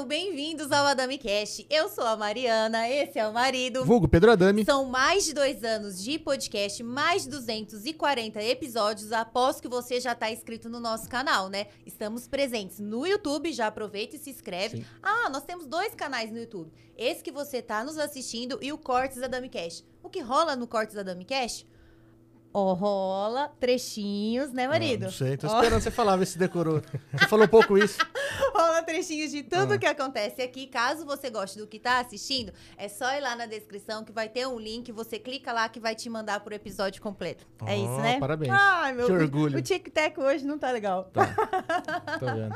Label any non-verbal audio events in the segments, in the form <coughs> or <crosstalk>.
Sejam bem-vindos ao Adami Cast. Eu sou a Mariana, esse é o marido. Vulgo Pedro Adami. São mais de dois anos de podcast, mais de 240 episódios, após que você já está inscrito no nosso canal, né? Estamos presentes no YouTube, já aproveita e se inscreve. Sim. Ah, nós temos dois canais no YouTube. Esse que você está nos assistindo e o Cortes da Dami Cast. O que rola no Cortes da Dami Cast? Ó, rola trechinhos, né, marido? Ah, não sei, tô esperando você falar, ver se decorou. Você falou pouco isso. <laughs> trechinhos de tudo Ah. que acontece aqui. Caso você goste do que tá assistindo, é só ir lá na descrição que vai ter um link. Você clica lá que vai te mandar pro episódio completo. é Ó, isso, né? parabéns. Ai, meu Que orgulho. O tic-tac hoje não tá legal. Tá. <laughs> Vendo.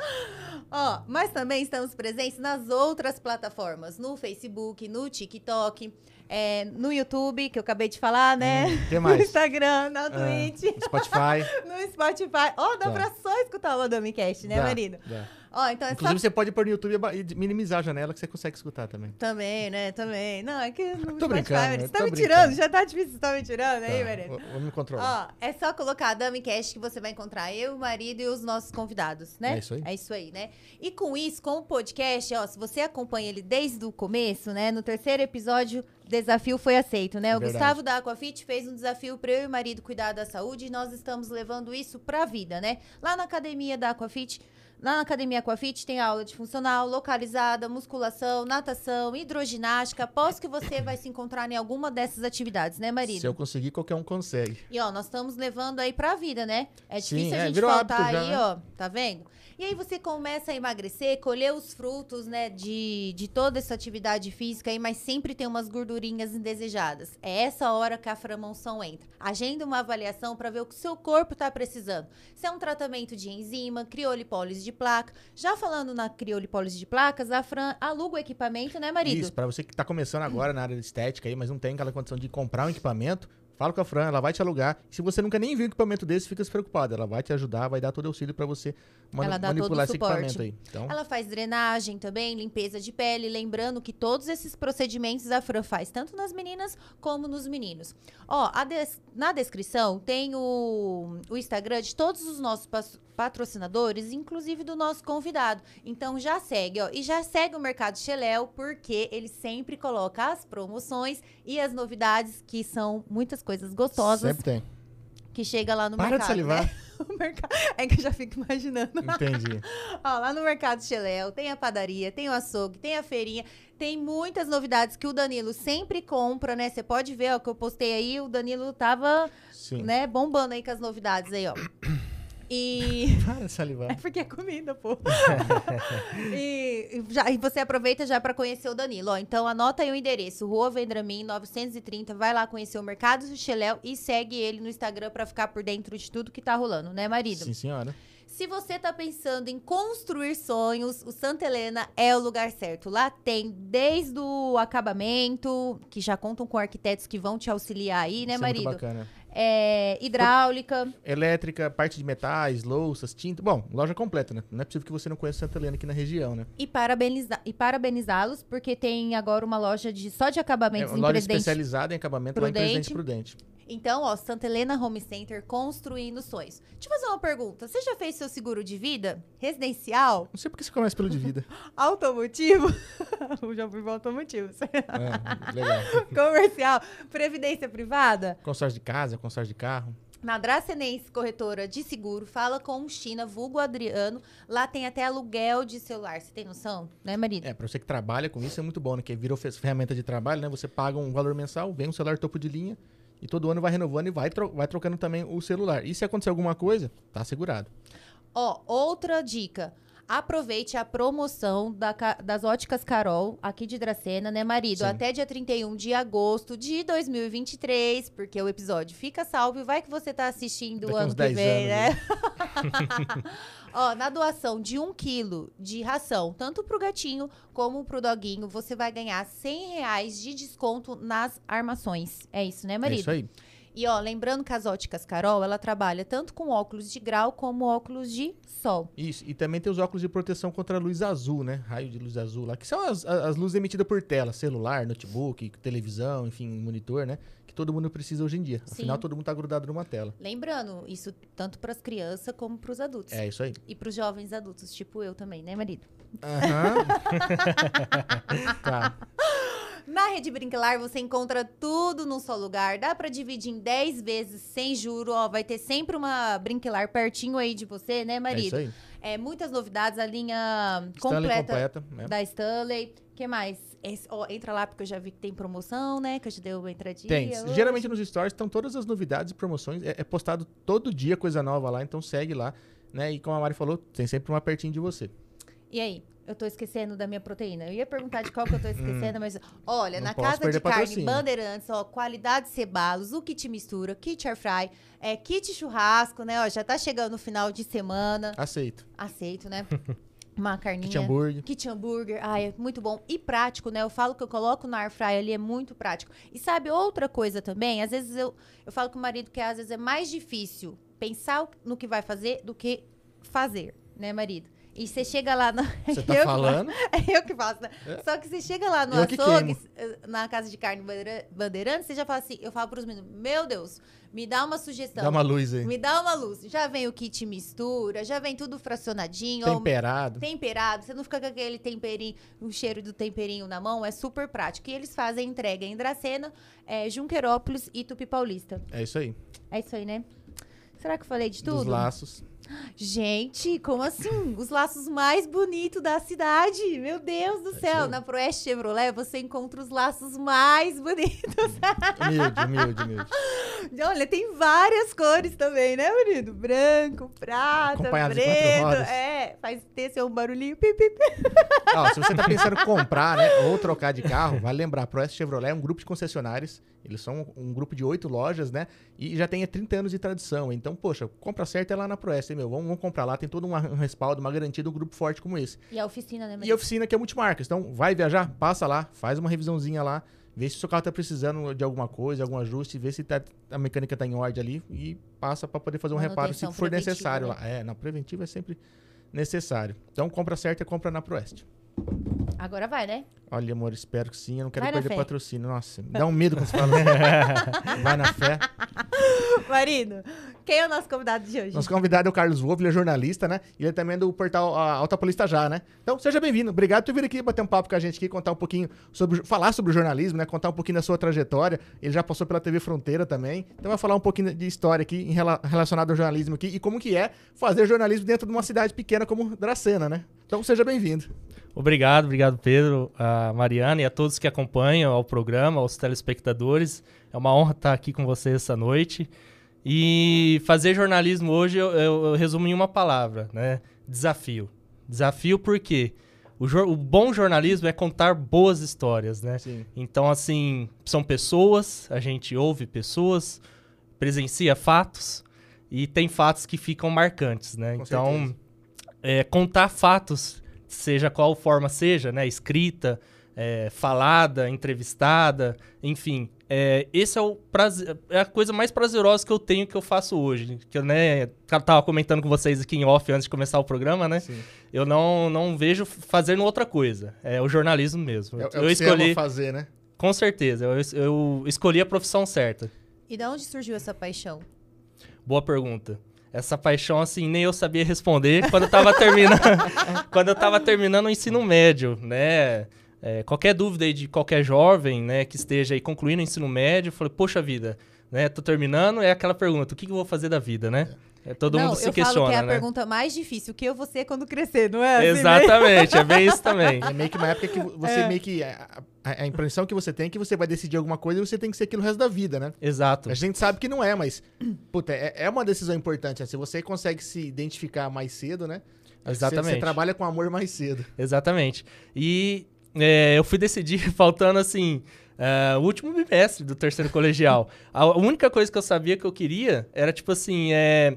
Ó, mas também estamos presentes nas outras plataformas, no Facebook, no TikTok, é, no YouTube, que eu acabei de falar, né? Hum, <laughs> No? Instagram, na Ah, Twitch, Spotify. <laughs> no Spotify. Ó, dá Tá. pra só escutar o Adami Cast, né, Dá, marido? dá. Ó, então é Inclusive, você pode pôr no YouTube e minimizar a janela que você consegue escutar também. Também, né? Também. Não, é que no Tô Spotify, brincando, eu Você tá me brincando. tirando? Já tá difícil, você tá me tirando aí, Tá, marido? vou, vou me controlar. Ó, é só colocar a Dami Cash que você vai encontrar eu, o marido e os nossos convidados, né? É isso aí. É isso aí, né? E com isso, com o podcast, ó, se você acompanha ele desde o começo, né? No terceiro episódio, o desafio foi aceito, né? O Verdade. Gustavo da Aquafit fez um desafio para eu e o marido cuidar da saúde e nós estamos levando isso pra vida, né? Lá na academia da Aquafit, lá na academia Aquafit tem aula de funcional, localizada, musculação, natação, hidroginástica. Aposto que você vai se encontrar em alguma dessas atividades, né, marido? Se eu conseguir, qualquer um consegue. E ó, nós estamos levando aí pra vida, né? É Sim, difícil é, a gente virou faltar hábito já, aí, né? ó, tá vendo? E aí você começa a emagrecer, colher os frutos, né, de, de toda essa atividade física aí, mas sempre tem umas gordurinhas indesejadas. É essa hora que a framonção entra. Agenda uma avaliação pra ver o que seu corpo tá precisando. Se é um tratamento de enzima, criolipólise de placa. Já falando na criolipólise de placas, a Fran aluga o equipamento, né, marido? Isso, pra você que tá começando agora na área de estética aí, mas não tem aquela condição de comprar um equipamento, fala com a Fran, ela vai te alugar. Se você nunca nem viu um equipamento desse, fica despreocupado. Ela vai te ajudar, vai dar todo o auxílio pra você mani- Ela dá todo manipular esse suporte. equipamento aí. Então, Ela faz drenagem também, limpeza de pele. Lembrando que todos esses procedimentos a Fran faz, tanto nas meninas como nos meninos. Ó, des- na descrição tem o, o Instagram de todos os nossos patrocinadores, inclusive do nosso convidado. Então já segue, ó. E já segue o Mercado Xeléu, porque ele sempre coloca as promoções e as novidades, que são muitas coisas gostosas, sempre tem. que chega lá no Para de mercado. salivar. né? <laughs> O mercado- <laughs> É que eu já fico imaginando. Entendi. <laughs> Ó, lá no Mercado Xeléu tem a padaria, tem o açougue, tem a feirinha, tem muitas novidades que o Danilo sempre compra, né? Você pode ver, ó, que eu postei aí, o Danilo tava, Sim. né, bombando aí com as novidades aí, ó. E. <laughs> Para salivar. É porque é comida, pô. <laughs> e, já, e você aproveita já para conhecer o Danilo. Ó, então anota aí o endereço: Rua Vendramin 930. Vai lá conhecer o Mercado Xeléu e segue ele no Instagram para ficar por dentro de tudo que tá rolando, né, marido? Sim, senhora. Se você tá pensando em construir sonhos, o Santa Helena é o lugar certo. Lá tem desde o acabamento, que já contam com arquitetos que vão te auxiliar aí, né, Isso é muito marido? bacana. É, hidráulica. Elétrica, parte de metais, louças, tinta. Bom, loja completa, né? Não é possível que você não conheça Santa Helena aqui na região, né? E, parabeniza e parabenizá-los, porque tem agora uma loja de, só de É acabamentos uma em loja especializada em acabamento lá em Prudente. Presidente Prudente. Então, ó, Santa Helena Home Center construindo sonhos. Deixa eu fazer uma pergunta. Você já fez seu seguro de vida? Residencial? Não sei por que você começa pelo de vida. <laughs> Automotivo? Eu <laughs> já fui pro automotivo. É, legal. <laughs> Comercial? Previdência privada? Consórcio de casa, consórcio de carro. Na Dracenense Corretora de Seguro, fala com o China, vulgo Adriano. Lá tem até aluguel de celular. Você tem noção? Né, marido? É, pra você que trabalha com isso é muito bom, né? Que virou fe- ferramenta de trabalho, né? Você paga um valor mensal, vem um celular topo de linha e todo ano vai renovando e vai, tro- vai trocando também o celular. E se acontecer alguma coisa, tá assegurado. Ó, outra dica. Aproveite a promoção da das óticas Carol, aqui de Dracena, né, marido? Sim. Até dia 31 de agosto de 2023, porque o episódio fica salvo e vai que você tá assistindo o ano que 10 vem, anos, né? <laughs> <laughs> Ó, na doação de um quilo de ração, tanto pro gatinho como pro doguinho, você vai ganhar 100 reais de desconto nas armações. É isso, né, É marido? isso aí. E ó, lembrando que as óticas Carol, ela trabalha tanto com óculos de grau como óculos de sol. Isso. E também tem os óculos de proteção contra a luz azul, né? Raio de luz azul lá. Que são as, as as luzes emitidas por tela. Celular, notebook, televisão, enfim, monitor, né? Que todo mundo precisa hoje em dia. Sim. Afinal, todo mundo tá grudado numa tela. Lembrando, isso tanto para as crianças como para os adultos. É isso aí. E para os jovens adultos, tipo eu também, né, marido? Aham. <laughs> <laughs> tá. Na Rede Brinquilar você encontra tudo num só lugar. Dá para dividir em 10 vezes sem juro. Ó, vai ter sempre uma Brinquilar pertinho aí de você, né, É isso marido? aí. É, muitas novidades, a linha completa completa. né? da Stanley. que mais? Esse- ó, entra lá porque eu já vi que tem promoção, né? Que eu te dei uma entradinha. Tem. hoje. Geralmente nos stories estão todas as novidades e promoções. É, é postado todo dia coisa nova lá, então segue lá. Né? E como a Mari falou, tem sempre uma pertinho de você. E aí? Eu tô esquecendo da minha proteína. Eu ia perguntar de qual que eu tô esquecendo, mas olha, Hum. Na casa de perder carne patrocínio. Bandeirantes, ó, qualidade cebalos, o kit mistura, kit air fry, é, kit churrasco, né? Ó, já tá chegando o final de semana. Aceito. Aceito, né? <laughs> Uma carninha. Kit hambúrguer. Kit hambúrguer, ai, é muito bom. E prático, né? Eu falo que eu coloco no air fry ali, é muito prático. E sabe outra coisa também? Às vezes eu, eu falo com o marido que às vezes é mais difícil pensar no que vai fazer do que fazer, né, marido? E você chega lá na. <laughs> Você tá Eu que falando? é <laughs> eu que faço, né? É. Só que você chega lá no Eu açougue, eh, na casa de carne bandeira- bandeirante, você já fala assim, eu falo pros meninos, meu Deus, me dá uma sugestão. Dá uma luz aí. Me dá uma luz. Já vem o kit mistura, já vem tudo fracionadinho. Temperado. Temperado, você não fica com aquele temperinho, o cheiro do temperinho na mão, é super prático. E eles fazem entrega em Dracena, é, Junquerópolis e Tupi Paulista. É isso aí. É isso aí, né? Será que eu falei de tudo? Dos laços. Gente, como assim? Os laços mais bonitos da cidade. Meu Deus do isso céu. Na Proeste Chevrolet você encontra os laços mais bonitos. Humilde, humilde, humilde. <laughs> Olha, tem várias cores também, né, menino? Branco, prata, preto. É, faz ter seu barulhinho. Se você tá pensando em comprar, né, ou trocar de carro, vale lembrar, Pro S Chevrolet é um grupo de concessionários. Eles são um grupo de oito lojas, né? E já tem há 30 anos de tradição. Então, poxa, compra certa é lá na Pro Hein, meu. Vamos, vamos comprar lá, tem todo um respaldo, uma garantia de um grupo forte como esse. E a oficina, né, E marido? a oficina que é multimarcas. Então, vai viajar, passa lá, faz uma revisãozinha lá, vê se o seu carro tá precisando de alguma coisa, algum ajuste, vê se tá- a mecânica tá em ordem ali e passa para poder fazer um reparo se for necessário né? lá. É, na preventiva é sempre necessário. Então, compra certa, compra na Proeste. Agora vai, né? Olha, amor, espero que sim. Eu não quero Vai perder fé. patrocínio. Nossa, me dá um medo quando você fala. <laughs> Vai na fé. Marido, quem é o nosso convidado de hoje? Nosso convidado é o Carlos Wolff, ele é jornalista, né? E ele também é do portal a, Alta Paulista Já, né? Então, seja bem-vindo. Obrigado por vir aqui bater um papo com a gente aqui, contar um pouquinho sobre. falar sobre o jornalismo, né? Contar um pouquinho da sua trajetória. Ele já passou pela TV Fronteira também. Então, vai falar um pouquinho de história aqui em rela- relacionado ao jornalismo aqui e como que é fazer jornalismo dentro de uma cidade pequena como Dracena, né? Então, seja bem-vindo. Obrigado, obrigado Pedro, a Mariana e a todos que acompanham ao programa, aos telespectadores. É uma honra estar aqui com vocês essa noite. E fazer jornalismo hoje eu, eu- eu resumo em uma palavra, né? Desafio. Desafio porque o, o bom jornalismo é contar boas histórias, né? Sim. Então, assim, são pessoas, a gente ouve pessoas, presencia fatos e tem fatos que ficam marcantes, né? Com então, é, contar fatos, seja qual forma seja, né? Escrita, é, falada, entrevistada, enfim. É, esse é, o prazer, é a coisa mais prazerosa que eu tenho que eu faço hoje. Que eu, né, tava comentando com vocês aqui em off antes de começar o programa, né? Sim. Eu não, não vejo fazendo outra coisa. É o jornalismo mesmo. É, é o que eu você ama escolhi, fazer, né? com certeza, eu, eu escolhi a profissão certa. E de onde surgiu essa paixão? Boa pergunta. Essa paixão, assim, nem eu sabia responder quando eu tava terminando, <laughs> quando eu tava terminando o ensino médio, né? É, qualquer dúvida aí de qualquer jovem, né, que esteja aí concluindo o ensino médio, eu falei, poxa vida, né, tô terminando, é aquela pergunta, o que, que eu vou fazer da vida, né? É, todo não, mundo se eu questiona, falo que é a né? pergunta mais difícil. O que eu vou ser quando crescer, não é? assim, né? Exatamente, é bem isso também. É meio que uma época que você É. meio que. A, impressão que você tem é que você vai decidir alguma coisa e você tem que ser aquilo o resto da vida, né? Exato. A gente sabe que não é, mas. Puta, é, é uma decisão importante. né? Se você consegue se identificar mais cedo, né? Exatamente. Você, você trabalha com amor mais cedo. Exatamente. E é, eu fui decidir <laughs> faltando assim. é, o último bimestre do terceiro colegial. A única coisa que eu sabia que eu queria era, tipo assim, é,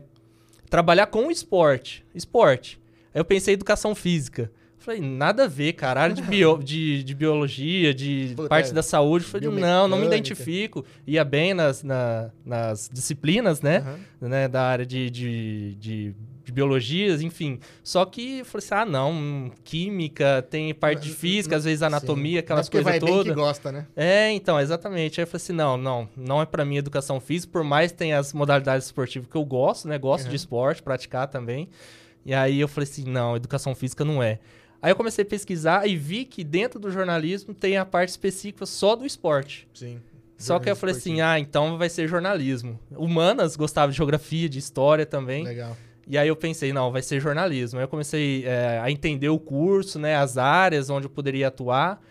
trabalhar com o esporte. Esporte. Aí eu pensei em educação física. Falei, nada a ver, cara. Área de, bio- <laughs> de, de biologia, de Puta, parte da saúde. Falei, não, não me identifico. Ia bem nas, na- nas disciplinas, né? Aham. né, da área de, de, de, de biologias, enfim. Só que eu falei assim: ah, não, química, tem parte de física, às vezes anatomia, Sim. aquelas é coisas todas. que gosta, né? É, então, exatamente. Aí eu falei assim: não, não, não é pra mim educação física, por mais que tenha as modalidades esportivas que eu gosto, né? Gosto Uhum. de esporte, praticar também. E aí eu falei assim: não, educação física não é. Aí eu comecei a pesquisar e vi que dentro do jornalismo tem a parte específica só do esporte. Sim. Só que eu falei assim: ah, então vai ser jornalismo. Humanas gostava de geografia, de história também. Legal. E aí eu pensei, não, vai ser jornalismo. Aí eu comecei é, a entender o curso, né, as áreas onde eu poderia atuar.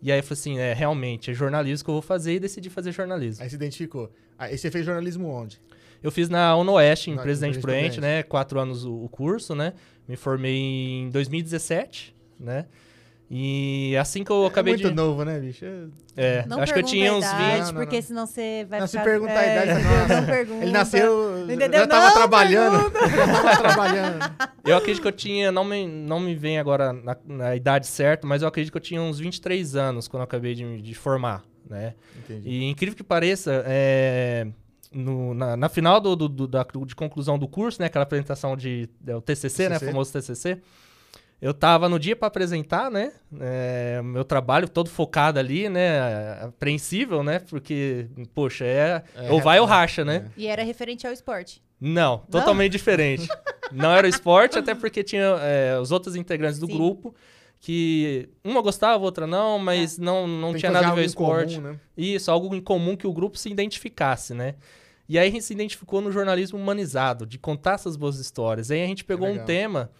E aí eu falei assim, é, realmente, é jornalismo que eu vou fazer e decidi fazer jornalismo. Aí se identificou. Aí você fez jornalismo onde? Eu fiz na Unoeste, em Na- Presidente Prudente, né, quatro anos o, o curso, né. Me formei em 2017, né. E assim que eu acabei é muito de... novo, né, bicho? É- É, Não acho que eu tinha uns idade, 20... Não, não, porque não. senão você vai Não, se ficar... perguntar a idade, <laughs> é, nossa, não pergunta. Ele nasceu, Entendeu? já tava Não trabalhando. Já <laughs> tava trabalhando. Eu acredito que eu tinha, não me, não me vem agora na, na idade certa, mas eu acredito que eu tinha uns 23 anos quando eu acabei de, de formar, né? Entendi. E incrível que pareça, é, no- na, na final do, do- do- da, de conclusão do curso, né? Aquela apresentação de é, o TCC, né? TCC. Famoso TCC. Eu tava no dia para apresentar, né? é, meu trabalho todo focado ali, né? Apreensível, né? Porque, poxa, é, É, ou vai ou é, racha, né? E era referente ao esporte. Não, totalmente diferente. <laughs> Não era esporte, até porque tinha é, os outros integrantes do Sim. grupo que uma gostava, outra não, mas não, não Tem que tinha nada a ver com esporte. comum, né? Isso, algo em comum que o grupo se identificasse, né? E aí a gente se identificou no jornalismo humanizado, de contar essas boas histórias. Aí a gente pegou um tema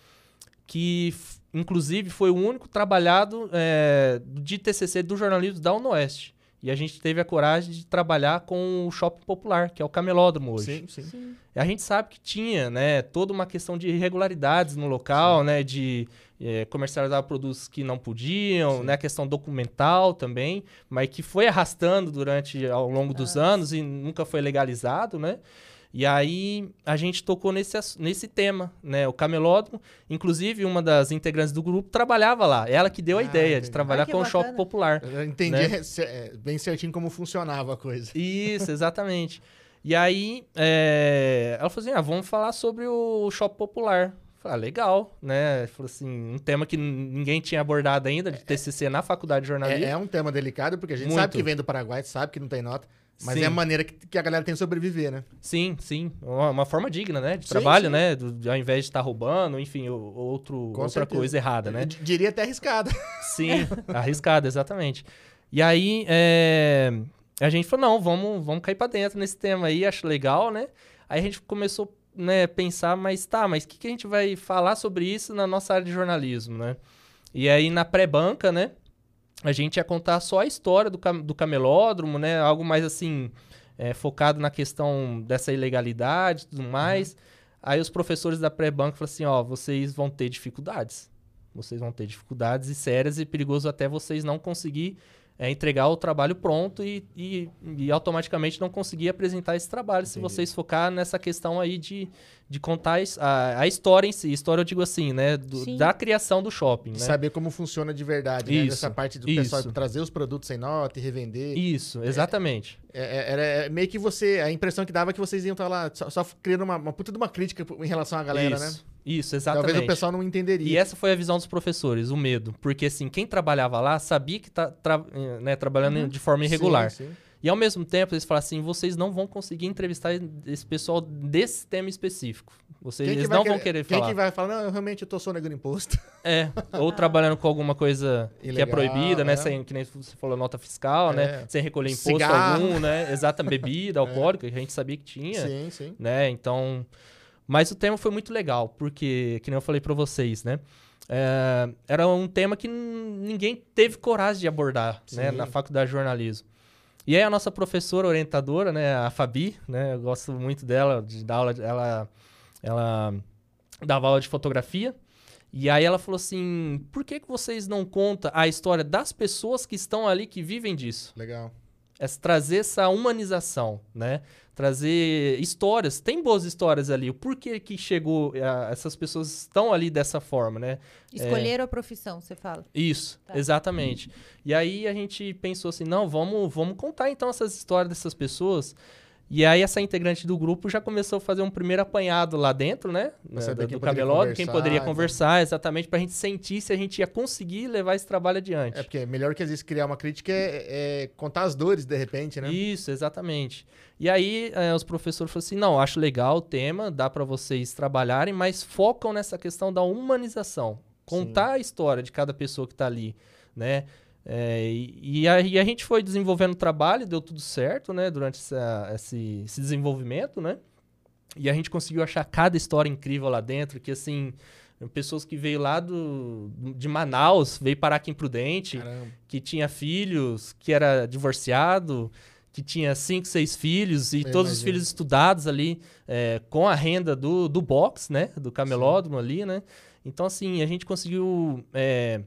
que, inclusive, foi o único trabalhado é, de TCC do jornalismo da Unoeste. E a gente teve a coragem de trabalhar com o shopping popular, que é o camelódromo hoje. Sim, sim. A gente sabe que tinha, né, toda uma questão de irregularidades no local, né, de eh, comercializar produtos que não podiam, Sim. né, a questão documental também, mas que foi arrastando durante ao longo dos Ah, anos e nunca foi legalizado, né? E aí a gente tocou nesse, nesse tema, né? O camelódromo, inclusive uma das integrantes do grupo trabalhava lá. Ela que deu a Ah, ideia entendi. de trabalhar que com o shopping popular. Eu entendi Né? <laughs> é, é, bem certinho como funcionava a coisa. Isso, exatamente. E aí, é, ela falou assim: ah, vamos falar sobre o shopping popular. Falei, ah, legal, né? Falou assim, um tema que ninguém tinha abordado ainda, de TCC na faculdade de jornalismo. É, é um tema delicado, porque a gente Muito. sabe que vem do Paraguai, sabe que não tem nota, mas Sim. é a maneira que, que a galera tem de sobreviver, né? Sim, sim. Uma, uma forma digna, né? De Sim, trabalho, sim. né? Do- ao invés de estar roubando, enfim, o- outro, Com outra certeza. coisa errada, né? Eu diria até arriscado. <laughs> Sim, arriscado, exatamente. E aí, é, a gente falou, não, vamos, vamos cair pra dentro nesse tema aí, acho legal, né? Aí a gente começou né, a pensar, mas tá, mas o que, que a gente vai falar sobre isso na nossa área de jornalismo, né? E aí, na pré-banca, né, a gente ia contar só a história do, cam- do camelódromo, né? Algo mais, assim, é, focado na questão dessa ilegalidade e tudo mais. Aí os professores da pré-banca falaram assim, ó, vocês vão ter dificuldades. Vocês vão ter dificuldades e sérias e perigoso até vocês não conseguir é, entregar o trabalho pronto e, e, e automaticamente não conseguir apresentar esse trabalho se Entendi. vocês focar nessa questão aí de, de contar a, a história em si. História eu digo assim, né? do- da criação do shopping, né? Saber como funciona de verdade, né? Isso, Dessa parte do isso. pessoal trazer os produtos sem nota e revender. Isso, exatamente. É, é- era é meio que você. A impressão que dava é que vocês iam estar lá só, só criando uma, uma puta de uma crítica em relação à galera, né? isso, isso, exatamente. Talvez o pessoal não entenderia. E essa foi a visão dos professores, o medo. Porque, assim, quem trabalhava lá sabia que tá tra- eh, né, trabalhando de forma irregular. Sim, sim. E ao mesmo tempo, eles falam assim: vocês não vão conseguir entrevistar esse pessoal desse tema específico. Vocês Quem eles não vão querer Quem falar. que vai falar, não, eu realmente tô sonegando imposto. <laughs> É, ou trabalhando com alguma coisa que é Ilegal, proibida, né? é. Sem, que nem você falou, nota fiscal, É. né? Sem recolher imposto Cigarro. algum, né? <laughs> Exata bebida alcoólica, que a gente sabia que tinha, Sim, sim. né? Então. Mas o tema foi muito legal, porque, que nem eu falei pra vocês, né? É, era um tema que ninguém teve coragem de abordar, né? Na faculdade de jornalismo. E aí a nossa professora orientadora, né? A Fabi, né? Eu gosto muito dela, de dar aula, ela, ela dava aula de fotografia. E aí ela falou assim: por que, que vocês não contam a história das pessoas que estão ali, que vivem disso? Legal. É trazer essa humanização, né? Trazer histórias. Tem boas histórias ali. O porquê que chegou. a- essas pessoas estão ali dessa forma, né? Escolheram a profissão, você fala. Isso, Tá. exatamente. E aí a gente pensou assim, não, vamos, vamos contar então essas histórias dessas pessoas. E aí essa integrante do grupo já começou a fazer um primeiro apontado lá dentro, né? Saber do do poderia camelódromo, quem poderia conversar, exatamente, pra gente sentir se a gente ia conseguir levar esse trabalho adiante. É porque melhor que às vezes criar uma crítica é, é contar as dores de repente, né? Isso, exatamente. E aí eh, os professores falaram assim, não, acho legal o tema, dá pra vocês trabalharem, mas focam nessa questão da humanização. Contar a história de cada pessoa que tá ali, né? É, e, e aí a gente foi desenvolvendo o trabalho, deu tudo certo, né? Durante essa- esse, esse desenvolvimento, né? E a gente conseguiu achar cada história incrível lá dentro, que assim, pessoas que veio lá do, de Manaus, veio parar aqui em Prudente, Caramba. que tinha filhos, que era divorciado, que tinha cinco, seis filhos e Eu todos os imagino. filhos estudados ali é, com a renda do, do box, né? Do camelódromo ali, né? Então, assim, a gente conseguiu é,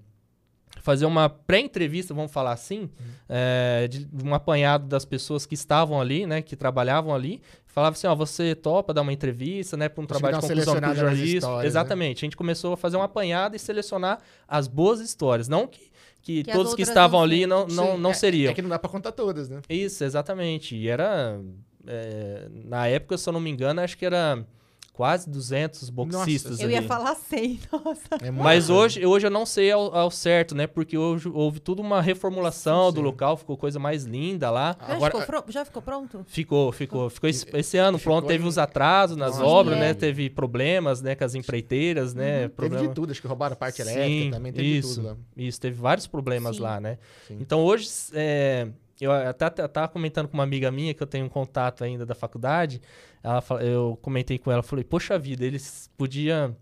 fazer uma pré-entrevista, vamos falar assim, Uhum. é, de um apanhado das pessoas que estavam ali, né? Que trabalhavam ali. Falava assim, ó, você topa dar uma entrevista, né? Para um trabalho de conclusão para o jornalista. né? Exatamente. A gente começou a fazer um apanhado e selecionar as boas histórias. Não que, que, Que todos que estavam não ali não, não, Sim, não é- seriam. É que não dá pra contar todas, né? Isso, exatamente. E era. é, na época, se eu não me engano, acho que era quase 200 boxistas Eu ali. ia falar 100, <laughs> nossa. É Mas hoje, hoje eu não sei ao, ao certo, né? Porque hoje houve tudo uma reformulação Sim, do sim. local, ficou coisa mais linda lá. Já, Agora, ficou, pro- já ficou pronto? Ficou, ficou. Ficou esse, esse ano Ficou pronto. Teve em- os atrasos nas Nossa, obras, é. né? Teve problemas, né? Com as empreiteiras, né? teve Problema... de tudo, acho que roubaram a parte Sim, elétrica também, teve isso. de tudo lá. Isso, teve vários problemas Sim. lá, né? Sim. Então hoje, é, eu até até tava comentando com uma amiga minha que eu tenho um contato ainda da faculdade. Ela, eu comentei com ela, falei, poxa vida, eles podiam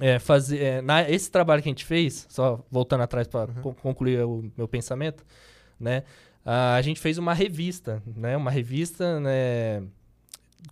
é, fazer. é, na, esse trabalho que a gente fez, só voltando atrás para Uhum. concluir o meu pensamento, né? A gente fez uma revista, né? Uma revista, né?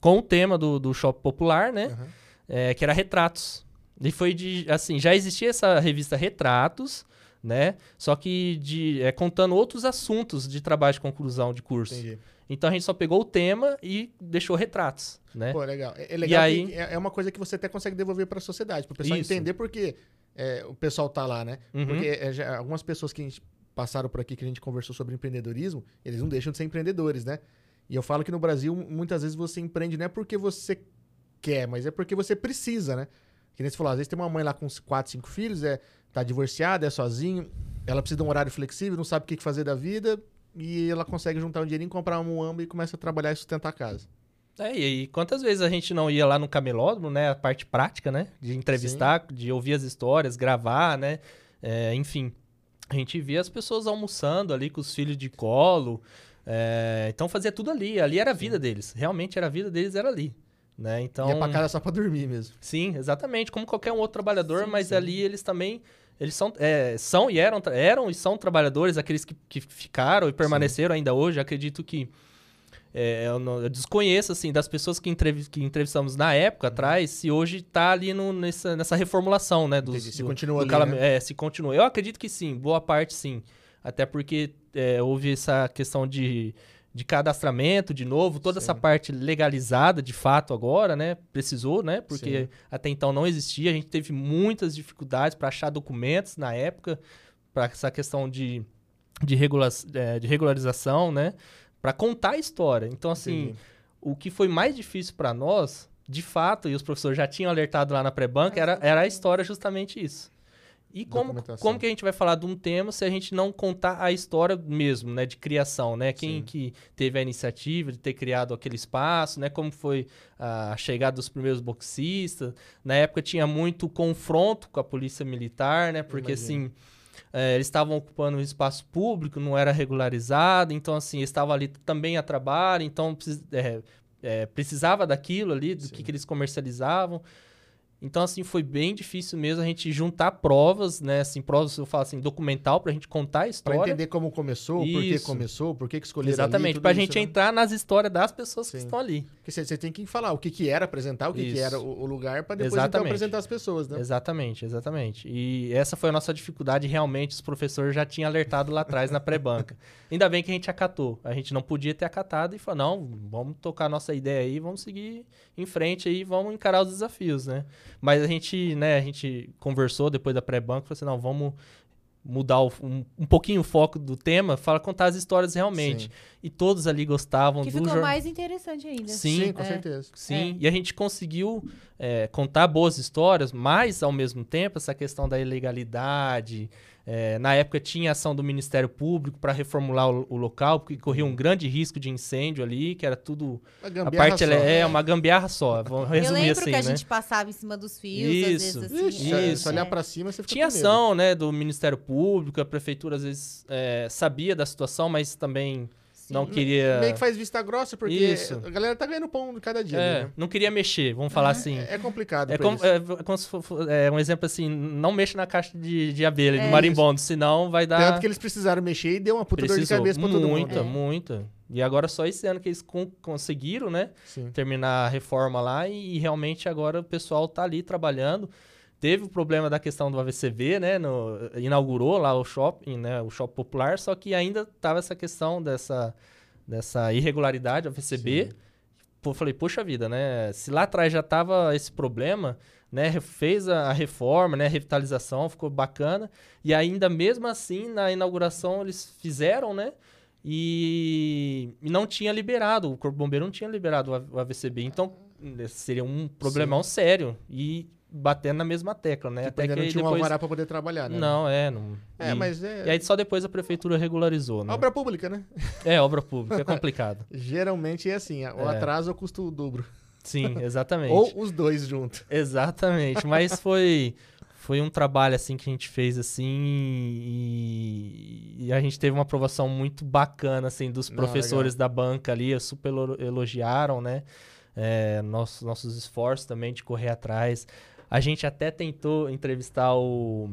Com o tema do, do shopping popular, né? Aham. é, que era Retratos. E foi de, assim, já existia essa revista Retratos, né? Só que de, é, contando outros assuntos de trabalho de conclusão de curso. Entendi. Então a gente só pegou o tema e deixou retratos, né? Pô, legal. É, é legal aí- que é é uma coisa que você até consegue devolver para a sociedade, para o pessoal Isso. entender porque é, o pessoal tá lá, né? Uhum. Porque é, já- algumas pessoas que a gente passaram por aqui, que a gente conversou sobre empreendedorismo, eles não deixam de ser empreendedores, né? E eu falo que no Brasil, muitas vezes você empreende não é porque você quer, mas é porque você precisa, né? Que nem você falou, às vezes tem uma mãe lá com quatro, cinco filhos, é, tá divorciada, é sozinho, ela precisa de um horário flexível, não sabe o que fazer da vida, e ela consegue juntar um dinheirinho, comprar um muamba e começa a trabalhar e sustentar a casa. É, e aí, quantas vezes a gente não ia lá no camelódromo, né? A parte prática, né? De entrevistar, de ouvir as histórias, gravar, né? É, enfim, a gente via as pessoas almoçando ali com os filhos de colo. é, então fazia tudo ali. Ali era a vida deles. Realmente era a vida deles, era ali. Né? Então, Ia pra casa só pra dormir mesmo. Sim, exatamente. Como qualquer um outro trabalhador, Sim, mas sim. ali eles também. Eles são, é, são e eram, eram e são trabalhadores, aqueles que, que ficaram e permaneceram ainda hoje. Acredito que. é, eu, não- eu desconheço, assim, das pessoas que, entrevi- que entrevistamos na época Uhum. atrás, se hoje tá ali no- nessa, nessa reformulação, né? Dos, Entendi. Se do- continua do ali, né? É, se continua. Eu acredito que sim, boa parte sim. Até porque é, houve essa questão de, de cadastramento, de novo, toda essa Sim. parte legalizada de fato agora, né? Precisou, né? Porque Sim. até então não existia. A gente teve muitas dificuldades para achar documentos na época, para essa questão de, de, regula é, de regularização, né? Para contar a história. Então, assim, Entendi. o que foi mais difícil para nós, de fato, e os professores já tinham alertado lá na pré-banca, era, era a história justamente isso. E como, como que a gente vai falar de um tema se a gente não contar a história mesmo, né? De criação, né? Quem Sim. que teve a iniciativa de ter criado aquele espaço, né? Como foi a chegada dos primeiros boxistas. Na época tinha muito confronto com a polícia militar, né? Porque, assim, é, eles estavam ocupando um espaço público, não era regularizado. Então, assim, eles estavam ali também a trabalho. Então, é, é, precisava daquilo ali, do que, que eles comercializavam. Então, assim, foi bem difícil mesmo a gente juntar provas, né? Assim, provas, eu falo assim, documental, pra gente contar a Pra história. entender como começou, por que Isso. começou, por que que escolheram Exatamente, ali, pra tudo gente isso, né? entrar nas histórias das pessoas que Sim. estão ali. Porque você, tem que falar o que que era, apresentar o que que Isso. era o, o lugar, pra depois então apresentar as pessoas, né? Exatamente, exatamente. E essa foi a nossa dificuldade, realmente, os professores já tinham alertado lá atrás na pré-banca. <laughs> Ainda bem que a gente acatou. A gente não podia ter acatado e falou, não, vamos tocar a nossa ideia aí, vamos seguir em frente aí, vamos encarar os desafios, né? Mas a gente, né, a gente conversou depois da pré-banca, falou assim, não, vamos mudar o- um, um pouquinho o foco do tema, fala contar as histórias realmente. Sim. E todos ali gostavam Que do ficou jor- mais interessante ainda. Sim, com É. certeza. Sim, e a gente conseguiu é, contar boas histórias, mas ao mesmo tempo essa questão da ilegalidade. É, na época tinha ação do Ministério Público para reformular o, o local, porque corria um grande risco de incêndio ali, que era tudo. Uma A gambiarra parte só. ela é uma gambiarra só. <laughs> Vamos Eu resumir lembro assim, que a né? gente passava em cima dos fios, Isso. às vezes assim. Ixi, é, se olhar é. pra cima, você fica Tinha com medo. ação, né, do Ministério Público, a prefeitura às vezes é, sabia da situação, mas também Sim. não queria. Meio que faz vista grossa, porque Isso. a galera tá ganhando pão de cada dia. é, né? não queria mexer, vamos falar assim. É, é complicado É eles. é, como se for, é um exemplo assim, não mexa na caixa de, de abelha, É. de marimbondo, senão vai dar... Tanto que eles precisaram mexer e deu uma puta dor de precisou. cabeça pra todo mundo. Muita, É. muita. E agora só esse ano que eles con- conseguiram, né, Sim. terminar a reforma lá e, realmente agora o pessoal tá ali trabalhando. Teve o problema da questão do AVCV, né, no- inaugurou lá o shopping, né, o shopping popular, só que ainda tava essa questão dessa, dessa irregularidade, AVCB. Sim. Pô, falei, poxa vida, né? Se lá atrás já tava esse problema, né? Fez a, reforma, né? A revitalização, ficou bacana. E ainda mesmo assim, na inauguração, eles fizeram, né? E, e não tinha liberado, o Corpo Bombeiro não tinha liberado o o AVCB. Então, seria um problemão sério. E batendo na mesma tecla, né? Tipo, ainda não aí tinha um depois... alvará pra poder trabalhar, né? Não, é. Não... É, e... mas é... E aí só depois a prefeitura regularizou, né? Obra pública, né? É, obra pública, é complicado. <laughs> Geralmente é assim, o É. atraso custa o dobro. Sim, <laughs> exatamente. Ou os dois juntos. Exatamente, mas <laughs> foi foi um trabalho assim que a gente fez assim e, e a gente teve uma aprovação muito bacana assim dos Não, professores da banca ali, super elo- elogiaram, né? É, nossos nossos esforços também de correr atrás. A gente até tentou entrevistar o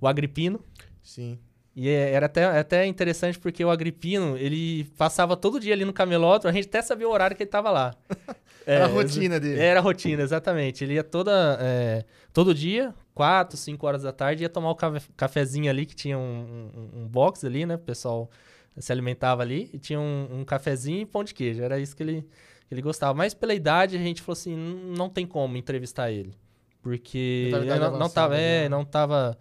o Agripino Sim. e é- era até, até interessante porque o Agripino, ele passava todo dia ali no camelódromo, a gente até sabia o horário que ele tava lá. <laughs> Era a É, rotina dele. Era a rotina, exatamente. Ele ia toda, é, todo dia, 4, 5 horas da tarde, ia tomar o cafe- cafezinho ali, que tinha um, um, um box ali, né? O pessoal se alimentava ali, e tinha um, um cafezinho e pão de queijo. Era isso que ele, que ele gostava. Mas pela idade, a gente falou assim, "N- não tem como entrevistar ele. Porque não, não tava, é, não tava...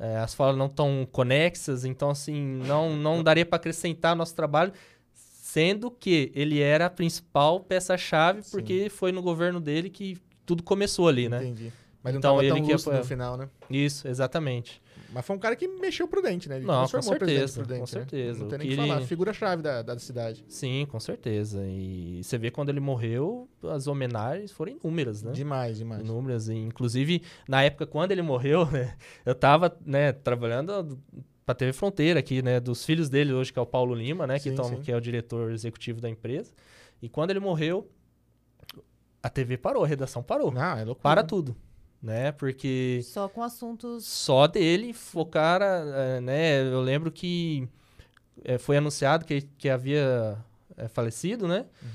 é, as falas não tão conexas, então assim, não, não daria para acrescentar nosso trabalho, sendo que ele era a principal peça-chave, porque foi no governo dele que tudo começou ali, né? Entendi. Mas não Então, tava ele tão que no final, né? Isso, exatamente. Mas foi um cara que mexeu prudente, né? Ele Não, com transformou o presidente certeza, com né? certeza. Não tem nem o que que falar. ele- Figura-chave da, da cidade. Sim, com certeza. E você vê quando ele morreu, as homenagens foram inúmeras, né? Demais, demais. Inúmeras. E, inclusive, na época, quando ele morreu, <laughs> né, eu tava, né, trabalhando pra TV Fronteira aqui, né, dos filhos dele hoje, que é o Paulo Lima, né, que, Sim, sim. que é o diretor executivo da empresa. E quando ele morreu, a TV parou, a redação parou. Não, é loucura. Para tudo, né, porque... Só com assuntos. só dele focar, eh, né? Eu lembro que eh, foi anunciado que, que havia eh, falecido, né? Uhum.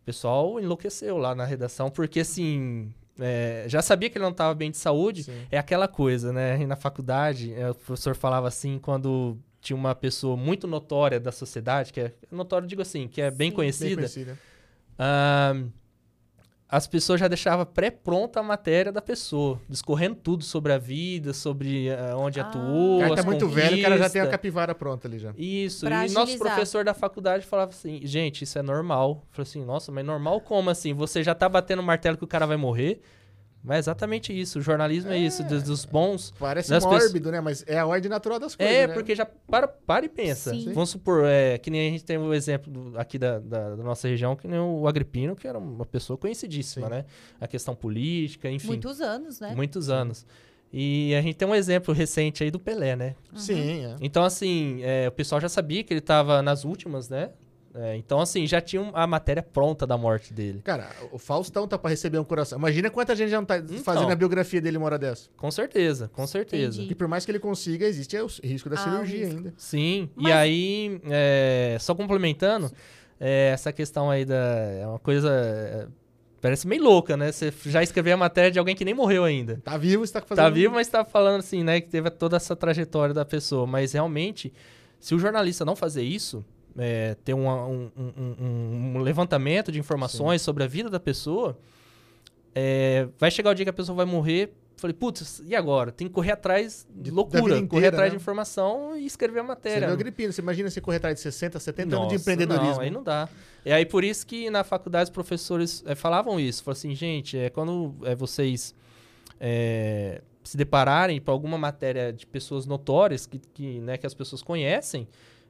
O pessoal enlouqueceu lá na redação, porque assim, eh, já sabia que ele não estava bem de saúde. Sim. É aquela coisa, né? Na faculdade, o professor falava assim, quando tinha uma pessoa muito notória da sociedade, que é notória, digo assim, que é bem Sim. Bem conhecida, conhecida. As pessoas já deixavam pré-pronta a matéria da pessoa, discorrendo tudo sobre a vida, sobre ah, onde Ah. atuou. O cara as tá muito velho, o cara já tem a capivara pronta ali já. Isso, Pra e nosso agilizar. professor da faculdade falava assim, gente, isso é normal. Eu falei assim, nossa, mas normal como assim? Você já tá batendo o martelo que o cara vai morrer? Mas é exatamente isso, o jornalismo é, isso, dos, dos bons... Parece Das mórbido, né? Mas é a ordem natural das coisas, É, né? porque já para, para e pensa. Sim. Vamos supor, é, que nem a gente tem o exemplo do- aqui da, da, da nossa região, que nem o Agripino, que era uma pessoa conhecidíssima, Sim. né? A questão política, enfim. Muitos anos, né? Muitos anos. E a gente tem um exemplo recente aí do Pelé, né? Sim, é. Então, assim, é, o pessoal já sabia que ele estava nas últimas, né? É, então, assim, já tinha a matéria pronta da morte dele. Cara, o Faustão tá pra receber um coração. Imagina quanta gente já não tá fazendo a biografia dele uma hora dessa. Com certeza, com certeza. Entendi. E por mais que ele consiga, existe o risco da Ah, cirurgia risco. ainda. Sim, e Mas- aí, é, só complementando, é, essa questão aí da. É uma coisa. é, parece meio louca, né? Você já escreveu a matéria de alguém que nem morreu ainda. Tá vivo, você tá fazendo. Tá vivo, mas tá falando assim, né? Que teve toda essa trajetória da pessoa. Mas realmente, se o jornalista não fazer isso, é, ter uma- um, um- um- levantamento de informações sobre a vida da pessoa, é, vai chegar o dia que a pessoa vai morrer. Falei, putz, e agora? Tem que correr atrás de loucura, vida correr inteira, atrás né? de informação e escrever a Você matéria. viu Agripino, você imagina você correr atrás de 60, 70 anos de Nossa, empreendedorismo. Não, aí não dá. E aí por isso que na faculdade os professores eh, falavam isso. Falaram assim, gente, é, quando eh, vocês eh, se depararem para alguma matéria de pessoas notórias que, que, né, que as pessoas conhecem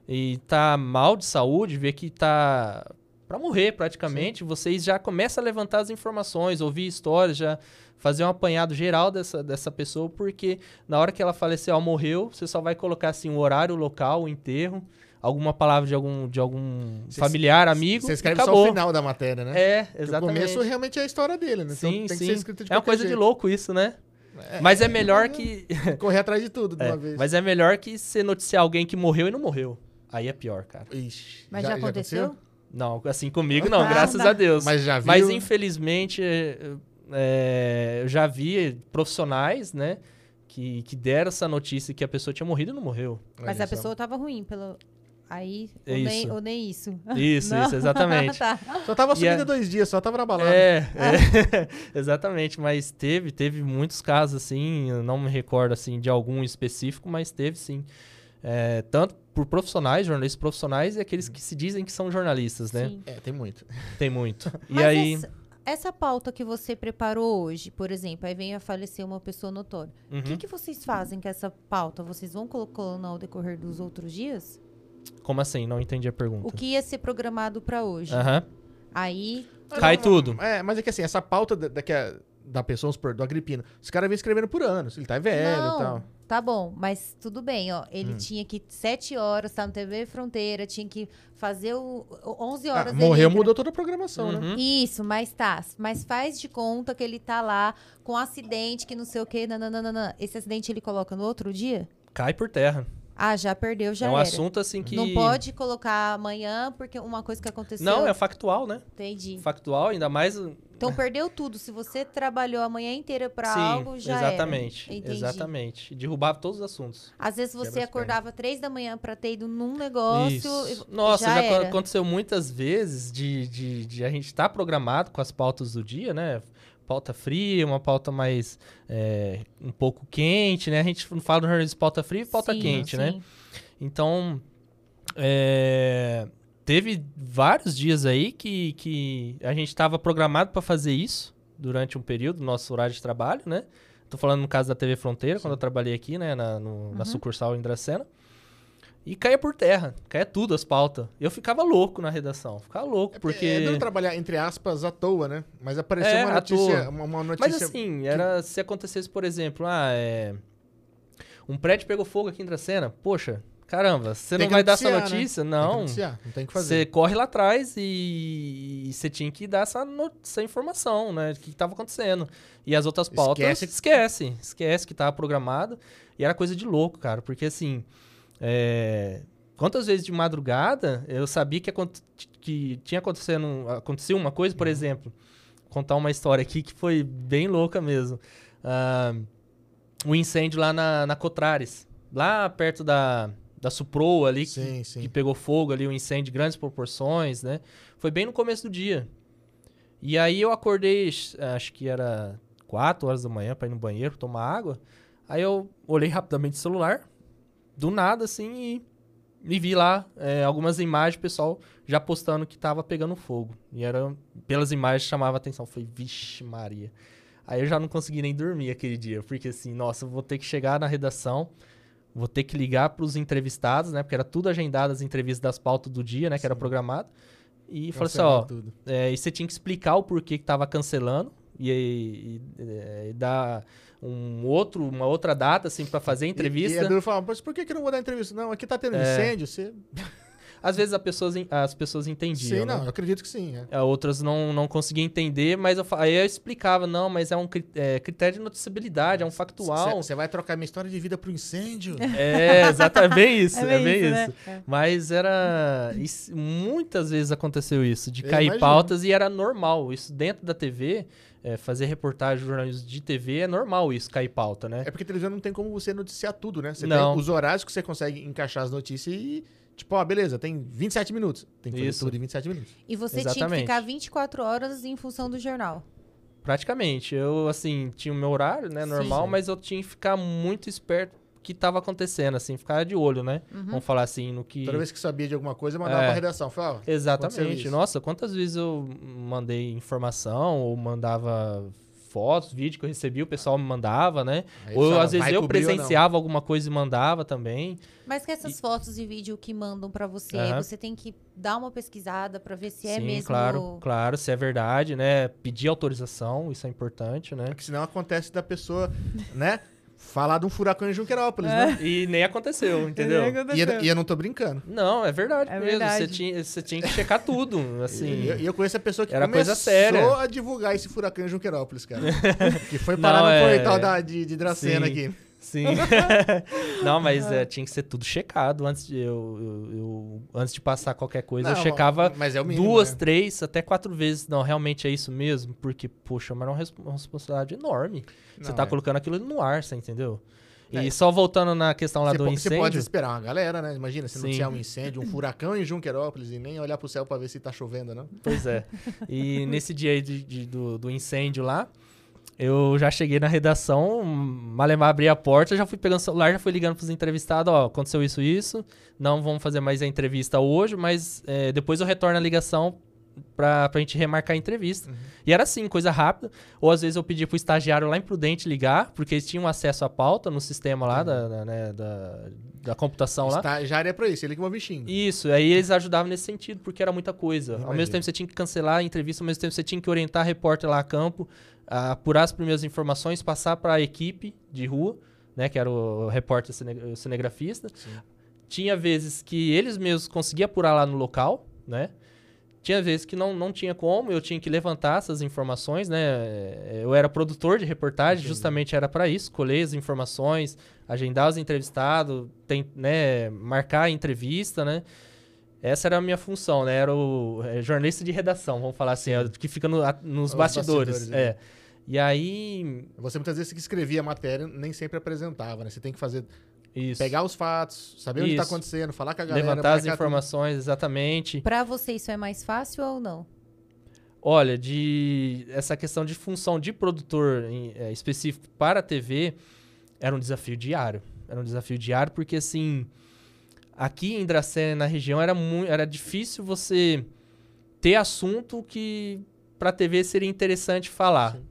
e tá mal de saúde, vê que tá para morrer praticamente, vocês já começam a levantar as informações, ouvir histórias, já fazer um apanhado geral dessa, dessa pessoa, porque na hora que ela faleceu, ela morreu, você só vai colocar assim o horário, o local, o enterro, alguma palavra de algum, de algum Você- familiar, amigo, Você escreve só o final da matéria, né? É, Porque exatamente. O começo realmente é a história dele, né? Então Sim, tem que sim. ser escrito de é uma coisa de jeito. louco isso, né? É, mas é melhor que Correr atrás de tudo de <laughs> é, uma vez. mas é melhor que você noticiar alguém que morreu e não morreu. Aí é pior, cara. Ixi, Mas já, aconteceu? Não, assim comigo não, Ah, graças não. a Deus. Mas já viu? Mas infelizmente é, eu já vi profissionais, né, que, que deram essa notícia que a pessoa tinha morrido e não morreu. Mas a pessoa tava ruim, pelo. Aí, É ou, nem, isso. ou nem isso. Isso, <laughs> Não? isso, exatamente. <laughs> tá. Só tava subindo é- dois dias, só tava na balada. É, <laughs> é, exatamente, mas teve, teve muitos casos assim, eu não me recordo assim de algum específico, mas teve sim. É, tanto por profissionais, jornalistas profissionais e aqueles que se dizem que são jornalistas, né? Sim. É, tem muito. Tem muito. <laughs> E Mas aí, essa, essa pauta que você preparou hoje, por exemplo, aí vem a falecer uma pessoa notória. O que, Uhum. que vocês fazem com essa pauta? Vocês vão colocando ao decorrer dos outros dias? como assim? Não entendi a pergunta. O que ia ser programado pra hoje? Aham. Aí, Cai tudo. É, mas é que assim, essa pauta da, da, que a- da pessoa, do Agripino, os caras vêm escrevendo por anos. Ele tá velho não, e tal. Tá bom, mas tudo bem, ó. Ele Hum. tinha que sete horas, tá no TV Fronteira, tinha que fazer o, o 11 horas. Ah, morreu, entra- mudou toda a programação, né? Uhum. Isso, mas tá. Mas faz de conta que ele tá lá com um acidente, que não sei o quê, nananana. Esse acidente ele coloca no outro dia? Cai por terra. Ah, já perdeu, já é um era. assunto assim que. Não pode colocar amanhã, porque uma coisa que aconteceu. Não, é factual, né? Entendi. Factual, ainda mais. Então perdeu tudo. Se você trabalhou a manhã inteira pra Sim, algo, já era. exatamente. Entendi. Exatamente. Derrubava todos os assuntos. Às vezes você acordava três da manhã pra ter ido num negócio. Isso. e- Nossa, já, já, era. aconteceu muitas vezes de, de, de a gente estar programado com as pautas do dia, né? Pauta fria, uma pauta mais é, um pouco quente, né? A gente não fala do jornalismo de pauta fria e pauta Sim, quente, né? sim. Então, é, teve vários dias aí que, que a gente estava programado para fazer isso durante um período do nosso horário de trabalho, né? Tô falando no caso da TV Fronteira, quando eu trabalhei aqui, né, na, no- na Uhum. sucursal em Dracena. E caía por terra, caía tudo as pautas. Eu ficava louco na redação, ficava louco, porque... É duro trabalhar, entre aspas, à toa, né? Mas apareceu É, uma notícia. Uma, uma notícia Mas assim, era se acontecesse, por exemplo, ah, é... um prédio pegou fogo aqui em Dracena. Poxa, caramba, você não que vai dar essa né? notícia? Tem que Não. não tem que Você fazer. corre lá atrás e e você tinha que dar essa, no- essa informação, né? O que estava acontecendo. E as outras pautas, Esquece. esquece. Esquece, que estava programado. E era coisa de louco, cara. Porque assim, é, quantas vezes de madrugada eu sabia que, que tinha acontecendo, aconteceu uma coisa, Uhum. por exemplo, contar uma história aqui que foi bem louca mesmo. Ah, um incêndio lá na, na Cotrares, lá perto da, da Suproa ali, que, Sim, sim. que pegou fogo ali, um incêndio de grandes proporções, né? Foi bem no começo do dia. E aí eu acordei, acho que era 4 horas da manhã pra ir no banheiro, tomar água. Aí eu olhei rapidamente o celular, do nada assim, e, e vi lá é, algumas imagens, pessoal já postando que tava pegando fogo. E era, pelas imagens chamava atenção. Foi, vixe Maria. Aí eu já não consegui nem dormir aquele dia, porque assim, nossa, eu vou ter que chegar na redação, vou ter que ligar pros entrevistados, né? Porque era tudo agendado as entrevistas das pautas do dia, né? Que era Sim. programado. E falei assim, ó, é, e você tinha que explicar o porquê que tava cancelando e, e, é, e dar um outro, uma outra data, assim, para fazer a E, entrevista. e é duro mas por que, que eu não vou dar entrevista? Não, aqui tá tendo É. incêndio, você. <laughs> Às vezes as pessoas, as pessoas entendiam. Sim, né? não, eu acredito que sim. é. É, Outras não, não conseguiam entender, mas eu, aí eu explicava, não, mas é um é, critério de noticiabilidade, é um factual. Você vai trocar minha história de vida pro incêndio? <laughs> É, exatamente <laughs> bem isso, é bem, bem isso. né? É. Mas era. isso- muitas vezes aconteceu isso, de Eu cair imagino. pautas e era normal. Isso dentro da TV, é, fazer reportagem, jornalismo de TV, é normal isso, cair pauta, né? É porque televisão não tem como você noticiar tudo, né? Você Não. tem os horários que você consegue encaixar as notícias e, tipo, ó, beleza, tem 27 minutos. Tem que fazer Isso. tudo em 27 minutos. E você tinha que Exatamente. ficar 24 horas em função do jornal. Praticamente. Eu, assim, tinha o meu horário, né, normal, Sim. mas eu tinha que ficar muito esperto que estava acontecendo, assim, ficar de olho, né? Uhum. Vamos falar assim, no que. Toda vez que sabia de alguma coisa, mandava É. pra redação. Falava, Exatamente. Nossa, quantas vezes eu mandei informação ou mandava fotos, vídeo que eu recebi, o pessoal me mandava, né? Aí ou às vezes eu presenciava alguma coisa e mandava também. Mas que essas fotos e vídeo que mandam pra você, Aham. você tem que dar uma pesquisada pra ver se é Sim, mesmo. claro, claro, se é verdade, né? Pedir autorização, isso é importante, né? Porque senão acontece da pessoa, né? Falar de um furacão em Junquerópolis, É. né? E nem aconteceu, entendeu? E eu, e eu não tô brincando. Não, é verdade É mesmo. verdade. Você tinha, você tinha que checar tudo, assim. E eu, eu conheço a pessoa que Era começou coisa séria. a divulgar esse furacão em Junquerópolis, cara. <laughs> que foi parar Não, no é- portal da, de, de Dracena Sim. aqui. Sim. <laughs> não, mas é, tinha que ser tudo checado antes de eu, eu- eu- antes de passar qualquer coisa. Não, eu checava mas é mínimo, duas, né? três, até quatro vezes. Não, realmente é isso mesmo, porque poxa, mas é uma res- uma responsabilidade enorme. você Não, tá é. colocando aquilo no ar, você entendeu? E É. só voltando na questão lá Você, do po- você incêndio. pode esperar uma galera, né? Imagina, se Sim. noticiar um incêndio, um furacão em Junquerópolis e nem olhar pro céu pra ver se tá chovendo, não. Pois é. <laughs> E nesse dia aí de- de- do, do incêndio lá, eu já cheguei na redação, malemar abri a porta, já fui pegando o celular, já fui ligando pros entrevistados, ó, aconteceu isso, isso, não vamos fazer mais a entrevista hoje, mas é, depois eu retorno a ligação pra, pra gente remarcar a entrevista. Uhum. E era assim, coisa rápida. Ou às vezes eu pedia pro estagiário lá em Prudente ligar, porque eles tinham acesso à pauta no sistema lá da, da, né, da, da computação lá. Estagiário é pra isso, ele que move xingo. Isso, aí eles ajudavam nesse sentido, porque era muita coisa. Ao Imagino. mesmo tempo você tinha que cancelar a entrevista, ao mesmo tempo você tinha que orientar a repórter lá a campo, a apurar as primeiras informações, passar para a equipe de rua, né, que era o repórter o cinegrafista. Sim. Tinha vezes que eles mesmos conseguiam apurar lá no local, né? Tinha vezes que não, não tinha como, eu tinha que levantar essas informações, né? Eu era produtor de reportagem, Entendi. justamente era para isso, colher as informações, agendar os entrevistados, tem, né, marcar a entrevista, né? Essa era a minha função, né? Era o é, jornalista de redação, vamos falar assim, é que fica no- a- nos Os bastidores. bastidores, é. E aí, Você muitas vezes que escrevia a matéria, nem sempre apresentava, né? Você tem que fazer, isso. pegar os fatos, saber o que tá Isso. acontecendo, falar com a galera. levantar as informações, exatamente. Pra você isso é mais fácil ou não? Olha, de essa questão de função de produtor em- é, específico para a TV era um desafio diário. Era um desafio diário porque assim, aqui em Dracena, na região, era muito, era difícil você ter assunto que para a TV seria interessante falar. Sim.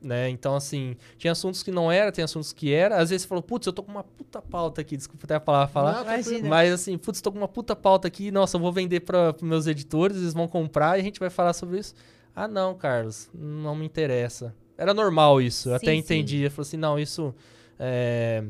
Né? Então, assim, tinha assuntos que não era, tem assuntos que era. Às vezes você falou, putz, eu tô com uma puta pauta aqui, desculpa até a palavra falar. Não. Mas assim, putz, tô com uma puta pauta aqui, nossa, eu vou vender para os meus editores, eles vão comprar e a gente vai falar sobre isso. Ah, não, Carlos, não me interessa. Era normal isso, eu Sim, até sim. entendi. Eu falei assim, não, isso. é,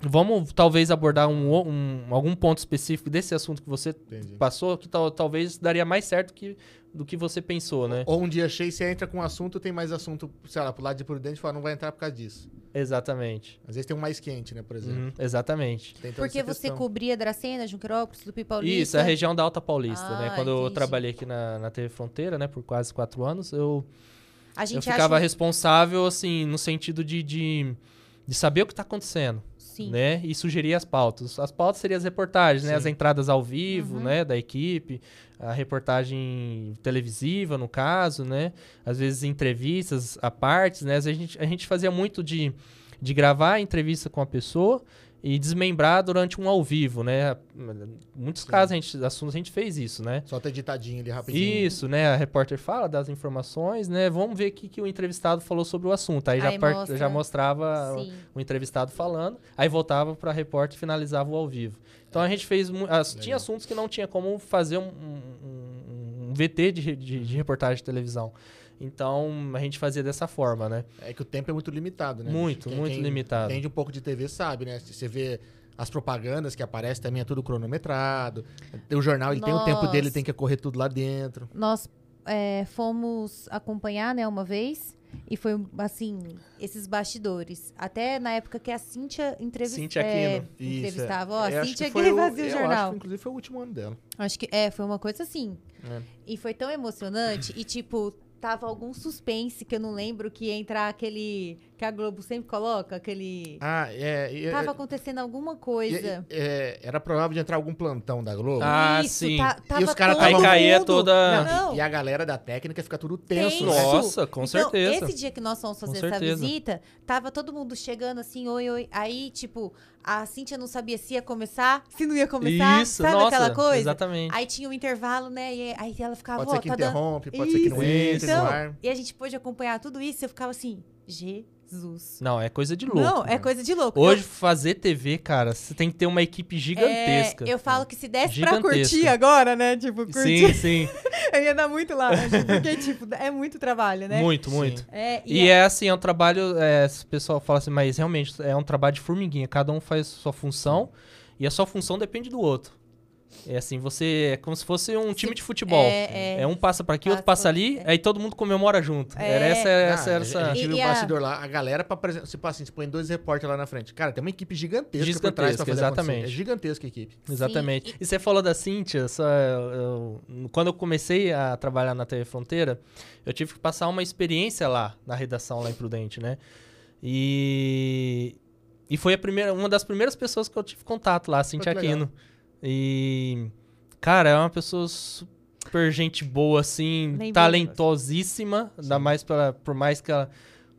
Vamos talvez abordar um, um- algum ponto específico desse assunto que você Entendi. passou, que tal, talvez daria mais certo que, do que você pensou, né? Ou um dia cheio, você entra com um assunto, tem mais assunto, sei lá, pro lado de Prudente e fala, não vai entrar por causa disso. Exatamente. Às vezes tem um mais quente, né, por exemplo. Uhum, exatamente. Porque você cobria Dracena, Junquerópolis, Tupi Paulista. Isso, é a região da Alta Paulista, né? Ah, Quando eu entendi. trabalhei aqui na, na TV Fronteira, né, por quase quatro anos, eu A eu gente ficava acha... responsável, assim, no sentido de, de, de saber o que está acontecendo, Sim. né? E sugerir as pautas. As pautas seriam as reportagens, né? Sim. As entradas ao vivo, Uhum. né? Da equipe, a reportagem televisiva, no caso, né? Às vezes entrevistas a partes, né? Às vezes a gente, a gente fazia muito de, de gravar a entrevista com a pessoa e desmembrar durante um ao vivo, né? Muitos Sim. casos, a gente, assuntos, a gente fez isso, né? Só tá editadinho ali rapidinho. Isso, né? A repórter fala das informações, né? Vamos ver o que, que o entrevistado falou sobre o assunto. Aí, já, Aí par- mostra. já mostrava Sim. o entrevistado falando, aí voltava para a repórter e finalizava o ao vivo. Então a gente fez. as- tinha Legal. assuntos que não tinha como fazer um, um- um VT de, de- de reportagem de televisão. Então a gente fazia dessa forma, né? É que o tempo é muito limitado, né? Muito, Quem- muito quem limitado. Entende um pouco de TV, sabe, né? Se você vê as propagandas que aparecem também é tudo cronometrado. O jornal ele tem o tempo dele, tem que correr tudo lá dentro. Nós é, fomos acompanhar, né, uma vez. E foi, assim, esses bastidores. Até na época que a Cíntia entrevist... Cíntia é, Aquino. Isso, entrevistava. é. Ó, Eu a acho Cíntia que o- fazia o eu Acho jornal. que, inclusive foi o último ano dela. Acho que é, foi uma coisa assim. É. E foi tão emocionante. E, tipo, tava algum suspense que eu não lembro que ia entrar aquele. Que a Globo sempre coloca, aquele. Ah, é. e- tava é- acontecendo alguma e- coisa. é, era provável de entrar algum plantão da Globo. Ah, Isso, sim. tá- tava os caras Aí caía toda- Não, E a galera da técnica fica tudo tenso, Tenso. né? Nossa, com então, certeza. Esse dia que nós fomos fazer essa visita, tava todo mundo chegando assim, oi, oi. Aí, tipo, a Cíntia não sabia se ia começar, se não ia começar. Isso, sabe nossa, aquela coisa? exatamente. Aí tinha um intervalo, né? E aí ela ficava, Pode ser que tá dando. interrompe, pode ser que não entre Isso. no Então, ar. e a gente pôde acompanhar tudo isso, eu ficava assim, Jesus. Não, é coisa de louco. Não, é coisa de louco. Hoje, Eu- fazer TV, cara, você tem que ter uma equipe gigantesca. É, eu falo que se desse pra Gigantesca. curtir agora, né? Tipo, curtir, Sim, sim. <laughs> eu ia dar muito lá. né? Porque, tipo, é muito trabalho, né? Muito, Sim. muito. É, E é assim, é um trabalho. É, o pessoal fala assim, mas realmente é um trabalho de formiguinha. Cada um faz sua função e a sua função depende do outro. É assim, você é como se fosse um time de futebol. É, é. É, um passa pra aqui, outro Passa- passa ali, aí todo mundo comemora junto. É. Era essa, Ah, essa, a essa. gente E- viu e o a- bastidor lá, a galera pra apresentar. Se assim, se põe dois repórteres lá na frente. Cara, tem uma equipe gigantesca, por trás pra Gigantesca, fazer acontecer. exatamente. É gigantesca a equipe. Exatamente. E você falou da Cíntia, só, eu- eu- quando eu comecei a trabalhar na TV Fronteira, eu tive que passar uma experiência lá, na redação lá em Prudente, né? E, e foi a primeira, uma das primeiras pessoas que eu tive contato lá, a Cíntia que legal. E, cara, é uma pessoa super gente boa, assim, Lembrei. talentosíssima, ainda mais pela, por mais que ela,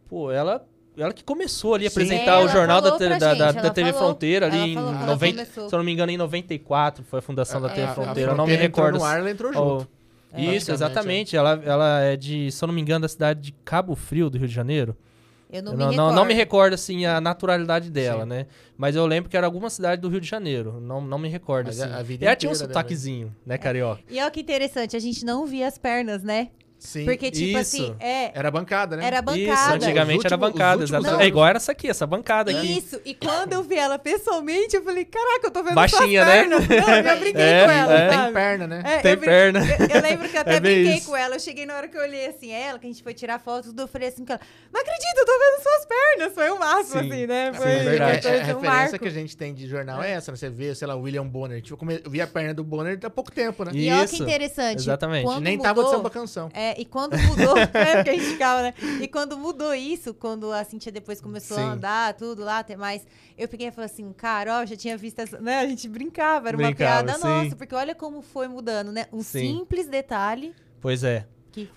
pô, ela... Ela que começou ali a apresentar É, o jornal da, falou te- pra da, da- gente, da TV falou. Fronteira ali em falou ela 90, começou. se eu não me engano, em 94 foi a fundação da A- TV a- a Fronteira. Eu não me Fronteira recordo. no ar, ela entrou Oh, junto. É. Isso, exatamente. Ela, ela é de, se eu não me engano, da cidade de Cabo Frio, do Rio de Janeiro. Eu não, Eu me não, recordo. não, não me recordo, assim, a naturalidade dela, Sim. né? Mas eu lembro que era alguma cidade do Rio de Janeiro. Não, não me recordo, Mas assim. a- a vida e ela tinha um dela, sotaquezinho, né, carioca? E olha que interessante, a gente não via as pernas, né? Sim. Porque, tipo Isso. assim, é. Era bancada, né? Era Isso, bancada. antigamente Os era últimos- bancada. últimos exatamente. É igual era essa aqui, essa bancada aqui. Isso, e quando eu vi ela pessoalmente, eu falei, caraca, eu tô vendo Baixinha, suas né? Não, eu brinquei É, com ela, é. Tem perna, né? É, Tem eu perna. Eu, eu lembro que eu <laughs> até É brinquei isso. com ela. Eu cheguei na hora que eu olhei assim, ela, que a gente foi tirar foto, tudo, eu falei assim ela, não acredito, eu tô vendo suas pernas. Foi o máximo, Sim. assim, né? Sim, Foi é verdade. foi É, a um referência marco. que a gente tem de jornal é essa, né? Você vê, sei lá, o William Bonner. Tipo, eu vi a perna do Bonner há pouco tempo, né? E- E olha que Isso, interessante. exatamente. Nem tava de samba canção. É, e quando mudou, né? <laughs> Porque a gente ficava, né? E quando mudou isso, quando a Cintia depois começou Sim. a andar, tudo lá, até mais, eu peguei e falei assim, cara, ó, já tinha visto essa. Né? A gente brincava, era uma Brincava, piada sim. nossa, porque olha como foi mudando, né? Um Sim. simples detalhe Pois é.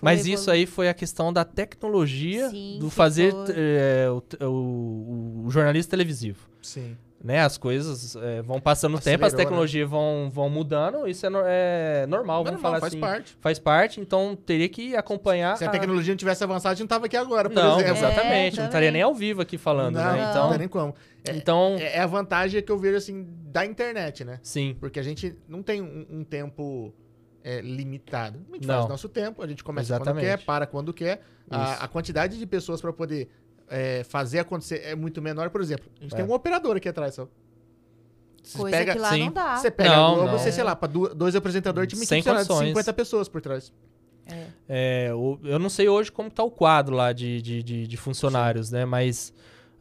Mas isso evolu- aí foi a questão da tecnologia Sim, do fazer é, o, o- o jornalista televisivo. Sim. Né? As coisas é, vão passando o Acelerou, tempo, as né? tecnologias vão, vão mudando, isso é, no- é normal, vamos Normal, falar faz assim. parte. Faz parte, então teria que acompanhar. Se a a- tecnologia não tivesse avançado, a gente não tava aqui agora, por Não, exemplo. exatamente. É, não estaria também. nem ao vivo aqui falando, não, né? não Então, tem nem como. É, então é- é a vantagem que eu vejo, assim, da internet, né? sim. Porque a gente não tem um, um tempo é, limitado. A gente Não. faz nosso tempo, a gente começa quando Exatamente. quer, para quando quer. A, a quantidade de pessoas para poder é, fazer acontecer é muito menor. Por exemplo, a gente É. tem um operador aqui atrás, só. Você Coisa pega, que lá sim. não dá. você pega Não, Globo, não. você, sei lá, para dois apresentadores, uma Sem de condições. 50 pessoas por trás. É. É, eu não sei hoje como tá o quadro lá de, de, de, de funcionários, né? Mas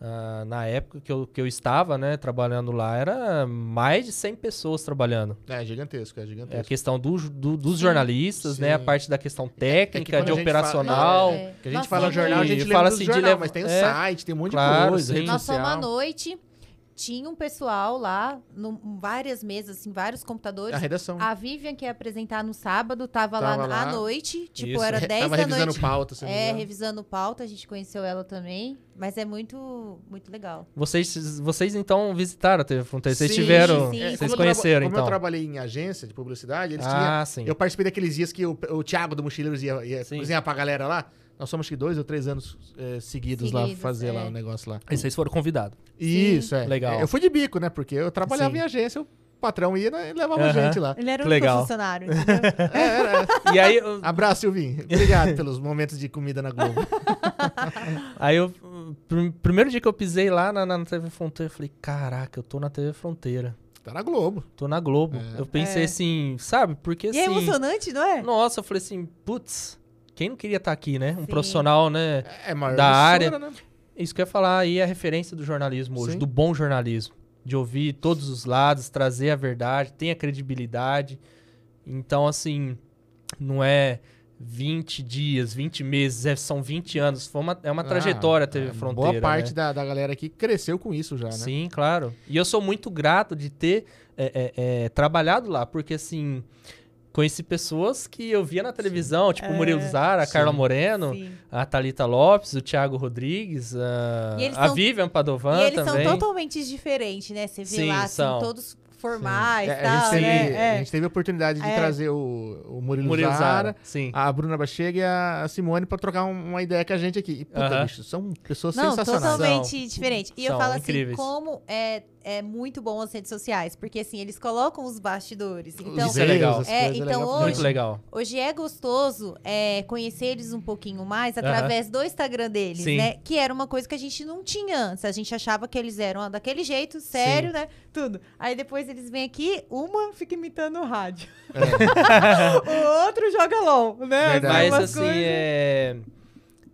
ah, na época que eu, que eu estava, né, trabalhando lá, era mais de 100 pessoas trabalhando. É gigantesco, é É a gigantesco. questão do, do- dos Sim. jornalistas, né? A Sim. parte da questão É que técnica, de a gente fala- operacional. É. Que a gente Nós fala jornal, a gente lembra fala assim de jornal, levar- mas tem o é. site, tem um monte Claro, de coisa, sim. Nós fomos à noite, tinha um pessoal lá, num, várias mesas, assim, vários computadores. A redação. A Vivian, que ia apresentar no sábado, tava, Tava lá, lá. à noite. Tipo, Isso. era Re- <laughs> 10 Tava da revisando noite. pauta, se É, revisando pauta, a gente conheceu ela também. Mas é muito, muito legal. Vocês, vocês então visitaram a TV Fronteira? Vocês Sim, tiveram. sim. Vocês como eu conheceram, traba- Como eu então? trabalhei em agência de publicidade, eles tinham. Ah, sim. Eu participei daqueles dias que o, o Thiago do Mochileiros ia, ia Sim. cozinhar pra galera lá. Nós somos que dois ou três anos eh, seguidos, lá, Seguidos, fazer é. lá o negócio lá. E vocês foram convidados. Isso, é. Legal. É, Eu fui de bico, né? Porque eu trabalhava Sim. em agência, o patrão ia né, e levava a Aham. gente lá. Ele era único legal. funcionário? <laughs> É, era- E aí, eu- Abraço, Silvinho. Obrigado <laughs> pelos momentos de comida na Globo. <laughs> aí eu pr- primeiro dia que eu pisei lá na, na TV Fronteira, eu falei, caraca, eu tô na TV Fronteira. Tá na Globo. Tô na Globo. É. Eu pensei É. assim, sabe? Porque E é assim. emocionante, não é? Nossa, eu falei assim, putz, quem não queria estar aqui, né? Um Sim. profissional, né? É maior Da área. Né? Isso que eu ia falar aí é a referência do jornalismo hoje, Sim. do bom jornalismo. De ouvir todos os lados, trazer a verdade, tem a credibilidade. Então, assim, não é 20 dias, 20 meses, é- são 20 anos. Foi uma, é uma Ah, trajetória a TV é, Fronteira. Boa parte né? da, da galera aqui cresceu com isso já, né? Sim, claro. E eu sou muito grato de ter é, é, é, trabalhado lá, porque assim, conheci pessoas que eu via na televisão, tipo o Murilo É. Zara, a Carla Sim. Moreno, Sim. a Thalita Lopes, o Thiago Rodrigues, a, a são- Vivian Padovan E eles também. são totalmente diferentes, né? Você vê Sim, lá, assim, são. todos formais É, e a, gente tal, teve, né? É. a gente teve a oportunidade de É. trazer o, o Murilo, Murilo Zara, Zara, sim. a Bruna Bachega e a Simone pra trocar um- uma ideia com a gente aqui. E, puta, Aham. bicho, são pessoas Não, sensacionais. totalmente diferente. E eu São falo incríveis. assim, como é, é muito bom as redes sociais, porque assim, eles colocam os bastidores. Então, Isso é legal. erros, as É, coisas, então legal pra hoje- Muito legal. Hoje é gostoso é, conhecer eles um pouquinho mais através do Instagram deles, Sim. né? Que era uma coisa que a gente não tinha antes. A gente achava que eles eram daquele jeito, sério, Sim. né? Tudo. Aí depois eles vêm aqui, uma fica imitando o rádio. <laughs> o outro joga LOL, né? Verdade. Mas assim, é...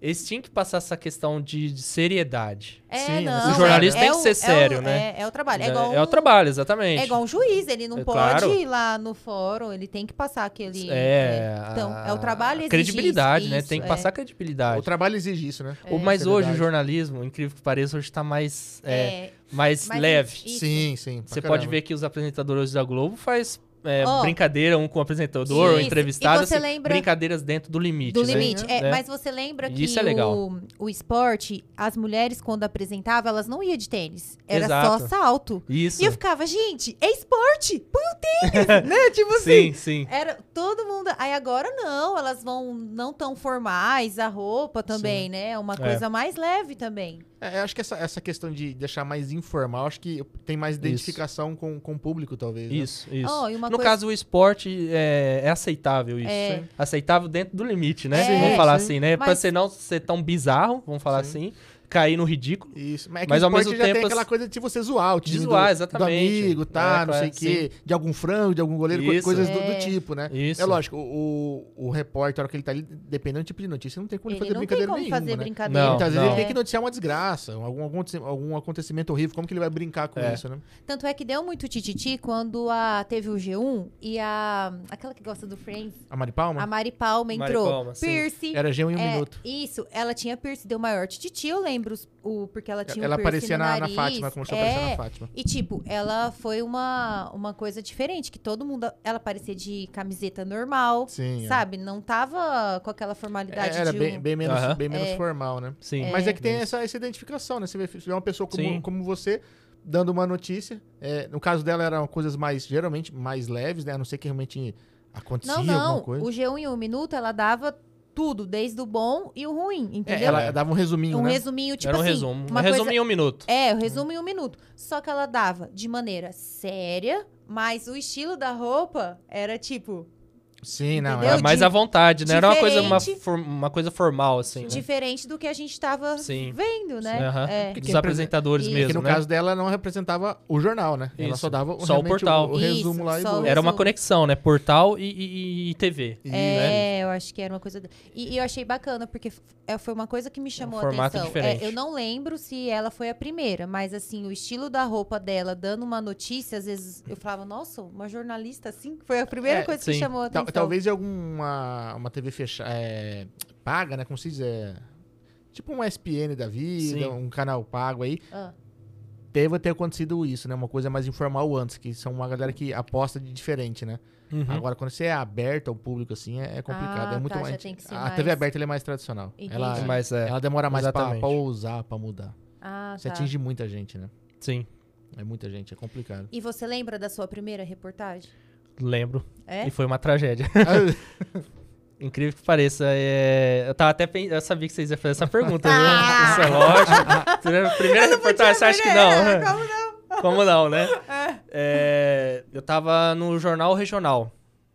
eles tinham que passar essa questão de, de seriedade. É, Sim, não, o jornalista é- tem é que o- ser é o- sério, né? É, é o trabalho. É, É, igual é o um- trabalho, exatamente. É igual um juiz, ele não É, pode claro. ir lá no fórum, ele tem que passar aquele. É, Então, é o trabalho exige credibilidade, né? isso, Tem que é. passar credibilidade. O trabalho exige isso, né? O- Mas hoje o jornalismo, incrível que pareça, hoje tá mais, é, É, mais mas leve. isso. Sim, sim. Você caramba. pode ver que os apresentadores da Globo faz é, Ó. brincadeira um com o apresentador, o Isso. entrevistado, E você assim, lembra- brincadeiras dentro do limite. Do né? limite. É, Né? Mas você lembra que é. O, o esporte, as mulheres, quando apresentavam, elas não iam de tênis. Era Exato. só salto. Isso. E eu ficava, gente, é esporte! Põe o tênis! <laughs> né? Tipo assim. Sim, sim. Era todo mundo. Aí agora não, elas vão não tão formais, a roupa também, né? Uma É. coisa mais leve também. É, eu acho que essa, essa questão de deixar mais informal, acho que tem mais identificação com, com o público, talvez. né? Isso, isso. Oh, no coisa- caso, o esporte é, é aceitável isso. É. Sim. Aceitável dentro do limite, né? Sim, vamos falar sim. assim, né? Pra Mas- você não ser tão bizarro, vamos falar Sim. assim, cair no ridículo. Isso. Mas é que Mas ao mesmo já tempo, tem aquela coisa de você zoar o time De do, zoar, do exatamente. amigo, tá, É, não sei o claro, quê, de algum frango, de algum goleiro, Isso. coisas do, do É. tipo, né? Isso. É lógico, o, o, o repórter, a hora que ele tá ali, dependendo do tipo de notícia, não tem como ele Ele fazer não tem brincadeira como nenhuma, fazer né? brincadeira. Não, Muitas vezes não. ele tem É. que noticiar uma desgraça, algum, algum, algum acontecimento horrível, como que ele vai brincar com É. isso, né? Tanto é que deu muito tititi quando a, teve o G1 e a. Aquela que gosta do Friends, A Mari Palma? a Mari Palma Mari entrou. Palma, sim. Pierce. Era G1 em um é, minuto. Isso, ela tinha Pierce, deu maior tititi, eu lembro, os- o, porque ela tinha Ela um aparecia no na, na. Fátima, começou a é, aparecer na Fátima. E, tipo, ela foi uma, uma coisa diferente, que todo mundo. Ela parecia de camiseta normal, Sim. é. sabe? Não tava com aquela formalidade Era de bem, um... bem menos, bem menos É. formal, né? Sim. Mas é que tem essa, essa identificação, né? Você vê, se vê uma pessoa como, Sim. como você dando uma notícia. é, no caso dela eram coisas mais, geralmente, mais leves, né? A não ser que realmente acontecia Não, não. alguma coisa. O G1 em um minuto, ela dava tudo, desde o bom e o ruim, É, entendeu? ela dava um resuminho, um né? resuminho, tipo Era um assim. resumo. Um Uma resumo coisa... em um minuto. É, o resumo em um minuto. Só que ela dava de maneira séria, mas o estilo da roupa era tipo Sim, não. Entendeu? Ela, Era mais à vontade, né? Era uma coisa, uma, for- uma coisa formal, assim, né? diferente do que a gente tava Sim. vendo, né? Aham. É. Dos apresentadores Isso. mesmo, que no né? caso dela não representava o jornal, né? Ela Isso. só dava o, Só o portal. o, o resumo Isso, lá e o. Era uma conexão, né? Portal e, e- e TV. E- né? É, eu acho que era uma coisa. E, e eu achei bacana, porque é, foi uma coisa que me chamou a formato atenção. diferente. É, eu não lembro se ela foi a primeira, mas assim, o estilo da roupa dela, dando uma notícia, às vezes eu falava, nossa, uma jornalista assim? Foi a primeira É, coisa que sim. chamou a atenção. Talvez em alguma uma TV fechada, é, paga, né? Como se diz, é, tipo um SPN da vida, Sim. um canal pago aí. Ah. Deve ter acontecido isso, né? Uma coisa mais informal antes, que são uma galera que aposta de diferente, né? Uhum. Agora, quando você é aberto ao público, assim, é, é complicado. Ah, é muito tá, já mais. tem que ser a mais- TV aberta ela é mais tradicional. Entendi. Ela, Mas é, ela demora mais pra, pra ousar, pra mudar. Ah, Você tá. atinge muita gente, né? sim, É muita gente, é complicado. E você lembra da sua primeira reportagem? Lembro. É? E foi uma tragédia. Ah, <laughs> <laughs> Incrível que pareça. é, Eu tava até pen- Eu sabia que vocês iam fazer essa pergunta, Ah! viu? Isso é lógico. <laughs> Primeira reportagem, você acha que não? Como não? Como não, né? É, eu tava no jornal regional,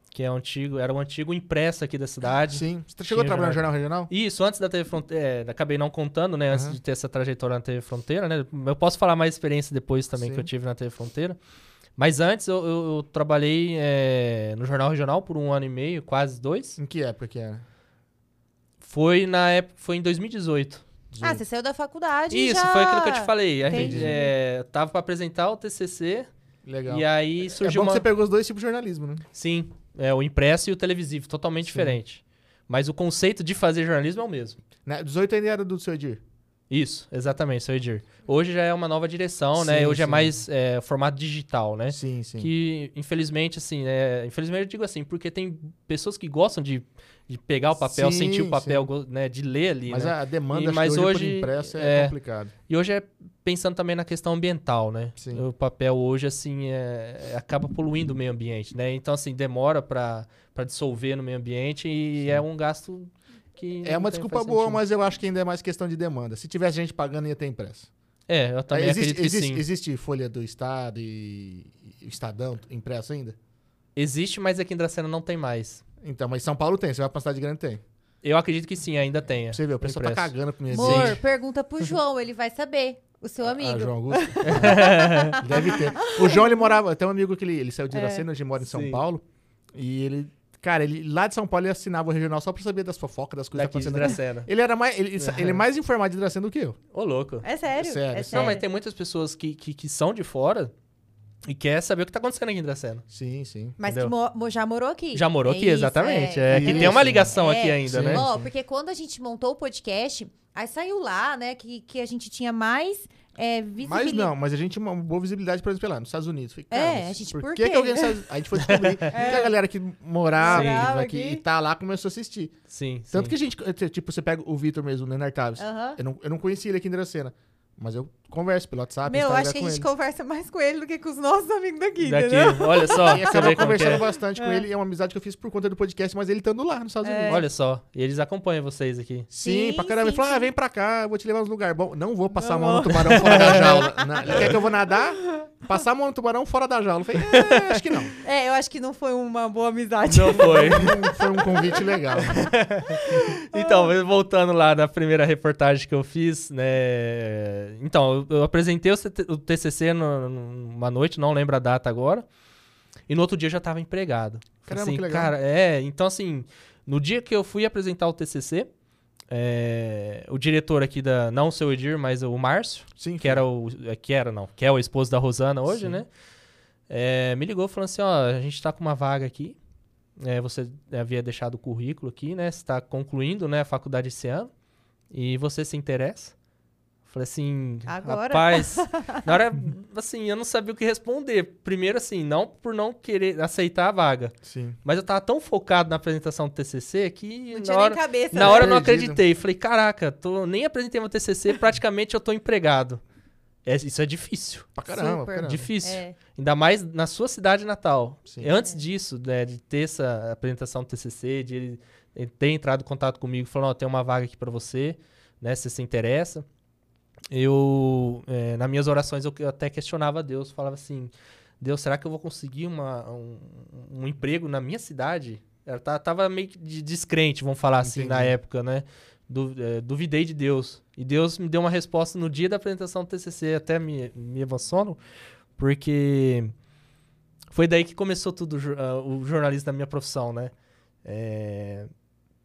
que é o antigo, era o antigo impresso aqui da cidade. Sim. Você chegou a Tinha trabalhar no jornal. Regional? Isso, antes da TV Fronteira, acabei não contando, né? Antes Aham. de ter essa trajetória na TV Fronteira, né? Eu posso falar mais experiência depois também Sim. que eu tive na TV Fronteira. Mas antes eu, eu- eu trabalhei é, no Jornal Regional por um ano e meio, quase dois. Em que época que era? Foi na época, foi em 2018. Ah, você saiu da faculdade e Isso, já... foi aquilo que eu te falei. A gente, Entendi. é, eu tava pra apresentar o TCC Legal. e aí é surgiu bom uma... que você pegou os dois tipos de jornalismo, né? Sim, é, o impresso e o televisivo, totalmente Sim. diferente. Mas o conceito de fazer jornalismo é o mesmo. Né? 18 ainda era do seu Edir. Isso, exatamente, seu Edir. Hoje já é uma nova direção, né? Sim, Hoje é sim. mais é, formato digital, né? Sim, sim. Que, infelizmente, assim, né? Infelizmente eu digo assim, porque tem pessoas que gostam de, de pegar o papel, Sim, sentir o papel, né? De ler ali, Mas né? a demanda E- mas hoje, hoje, impresso é, é, complicado. E hoje é pensando também na questão ambiental, né? Sim. O papel hoje, assim, é, é- acaba poluindo o meio ambiente, né? Então, assim, demora para dissolver no meio ambiente e é um gasto que... É uma desculpa boa, sentido. mas eu acho que ainda é mais questão de demanda. Se tivesse gente pagando, ia ter impresso. É, eu também existe, acredito que existe, sim. existe Folha do Estado e, e Estadão impresso ainda? Existe, mas aqui em Dracena não tem mais. Então, mas São Paulo tem. Você vai pra cidade grande, tem. Eu acredito que sim, ainda tenha. Pra você ver, o pessoal tá cagando pro minha Amor, pergunta pro <laughs> João, ele vai saber. O seu amigo. Ah, João Augusto? <laughs> Deve ter. O João, ele morava... Tem um amigo que ele, ele saiu de É. Iracema, hoje mora em São Sim. Paulo. E ele... Cara, ele lá de São Paulo ele assinava o regional só pra saber das fofocas, das coisas que Daqui de acontecendo aqui. Dracena. Ele era mais... Ele, ele é mais informado de Iracema do que eu. Ô, louco. É sério? Sério, é sério. sério. Não, mas tem muitas pessoas que, que, que são de fora e quer saber o que tá acontecendo aqui em Dracena. Sim, sim. Mas que mo- mo- já morou aqui. Já morou É aqui, isso, exatamente. é. É, que Isso. tem uma ligação É. aqui ainda, Sim. né? Ó, porque quando a gente montou o podcast, aí saiu lá, né, que, que a gente tinha mais é, Mas visibilidade. não, mas a gente tinha uma boa visibilidade, por exemplo, lá nos Estados Unidos. Falei, É, mas a gente, por, por que, quê? que alguém... A gente foi descobrir <laughs> que a galera que morava Morava aqui, aqui. e tá lá começou a assistir. Sim, Tanto sim. que a gente, tipo, você pega o Vitor mesmo, o Nenar Taves. Aham. Eu, não, eu não conhecia ele aqui em Dracena, mas eu converso pelo WhatsApp, Meu, Instagram acho que a com gente ele. conversa mais com ele do que com os nossos amigos daqui, Daqui, entendeu? olha só. <laughs> E acabou conversando é. bastante com É. ele. É uma amizade que eu fiz por conta do podcast, mas ele estando lá nos Estados É. Unidos. Olha só. E eles acompanham vocês aqui. Sim, Sim, pra caramba. Ele falou: ah, vem pra cá, eu vou te levar nos lugares. Bom, não vou passar a Não mão no tubarão fora da <laughs> jaula. Na- quer que eu vou nadar? Passar a mão no tubarão fora da jaula. Eu falei, é, acho que não. É, eu acho que não foi uma boa amizade. Não foi. <laughs> Não Foi um convite legal. Então, voltando lá na primeira reportagem que eu fiz, né? Então, eu, eu apresentei o, TCC no- numa noite, não lembro a data agora. E no outro dia eu já estava empregado. Caramba, assim. Cara, é. Então, assim, no dia que eu fui apresentar o TCC, é, o diretor aqui da. Não o seu Edir, mas o Márcio, Sim, que era o. é, Que era, não. Que é o esposo da Rosana hoje, Sim. né? É, me ligou falando assim: ó, a gente tá com uma vaga aqui. É, você havia deixado o currículo aqui, né? Você está concluindo né, a faculdade esse ano. E você se interessa? Falei assim, Agora? rapaz, <laughs> na hora, assim, eu não sabia o que responder. Primeiro, assim, não por não querer aceitar a vaga, Sim. mas eu tava tão focado na apresentação do TCC que Não na tinha hora, nem cabeça. na né? hora eu não acreditei. Falei, caraca, tô, nem apresentei meu TCC, praticamente eu tô empregado. É, isso é difícil, Pra caramba, Super. pra caramba. difícil. É. Ainda mais na sua cidade natal. Sim. E Antes disso, né, de ter essa apresentação do TCC, de ele ele ter entrado em contato comigo, falando, ó, tem uma vaga aqui pra você, né, se você se interessa. Eu, é, nas minhas orações, eu, eu até questionava Deus, falava assim, Deus, será que eu vou conseguir uma, um, um emprego na minha cidade? Eu ta- tava meio que de- descrente, vamos falar assim, na Entendi. época, né? Du- é, duvidei de Deus. E Deus me deu uma resposta no dia da apresentação do TCC, até me, me emociono, porque foi daí que começou tudo, ah, o jornalismo da minha profissão, né? É,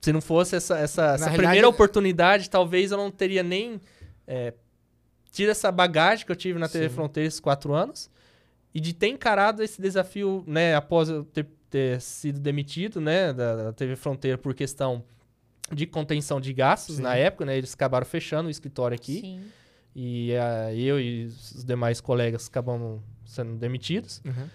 se não fosse essa, essa, essa primeira oportunidade, talvez eu não teria nem é, tido essa bagagem que eu tive na TV Sim. Fronteira esses quatro anos e de ter encarado esse desafio, né, após eu ter, ter sido demitido, né, da, da TV Fronteira por questão de contenção de gastos Sim. na época, né, eles acabaram fechando o escritório aqui Sim. e ah, eu e os demais colegas acabamos sendo demitidos. Uhum,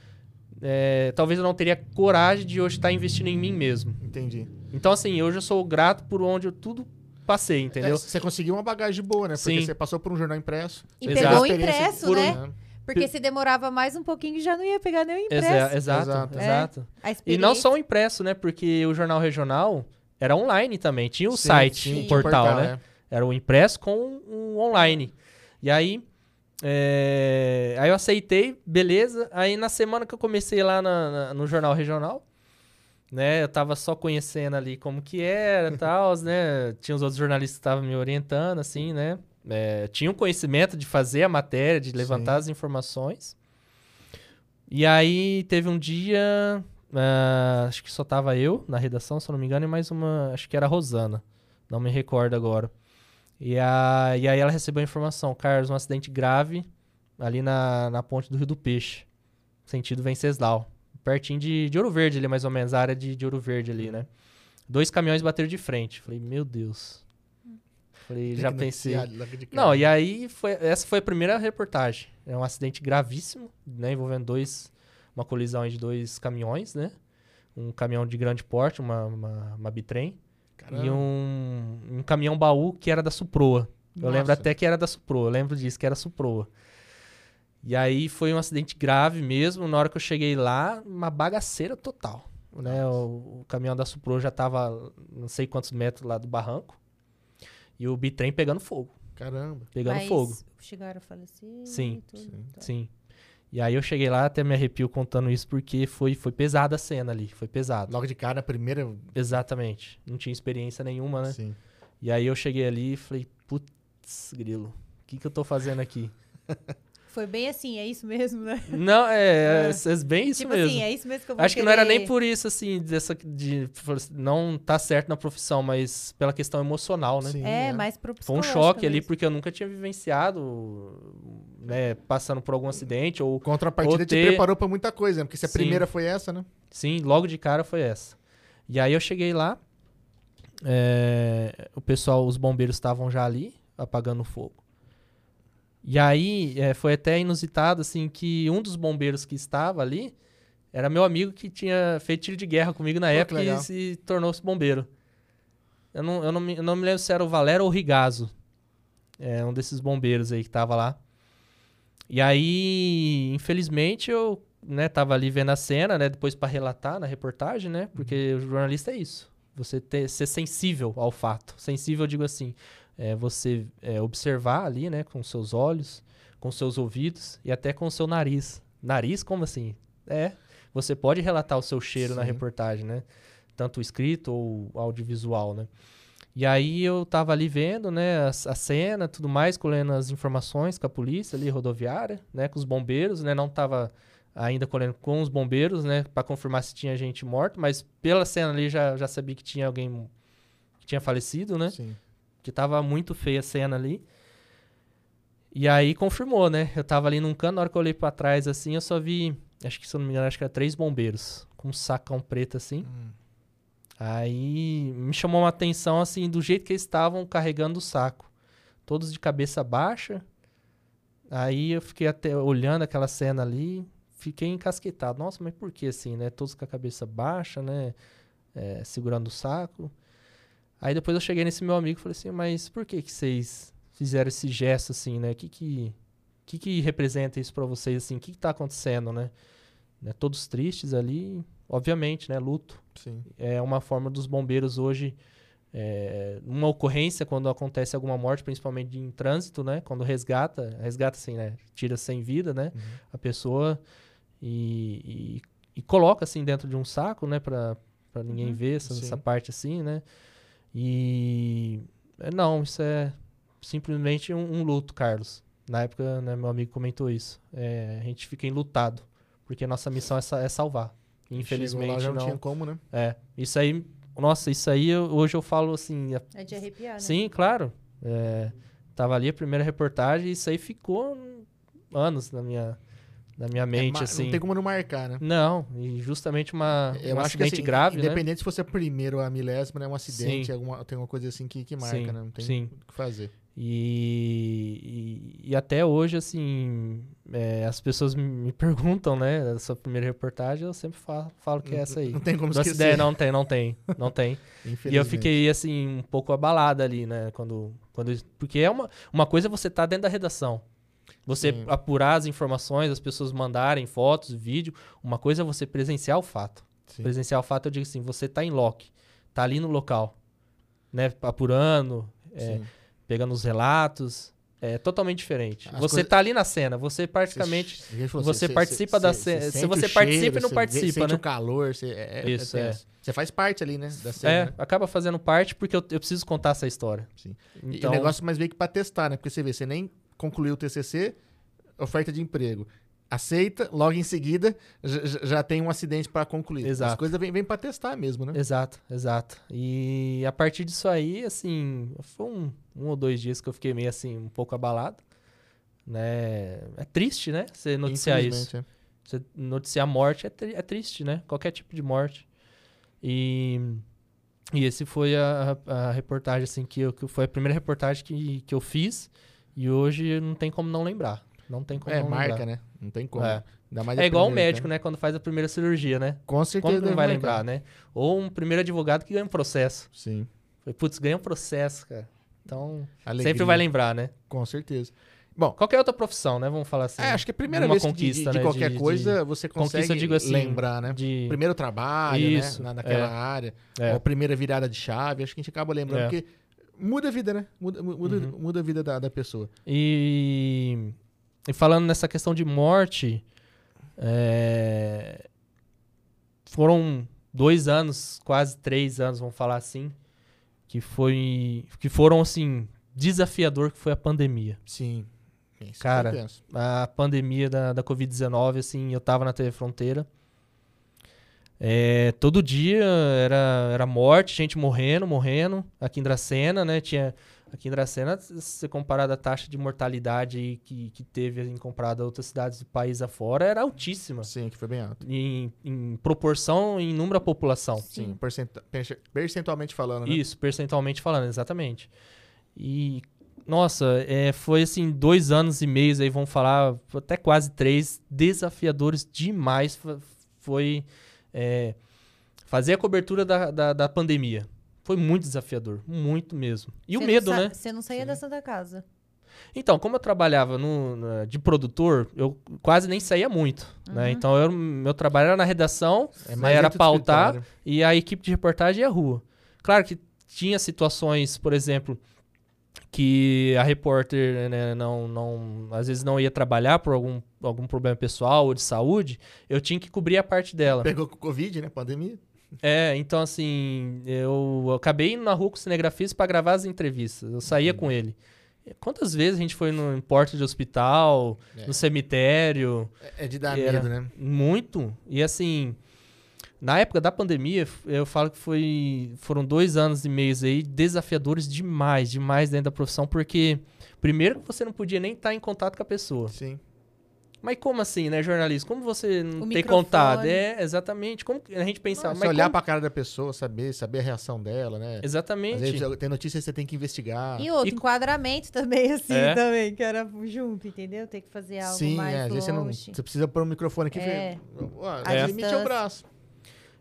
É, talvez eu não teria coragem de hoje estar investindo em mim mesmo. entendi. Então, assim, hoje eu sou grato por onde eu tudo passei, entendeu? É, você conseguiu uma bagagem boa, né? Porque Sim. você passou por um jornal impresso. E Exato. pegou o impresso, por um- né? Porque se demorava mais um pouquinho, já não ia pegar nem o impresso. Exa- exato, Exato. exato. A E não só o impresso, né? Porque o jornal regional era online também. Tinha o Sim, site, sim, o tinha portal, né? é. Era o impresso com o online. E aí, é, aí eu aceitei, beleza. Aí na semana que eu comecei lá na- na- no jornal regional, né? Eu tava só conhecendo ali como que era e <laughs> tal, né? Tinha os outros jornalistas que estavam me orientando, assim, né? É, tinha um conhecimento de fazer a matéria, de levantar Sim. as informações. E aí teve um dia, ah, acho que só tava eu na redação, se eu não me engano, e mais uma, acho que era a Rosana, não me recordo agora. E, a, e aí ela recebeu a informação, Carlos, um acidente grave ali na, na ponte do Rio do Peixe, sentido Venceslau, pertinho de, de Ouro Verde ali, mais ou menos, a área de, de Ouro Verde ali, né? Dois caminhões bateram de frente. Falei, meu Deus. Falei, Tem já pensei. Não, e aí foi, essa foi a primeira reportagem. É um acidente gravíssimo, né, envolvendo dois, uma colisão de dois caminhões, né? Um caminhão de grande porte, uma, uma, uma bitrem, Caramba. e um, um caminhão baú que era da Suproa. Eu lembro Nossa. até que era da Suproa, eu lembro disso, que era Suproa. E aí foi um acidente grave mesmo. Na hora que eu cheguei lá, uma bagaceira total. Né? O, o caminhão da Suproa já tava não sei quantos metros lá do barranco. E o bitrem pegando fogo. Caramba. Pegando Mas fogo. chegaram a falecer? Sim, e tudo, sim, tá. Sim. E aí eu cheguei lá, até me arrepio contando isso, porque foi, foi pesada a cena ali. Foi pesado. Logo de cara, a primeira. Exatamente. Não tinha experiência nenhuma, né? Sim. E aí eu cheguei ali e falei, putz, grilo, o que, que eu tô fazendo aqui? <laughs> Foi bem assim, é isso mesmo, né? Não, é, é, <laughs> é bem isso tipo mesmo. assim, é isso mesmo que eu vou Acho que não era querer. nem por isso, assim, dessa, de não tá certo na profissão, mas pela questão emocional, né? Sim, É, é. mais pro Foi um choque ali, mesmo. porque eu nunca tinha vivenciado, né, passando por algum acidente, ou Contrapartida Ou te ter- preparou pra muita coisa, né? Porque se a Sim. primeira foi essa, né? Sim, logo de cara foi essa. E aí eu cheguei lá, é, o pessoal, os bombeiros estavam já ali, apagando o fogo. E aí é, foi até inusitado, assim, que um dos bombeiros que estava ali era meu amigo que tinha feito tiro de guerra comigo na Pô, época e se tornou-se bombeiro. Eu não, eu, não me, eu não me lembro se era o Valério ou o Rigazo. É um desses bombeiros aí que tava lá. E aí, infelizmente, eu né, tava ali vendo a cena, né? Depois para relatar na reportagem, né? Porque o jornalista é isso. Você ter, ser sensível ao fato. Sensível, eu digo assim, é você é, observar ali, né? Com seus olhos, com seus ouvidos e até com o seu nariz. Nariz, como assim? É. Você pode relatar o seu cheiro na Sim. reportagem, né? Tanto escrito ou audiovisual, né? E aí eu tava ali vendo, né, a, a cena, tudo mais, colhendo as informações com a polícia ali, rodoviária, né, com os bombeiros, né, não tava ainda colhendo com os bombeiros, né, para confirmar se tinha gente morta, mas pela cena ali já, já sabia que tinha alguém que tinha falecido, né, Sim. Que tava muito feia a cena ali. E aí confirmou, né, eu tava ali num canto, na hora que eu olhei pra trás, assim, eu só vi, acho que se eu não me engano, acho que era três bombeiros, com um sacão preto, assim, Hum. Aí me chamou uma atenção assim do jeito que eles estavam carregando o saco. Todos de cabeça baixa. Aí eu fiquei até olhando aquela cena ali, fiquei encasquetado. Nossa, mas por que assim, né? Todos com a cabeça baixa, né? É, segurando o saco. Aí depois eu cheguei nesse meu amigo e falei assim, mas por que que vocês fizeram esse gesto assim, né? O que que, que que representa isso pra vocês assim? O que que tá acontecendo, né? né? Todos tristes ali, obviamente, né? Luto Sim. é uma forma dos bombeiros hoje é, uma ocorrência quando acontece alguma morte, principalmente em trânsito, né? Quando resgata, resgata assim, né? Tira sem vida, né? Uhum. A pessoa e, e, e coloca assim dentro de um saco, né? Pra, pra ninguém Uhum. ver essa, essa parte assim, né? E é, não, isso é simplesmente um, um luto, Carlos. Na época, né, meu amigo comentou isso. É, a gente fica enlutado, porque a nossa missão é, sa- é salvar. Chegou Infelizmente, lá, já não, não, tinha como, né? é, isso aí, nossa, isso aí eu- hoje eu falo assim, É de arrepiar, né? sim, claro. É, tava ali a primeira reportagem e isso aí ficou anos na minha, na minha É mente, ma- assim. Não tem como não marcar, né? Não, e justamente uma, Eu um que acidente assim, grave, né? independente se fosse a primeira ou a milésima, né? Um acidente, Sim. alguma, tem uma coisa assim que, que marca, Sim, né? Não tem sim. o que fazer. E, e, e até hoje, assim, é, as pessoas me- perguntam, né, a sua primeira reportagem, eu sempre falo, falo que é essa aí. Não tem como Não esquecer. ideia, não tem, não tem, não tem. <laughs> E eu fiquei, assim, um pouco abalado ali, né? Quando, quando, porque é uma, uma coisa é você estar dentro da redação. Você Sim. apurar as informações, as pessoas mandarem fotos, vídeo. Uma coisa é você presenciar o fato. Sim. Presenciar o fato, eu digo assim, você tá em loco. Tá ali no local. Né? Apurando, é, pegando os relatos. É totalmente diferente. As você coisas- tá ali na cena. Você praticamente... Você, falou, você participa da cena- se você participa e não você vê- participa, sente né? o calor, você, é, é- Isso, é é. tenso. Você faz parte ali, né? Da é, cena, né? acaba fazendo parte porque eu, eu preciso contar essa história. Sim. Então, E o negócio mais veio que pra testar, né? Porque você vê, você nem concluiu o TCC, oferta de emprego. Aceita, logo em seguida já, já- tem um acidente pra concluir. Exato. As coisas vêm vêm pra testar mesmo, né? Exato, exato. E a partir disso aí, assim, foi um, um ou dois dias que eu fiquei meio assim, um pouco abalado. Né? É triste, né? Você noticiar isso. É. Você noticiar morte é, tri- é triste, né? Qualquer tipo de morte. E, e esse foi a, a reportagem, assim, que, eu, que foi a primeira reportagem que, que eu fiz. E hoje não tem como não lembrar. Não tem como É, não marca, lembrar. né? Não tem como. É. É igual o médico, né? né? Quando faz a primeira cirurgia, né? Com certeza. Como não vai marcar. lembrar, né? Ou um primeiro advogado que ganha um processo. Sim. Putz, ganha um processo, cara. Então, Alegria. sempre vai lembrar, né? Com certeza. Bom, Qualquer outra profissão, né? Vamos falar assim. é, acho que a primeira vez que de- conquista, de, né, qualquer de- coisa você conquista, consegue digo assim, lembrar, né? de... Primeiro trabalho, Isso, né? Na, naquela é. área. É. Ou a primeira virada de chave. Acho que a gente acaba lembrando, É. porque muda a vida, né? Muda, mu- muda, Uhum. muda a vida da, da pessoa. E, e falando nessa questão de morte, é, foram dois anos, quase três anos, vamos falar assim, que foi que foram assim desafiador que foi a pandemia. Sim. Isso Cara. A pandemia da, da Covid-19, assim, eu tava na TV Fronteira. É, todo dia era, era morte, gente morrendo, morrendo. Aqui em Dracena, né? Tinha, aqui em Dracena, se comparado a taxa de mortalidade que, que teve em comparado a outras cidades do país afora, era altíssima. Sim, que foi bem alto. Em, em proporção em número à população. Sim, percent- perce- percentualmente falando, né? Isso, percentualmente falando, exatamente. E, nossa, é, foi assim, dois anos e meio aí, vamos falar, até quase três, desafiadores demais. Foi é, fazer a cobertura da, da, da pandemia. Foi muito desafiador, muito mesmo. E o Você medo, né? Você não saía Sim. da Santa Casa. Então, como eu trabalhava no, na- de produtor, eu quase nem saía muito, né? Uhum. Então, eu, meu trabalho era na redação, É né? era dentro do pautar, e a equipe de reportagem ia à rua. Claro que tinha situações, por exemplo, que a repórter né, não, não, às vezes não ia trabalhar por algum, algum problema pessoal ou de saúde, eu tinha que cobrir a parte dela. Pegou com o Covid, né? Pandemia. É, então assim, eu acabei indo na rua com o cinegrafista para gravar as entrevistas. Eu saía com ele. Quantas vezes a gente foi no porta de hospital, É. no cemitério, É- É de dar medo, né? muito. E assim, na época da pandemia, eu falo que foi, foram dois anos e meio aí desafiadores demais, demais dentro da profissão, porque primeiro que você não podia nem estar em contato com a pessoa. Sim. Mas como assim, né, jornalista? Como você não O ter microfone. contato? É, exatamente. Como a gente pensava, Você mas olhar como- pra cara da pessoa, saber, saber a reação dela, né? Às Exatamente. vezes tem notícia que você tem que investigar. E outro, E- enquadramento também, assim, É. também, que era junto, entendeu? Tem que fazer algo Sim, mais é, às vezes você não. Você precisa pôr o microfone aqui. É. A o limite é o braço.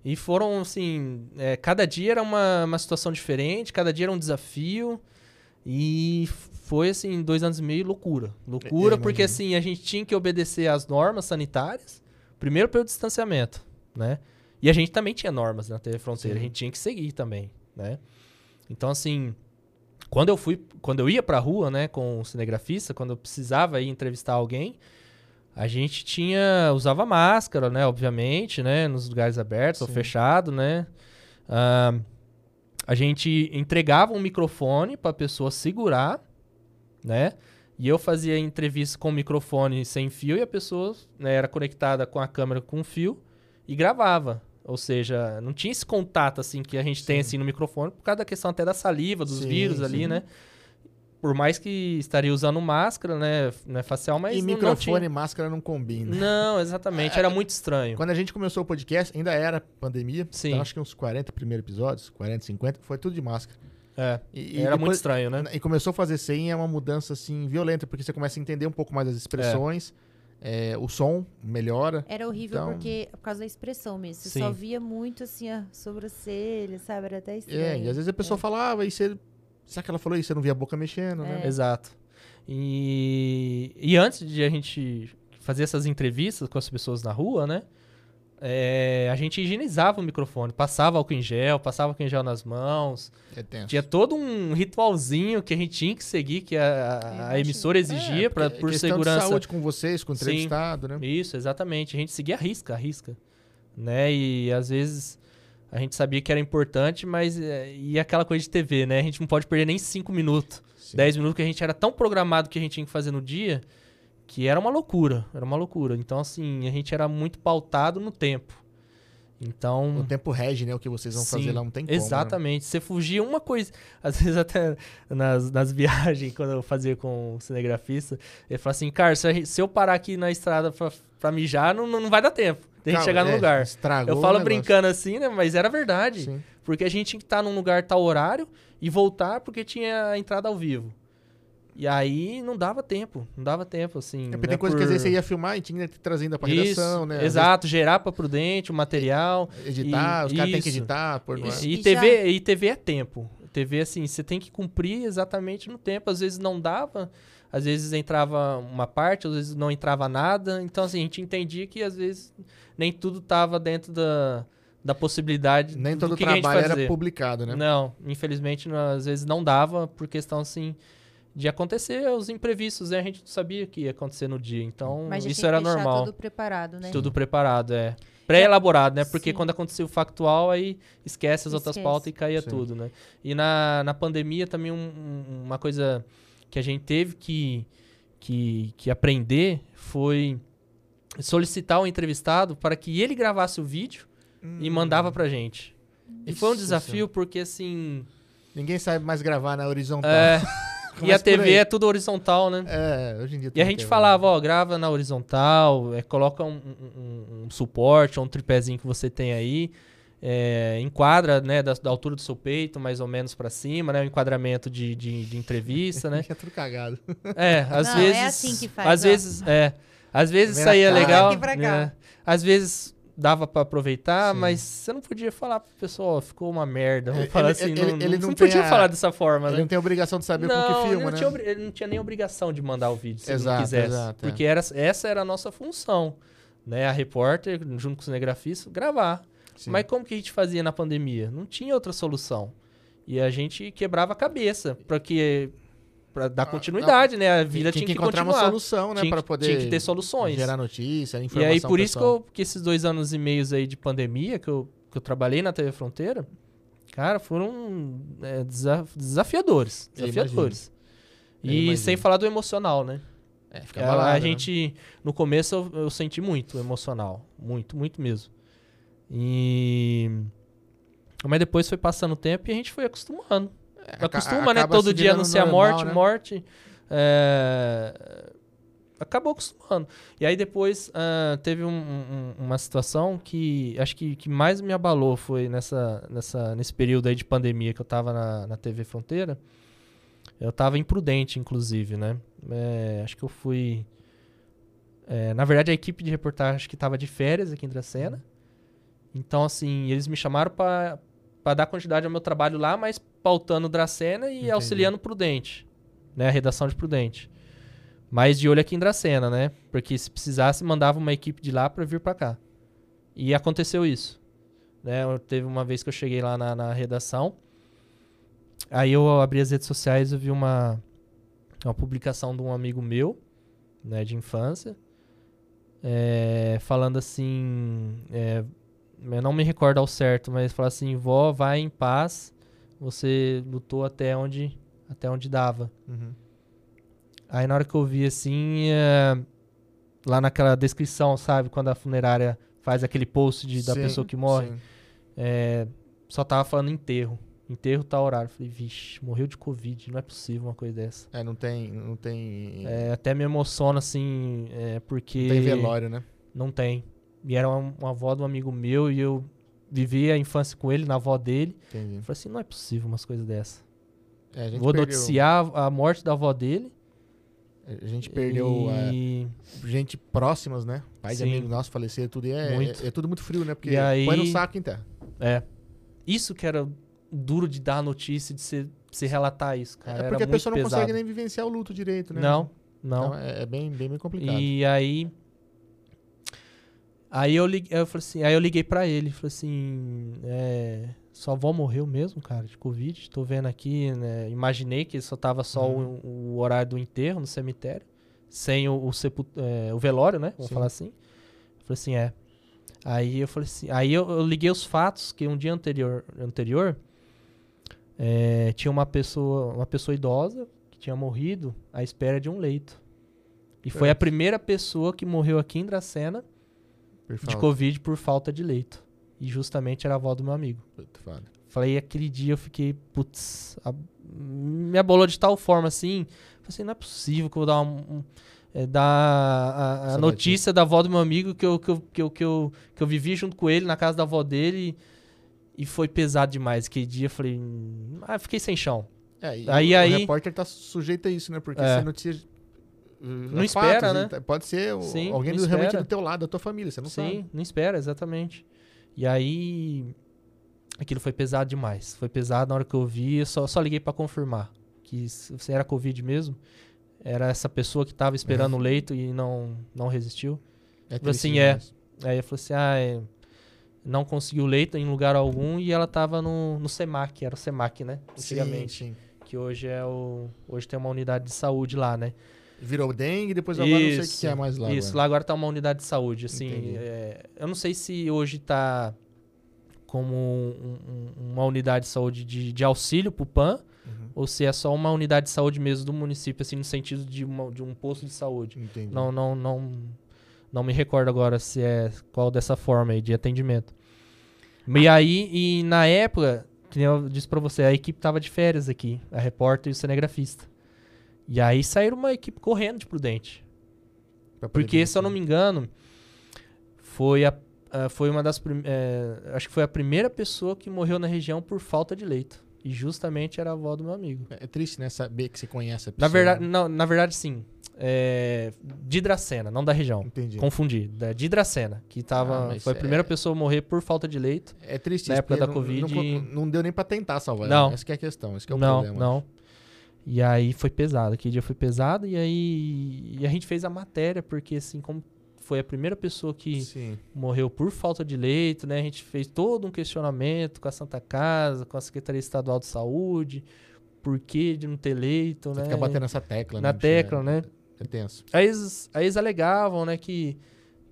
E foram, assim, é, cada dia era uma, uma situação diferente, cada dia era um desafio. E foi, assim, dois anos e meio, loucura. Loucura, Eu porque, imagino. assim, a gente tinha que obedecer às normas sanitárias, primeiro pelo distanciamento, né? E a gente também tinha normas na TV Fronteira, Sim. a gente tinha que seguir também, né? Então, assim, quando eu fui, quando eu ia pra rua, né, com o cinegrafista, quando eu precisava ir entrevistar alguém, a gente tinha, usava máscara, né, obviamente, né, nos lugares abertos ou Sim. fechado, né? Ah, a gente entregava um microfone para a pessoa segurar, né? E eu fazia entrevista com o microfone sem fio e a pessoa né, era conectada com a câmera com fio e gravava. Ou seja, não tinha esse contato assim que a gente tem Sim. assim no microfone por causa da questão até da saliva, dos Sim, vírus ali, sim. né? Por mais que estaria usando máscara, né, né facial, mas e não, não microfone tinha. e máscara não combinam. Não, exatamente, era muito estranho. Quando a gente começou o podcast, ainda era pandemia. Sim. Então, acho que uns 40 primeiros episódios, 40, 50, foi tudo de máscara. É, E, e era muito depois- estranho, né? E começou a fazer sem é uma mudança assim violenta, porque você começa a entender um pouco mais as expressões, é, o som melhora. Era horrível Então- porque, por causa da expressão mesmo. Você Sim. só via muito assim a sobrancelha, sabe? Era até estranho. É, e às vezes a pessoa falava e você. Sabe que ela falou isso? Você não via a boca mexendo, né? É. Exato. E, e antes de a gente fazer essas entrevistas com as pessoas na rua, né? é, a gente higienizava o microfone, passava álcool em gel, passava álcool em gel nas mãos. É tenso. Tinha todo um ritualzinho que a gente tinha que seguir, que a, a imagino. emissora exigia pra, porque é por segurança. De saúde com vocês, com o Sim. entrevistado, né? Isso, exatamente. A gente seguia a risca, a risca. Né? E às vezes A gente sabia que era importante, mas é, e aquela coisa de TV, né? A gente não pode perder nem 5 minutos, Sim. 10 minutos, que a gente era tão programado que a gente tinha que fazer no dia, que era uma loucura, era uma loucura. Então, assim, a gente era muito pautado no tempo. Então, O tempo rege, né? O que vocês vão Sim, fazer lá não tem como. né? Exatamente. Você fugia uma coisa. <laughs> Às vezes até nas, nas viagens, <laughs> quando eu fazia com o cinegrafista, ele falava assim, cara, se eu parar aqui na estrada pra, pra mijar, não, não vai dar tempo. Tem que Calma, chegar no é, lugar. Estragou Eu falo brincando assim, né? Mas era verdade. Sim. Porque a gente tinha que estar num lugar tal horário e voltar porque tinha a entrada ao vivo. E aí não dava tempo, não dava tempo, assim. É porque né, tem coisa que às por- vezes você ia filmar e tinha que trazer ainda pra Isso, redação, né? Exato, gerar pra prudente o material. vezes Editar, E- os caras têm que editar, pôr no ar. E, E TV, e TV é tempo. TV, assim, você tem que cumprir exatamente no tempo. Às vezes não dava, às vezes entrava uma parte, às vezes não entrava nada. Então, assim, a gente entendia que às vezes nem tudo tava dentro da, da possibilidade Nem do todo o trabalho era publicado, né? Não, infelizmente, não, às vezes não dava por questão, assim, de acontecer os imprevistos, né? A gente não sabia que ia acontecer no dia. Então, Mas isso era normal. tudo preparado, né? Tudo preparado, é. Pré-elaborado, né? Porque Sim. quando acontecia o factual, aí esquece as outras Esquece. pautas e caía Sim. tudo, né? E na, na pandemia também um- um- uma coisa que a gente teve que, que, que aprender foi solicitar o entrevistado para que ele gravasse o vídeo e mandava pra gente. E foi um Hum. Isso, desafio porque, assim... Ninguém sabe mais gravar na horizontal. É, <laughs> e a TV é tudo horizontal, né? É, hoje em dia E a gente falava, ó, grava na horizontal, é, coloca um, um- um- um suporte, ou um tripézinho que você tem aí, é, enquadra, né, da, da altura do seu peito, mais ou menos pra cima, né, um enquadramento de, de, de entrevista, né. <laughs> É tudo cagado. É, às Não, é vezes... assim que faz, Às ó. vezes, é, às vezes Vem saía legal, né, às vezes dava pra aproveitar, Sim. mas você não podia falar pro pessoal, ficou uma merda, vamos Ele- falar ele- assim, ele- não, ele não, não podia a- falar dessa forma, Ele né. não tem obrigação de saber não, com que ele filma, não né? tinha, ele não tinha nem obrigação de mandar o vídeo se ele Exato, não quisesse. exato, é. porque era, essa era a nossa função. Né? A repórter, junto com os cinegrafistas, gravar. Sim. Mas como que a gente fazia na pandemia? Não tinha outra solução. E a gente quebrava a cabeça para que para dar Ah, continuidade, né? A vida tinha tinha, que que encontrar continuar. uma solução, né? que- poder tinha que ter soluções. gerar notícia, E informação aí, por isso que, eu, que esses dois anos e meios aí de pandemia que eu, que eu trabalhei na TV Fronteira, cara, foram é, desa- desafiadores. Desafiadores. E sem falar do emocional, né? É, fica A- abalado, a né? gente, no começo, eu, eu senti muito emocional. Muito, muito mesmo. E. Mas depois foi passando o tempo e a gente foi acostumando. É, Acostuma, né? Todo dia anunciar normal, morte, né? morte. É, Acabou acostumando. E aí depois ah, teve um- um- uma situação que acho que, que mais me abalou foi nessa, nessa, nesse período aí de pandemia que eu tava na, na TV Fronteira. Eu tava imprudente, inclusive, né? É, acho que eu fui. é, na verdade, a equipe de reportagem que tava de férias aqui em Dracena. Então, assim, eles me chamaram para dar continuidade ao meu trabalho lá, mas pautando Dracena e Entendi. auxiliando Prudente, né? A redação de Prudente. Mas de olho aqui em Dracena, né? Porque se precisasse, mandava uma equipe de lá para vir para cá. E aconteceu isso. Né? Eu- Teve uma vez que eu cheguei lá na, na redação. Aí eu abri as redes sociais e vi uma, uma publicação de um amigo meu, né, de infância, é, falando assim. é, eu não me recordo ao certo, mas fala assim: vó, vai em paz. Você lutou até onde, até onde dava. Uhum. Aí na hora que eu vi assim, é, lá naquela descrição, sabe? Quando a funerária faz aquele post de- da Sim, pessoa que morre, é, só tava falando enterro. Enterro tá horário. Falei, vixe, morreu de Covid, não é possível uma coisa dessa. É, não tem. Não tem. É, até me emociona, assim, é, porque. não tem velório, né? Não tem. E era uma, uma avó de um amigo meu e eu vivi a infância com ele, na avó dele. Entendi. Eu falei assim, não é possível umas coisas dessas. É, a Vou perdeu, noticiar a morte da avó dele. A gente perdeu é, e... gente próximas, né? Pai de Sim. amigos nossos faleceram, tudo. E é, é, é tudo muito frio, né? Porque E aí- põe no saco em terra. É. Isso que era duro de dar a notícia, de se, se relatar isso, cara. é porque a pessoa não pesado. consegue nem vivenciar o luto direito, né? Não, não. Então é, é bem, bem, bem complicado. E aí. Aí eu liguei, eu falei assim, aí eu liguei pra ele, falei assim, é, sua avó morreu mesmo, cara, de Covid. Tô vendo aqui, né? Imaginei que só tava só Uhum. o, o horário do enterro no cemitério, sem o, o, sepu- é, o velório, né? Vamos Sim. falar assim. Eu falei assim, é. Aí eu falei assim, aí eu, eu liguei os fatos que um dia anterior, anterior é, tinha uma pessoa, uma pessoa idosa que tinha morrido à espera de um leito. E foi a primeira pessoa que morreu aqui em Dracena de. Covid por falta de leito. E justamente era a avó do meu amigo. Falei, aquele dia eu fiquei, putz, a- me abolou de tal forma assim. Falei assim, não é possível que eu vou dar um. um- é, dar a, a notícia da avó do meu amigo que eu, que, eu, que, eu, que, eu, que eu vivi junto com ele na casa da avó dele. E foi pesado demais. Aquele dia eu falei. hum, Ah, fiquei sem chão. É, Aí- o, aí- o repórter tá sujeito a isso, né? Porque É. se notícia. Não é espera, fatos, né? tá- Pode ser Sim, alguém do, realmente do teu lado, da tua família, você não Sim, sabe. não espera, exatamente. E aí. Aquilo foi pesado demais. Foi pesado na hora que eu vi. Eu só, só liguei pra confirmar que se era Covid mesmo. Era essa pessoa que tava esperando o leito e não, não resistiu. É Tipo assim, é. demais. Aí eu falei assim: ah, é, não conseguiu leito em lugar algum e ela tava no, no SEMAC, era o SEMAC, né? Antigamente. Sim, sim. Que hoje é o. Hoje tem uma unidade de saúde lá, né? Virou dengue, depois agora não sei o que Isso, é mais lá. Isso, agora. lá agora tá uma unidade de saúde, assim. É, eu não sei se hoje tá como um- um- uma unidade de saúde de, de auxílio pro PAN, Uhum. ou se é só uma unidade de saúde mesmo do município, assim, no sentido de, uma- de um posto de saúde. Entendi. Não, não, não, não me recordo agora se é qual dessa forma aí de atendimento. E aí, e na época, que eu disse pra você, a equipe tava de férias aqui, a repórter e o cinegrafista. E aí saíram uma equipe correndo de Prudente. Porque, se eu não me engano, foi, a, a- foi uma das. prim- é, acho que foi a primeira pessoa que morreu na região por falta de leito. E justamente era a avó do meu amigo. aqui. É triste, né? Saber que você conhece a Na pessoa. verdade, não, na verdade, sim. É, de Dracena, não da região. Entendi. Confundi. Da, de Dracena, que tava, Ah, foi a primeira é- pessoa a morrer por falta de leito. É triste Na época da não- Covid- Não, não deu nem pra tentar salvar. Não. Essa que é a questão, esse que é o não, problema. não. E aí foi pesado. Aquele dia foi pesado. E aí e a gente fez a matéria, porque assim, como foi a primeira pessoa que Sim. morreu por falta de leito, né? A gente fez todo um questionamento com a Santa Casa, com a Secretaria Estadual de Saúde, por que de não ter leito, Você né? fica batendo nessa tecla, na né? tecla, É- né? É tenso. Aí eles, aí eles alegavam, né, que,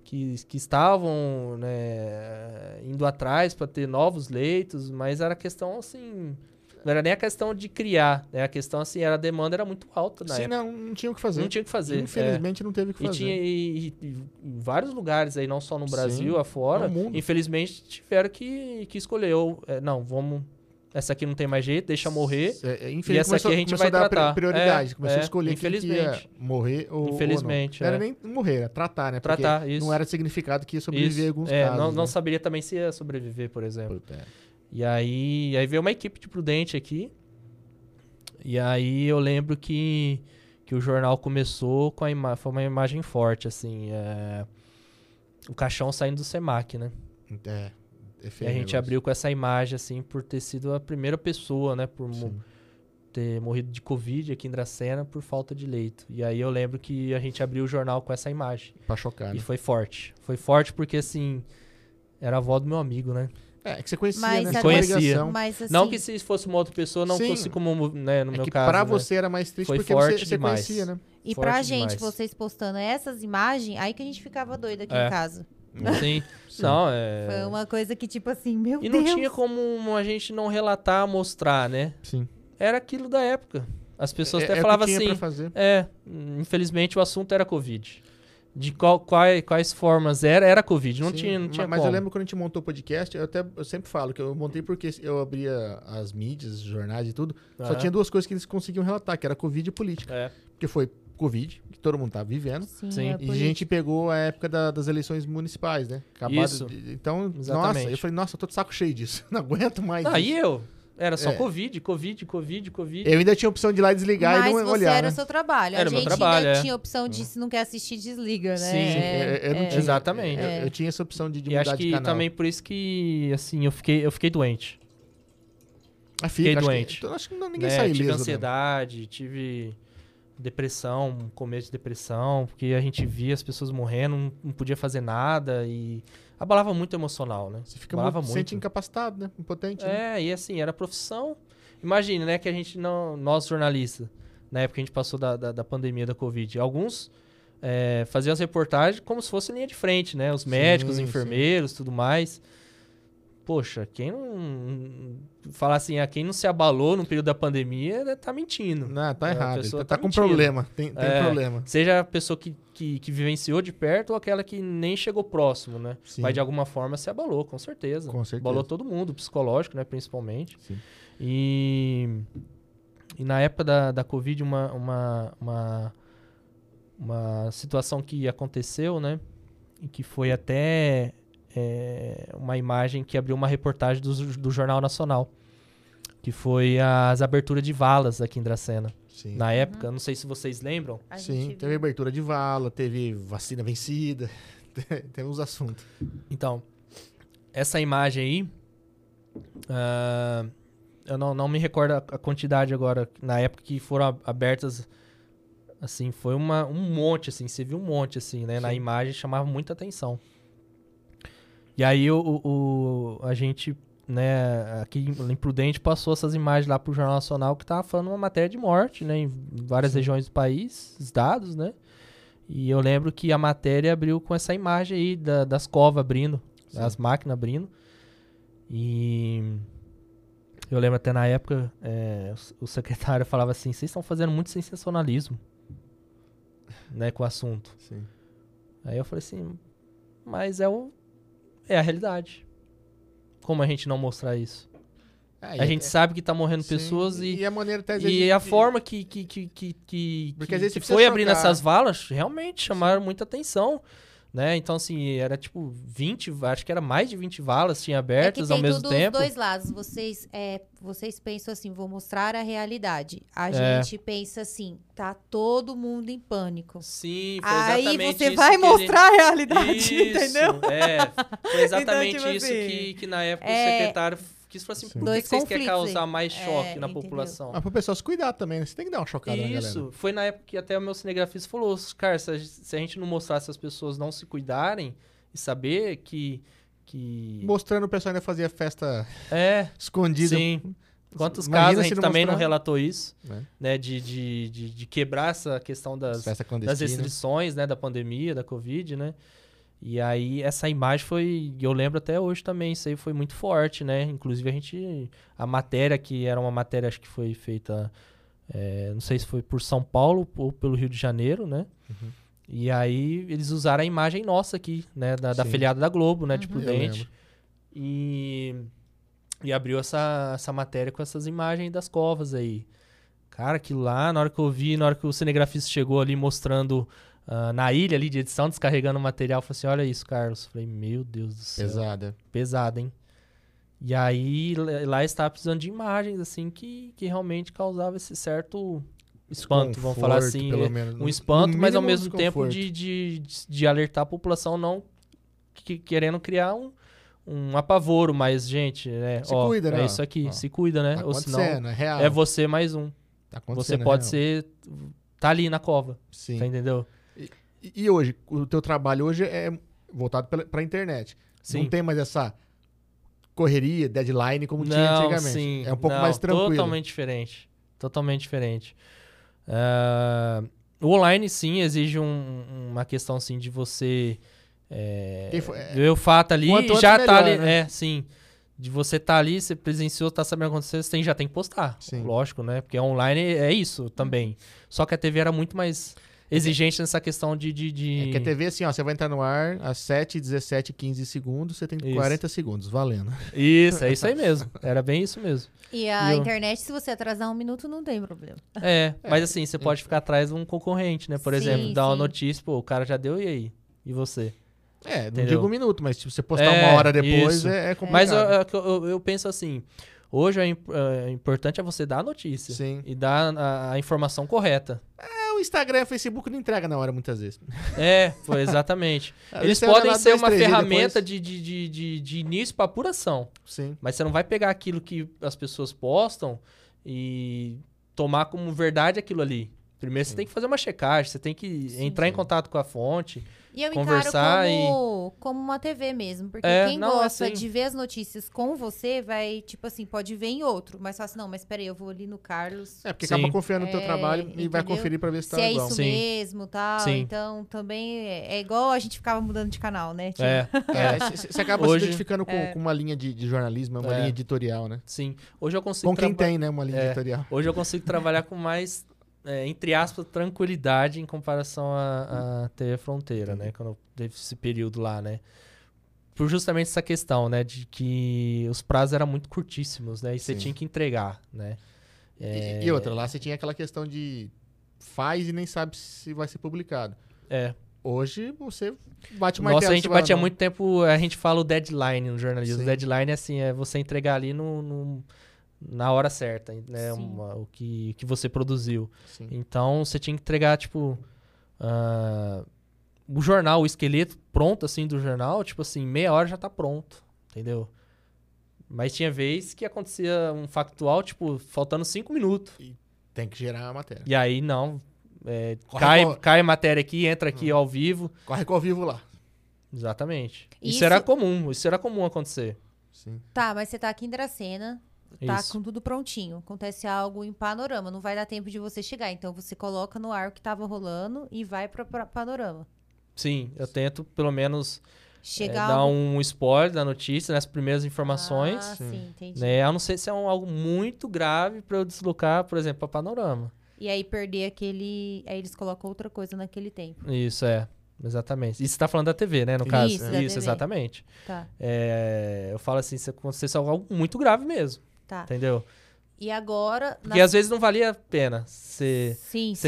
que, que estavam né, indo atrás para ter novos leitos, mas era questão assim, não era nem a questão de criar, né? A questão assim, era a demanda era muito alta na Sim, época. não, não tinha o que fazer. Não tinha o que fazer. é. Infelizmente não teve o que E fazer. tinha e, e- e em vários lugares aí, não só no Sim, Brasil, afora, no mundo. infelizmente tiveram que, que escolher. Ou, é, não, vamos. Essa aqui não tem mais jeito, deixa morrer. É, é, E infelizmente, essa aqui começou- a gente começou vai a dar tratar. prioridade. É, começou a é, escolher quem que infelizmente. morrer ou, ou Infelizmente, não. Não é. era nem morrer, era tratar, né? Porque Tratar, isso. não era significado que ia sobreviver Isso. alguns é, casos. não, não né? saberia também se ia sobreviver, por exemplo. Puta, é. E aí, aí veio uma equipe de Prudente aqui. E aí eu lembro que, que o jornal começou com a imagem. Foi uma imagem forte, assim. é, o caixão saindo do SEMAC, né? É, é E a gente abriu com essa imagem, assim, por ter sido a primeira pessoa, né? Por mo- ter morrido de Covid aqui em Dracena por falta de leito. E aí eu lembro que a gente abriu o jornal com essa imagem. Pra chocar, E né? foi forte. Foi forte porque, assim, era a avó do meu amigo, né? É, que você conhecia, Mas né? Conhecia. Mas assim, Não que se fosse uma outra pessoa, não Sim. fosse como, né, no É meu que caso. pra né? você era mais triste Foi porque forte você, você demais. conhecia, né? e forte pra gente, demais. vocês postando essas imagens, aí que a gente ficava doido aqui É. em casa. Sim. Sim. Não, é... Foi uma coisa que, tipo assim, meu E não Deus. tinha como a gente não relatar, mostrar, né? Sim. Era aquilo da época. As pessoas É- até é falavam assim... pra fazer. É, infelizmente o assunto era Covid. De qual, quais, quais formas era, era Covid. Não Sim, tinha, não tinha Mas como. eu lembro quando a gente montou o podcast, eu até eu sempre falo que eu montei porque eu abria as mídias, jornais e tudo. Só tinha duas coisas que eles conseguiam relatar, que era Covid e política. É, Porque foi Covid, que todo mundo tá vivendo. Sim, Sim. é E a gente pegou a época da- das eleições municipais, né? Acabado Isso. de- então, nossa, Exatamente. eu falei, nossa, eu tô de saco cheio disso. <laughs> Não aguento mais. Aí eu. Era só É. Covid, Covid, Covid, Covid. Eu ainda tinha a opção de ir lá desligar Mas e não você olhar. era né? o seu trabalho. Era a gente trabalho, ainda é. tinha a opção de se não quer assistir, desliga, né? Sim, É, eu não é. tinha. Exatamente. Eu, eu tinha essa opção de, de e mudar acho de que canal. também por isso que, assim, eu fiquei, eu fiquei doente. Ah, fiquei fica, acho que- doente. então, acho que não- ninguém né? sai tive né? ansiedade, tive depressão, começo de depressão, porque a gente via as pessoas morrendo, não, não podia fazer nada e abalava muito emocional, né? Você fica abalava muito, muito. sente incapacitado, né? Impotente. né? É, e assim, era profissão. Imagine, né, que a gente não. Nós jornalistas, na época que a gente passou da, da, da pandemia da Covid, alguns é, faziam as reportagens como se fosse linha de frente, né? Os médicos, os Sim, enfermeiros, tudo mais. Poxa, quem não. Falar assim, a quem não se abalou no período da pandemia, né, tá mentindo. Não, tá É, errado. Pessoa tá, tá com mentindo. problema. Tem, tem É. problema. Seja a pessoa que, que, que vivenciou de perto ou aquela que nem chegou próximo, né? Sim. Mas de alguma forma se abalou, com certeza. Com certeza. Abalou todo mundo, psicológico, né? Principalmente. Sim. E, e na época da, da Covid, uma, uma, uma, uma situação que aconteceu, né? E que foi até é, uma imagem que abriu uma reportagem do, do Jornal Nacional. Que foi as aberturas de valas aqui em Dracena. Sim. Na época, não sei se vocês lembram. A Sim, gente teve abertura de vala, teve vacina vencida. <laughs> Teve uns assuntos. Então, essa imagem aí, ah, eu não, não me recordo a, quantidade agora, na época que foram abertas, assim, foi uma, um monte, assim, você viu um monte, assim, né, na Sim. imagem, chamava muita atenção. E aí o, o- a gente, né, aqui em Prudente passou essas imagens lá pro Jornal Nacional que tava falando uma matéria de morte, né, em várias Sim. regiões do país, os dados, né, e eu lembro que a matéria abriu com essa imagem aí da- das covas abrindo, Sim. as máquinas abrindo. E eu lembro até na época, é, o, o secretário falava assim, vocês estão fazendo muito sensacionalismo, né, com o assunto. Sim. Aí eu falei assim, mas é, o, é a realidade. Como a gente não mostrar isso? É, A e- gente sabe que tá morrendo sim, pessoas e, E a maneira até e a forma que, que, que, que, que, Porque que- que foi abrindo essas valas, realmente chamaram muita atenção. Né? Então, assim, era tipo 20, acho que era mais de 20 valas tinha É abertas tem ao mesmo tempo. os dois lados. Vocês, é, vocês pensam assim, vou mostrar a realidade. A É. gente pensa assim, tá todo mundo em pânico. Sim, foi Aí exatamente você isso vai mostrar a realidade, <laughs> Isso, entendeu? É, foi exatamente Então, tipo isso assim, que, que na época é- o secretário quis falar assim, Sim. por que Dois que vocês querem causar mais choque É, na entendeu? população? Mas pro pessoal se cuidar também, né? Você tem que dar uma chocada na. Isso, foi na época que até o meu cinegrafista falou, cara, se a, gente- se a gente não mostrasse as pessoas não se cuidarem e saber que... que... Mostrando o pessoal ainda fazia festa É, escondida. sim. Quantos Imagina casos a se gente não também não mostrar. relatou isso, Né? né? De, de, de, de quebrar essa questão das, das restrições, né, da pandemia, da Covid, né? E aí essa imagem foi, eu lembro até hoje também, isso aí foi muito forte, né? Inclusive a gente, a matéria que era uma matéria acho que foi feita, é, não sei se foi por São Paulo ou pelo Rio de Janeiro, né? Uhum. E aí eles usaram a imagem nossa aqui, né, da, da filiada da Globo, né, de Uhum. Eu Prudente. lembro. E, e abriu essa, essa matéria com essas imagens das covas aí. Cara, aquilo lá, na hora que eu vi, na hora que o cinegrafista chegou ali mostrando ah, na ilha ali de edição, descarregando o material, falei assim, olha isso, Carlos. Falei, meu Deus do céu. Pesada. Pesado, hein? E aí, lá- estava precisando de imagens, assim, que, que realmente causava esse certo espanto, vamos falar assim. pelo é, menos. um espanto, mas ao mesmo tempo de, de, de alertar a população não que- querendo criar um, um apavoro, mas, gente, né? Se ó, cuida, é né, ó. isso aqui, Ó, se cuida, né? Tá Ou senão é real. é você mais um. Tá Você é pode real. ser. tá ali na cova, Sim. tá entendeu? E, e hoje, o teu trabalho hoje é voltado pela, pra internet. Sim. Não tem mais essa correria, deadline como tinha Não, antigamente. sim, é um pouco não, mais tranquilo. Totalmente diferente. Totalmente diferente. Ah, o online, sim, exige um- uma questão, assim, de você é, for- é, ver o fato ali e já tá melhor, ali. né? É, sim. De você tá ali, você presenciou, tá sabendo o que aconteceu, você tem, já tem que postar. Sim. Lógico, né? Porque online é isso também. Só que a TV era muito mais exigente nessa questão de... de, de- É que a TV, assim, ó, você vai entrar no ar às 7, 17, 15 segundos, você tem Isso. 40 segundos, valendo. Isso, é isso aí mesmo. Era bem isso mesmo. E a E eu- internet, se você atrasar um minuto, não tem problema. É, mas assim, você pode ficar atrás de um concorrente, né? Por Sim, exemplo, dar uma notícia, pô, o cara já deu, e aí? E você? É, não Entendeu? digo um minuto, mas tipo, você postar É, uma hora depois isso. é, é complicado. Mas eu, eu, eu- eu penso assim, hoje é, imp- é importante é você dar a notícia. Sim. E dar a, a informação correta. É, Instagram e o Facebook não entrega na hora muitas vezes. É, foi <laughs> exatamente. Eles podem ser uma ferramenta de, de, de, de início para apuração. Sim. Mas você não vai pegar aquilo que as pessoas postam e tomar como verdade aquilo ali. Primeiro você tem que fazer uma checagem, você tem que Sim, entrar em contato com a fonte. E eu conversar encaro como, como uma TV mesmo. Porque É, quem não, gosta assim- de ver as notícias com você vai, tipo assim, pode ver em outro. Mas fala assim, não, mas peraí, eu vou ali no Carlos. É, porque Sim. acaba confiando no teu É, trabalho e vai entendeu? conferir pra ver se tá se é igual. isso Sim. mesmo tal. Sim. Então também é, é igual a gente ficava mudando de canal, né? Tipo, É, É, você você acaba Hoje- se identificando com, É. com uma linha de, de jornalismo, uma É. linha editorial, né? sim. Hoje eu consigo Com quem traba- tem, né, uma linha É. editorial. Hoje eu consigo trabalhar com mais, é, entre aspas, tranquilidade em comparação à, à TV Fronteira, né? Quando teve esse período lá, né? Por justamente essa questão, né? De que os prazos eram muito curtíssimos, né? E você tinha que entregar, né? E- E, outra, lá você tinha aquela questão de faz e nem sabe se vai ser publicado. É. Hoje você bate martelo. Nossa, a gente batia muito tempo, a gente fala o deadline no jornalismo. Sim. O deadline, assim, é você entregar ali no, no- na hora certa, né? Uma- o que, que você produziu. Sim. Então, você tinha que entregar, tipo... ah, o jornal, o esqueleto pronto, assim, do jornal, tipo assim, meia hora já tá pronto, entendeu? Mas tinha vez que acontecia um factual, tipo, faltando cinco minutos. Tem que gerar a matéria. E aí, não. é, Corre cai, cai a matéria aqui, entra aqui ao vivo. Corre com ao vivo lá. Exatamente. Isso, Isso- era comum, isso era comum acontecer. Sim. Tá, mas você tá aqui em Dracena, tá Isso. com tudo prontinho. Acontece algo em panorama, não vai dar tempo de você chegar. Então você coloca no ar o que tava rolando e vai pra panorama. Sim, eu tento pelo menos é, dar um spoiler da notícia, nas primeiras informações. Ah, sim, entendi. né? A não ser se é um- algo muito grave pra eu deslocar, por exemplo, pra panorama. E aí perder aquele. Aí eles colocam outra coisa naquele tempo. Isso, é. Exatamente. Isso você tá falando da TV, né? No caso. Isso, TV. exatamente. Tá, É, eu falo assim, se acontecesse algo muito grave mesmo, tá. entendeu? E agora. Porque na- às vezes não valia a pena você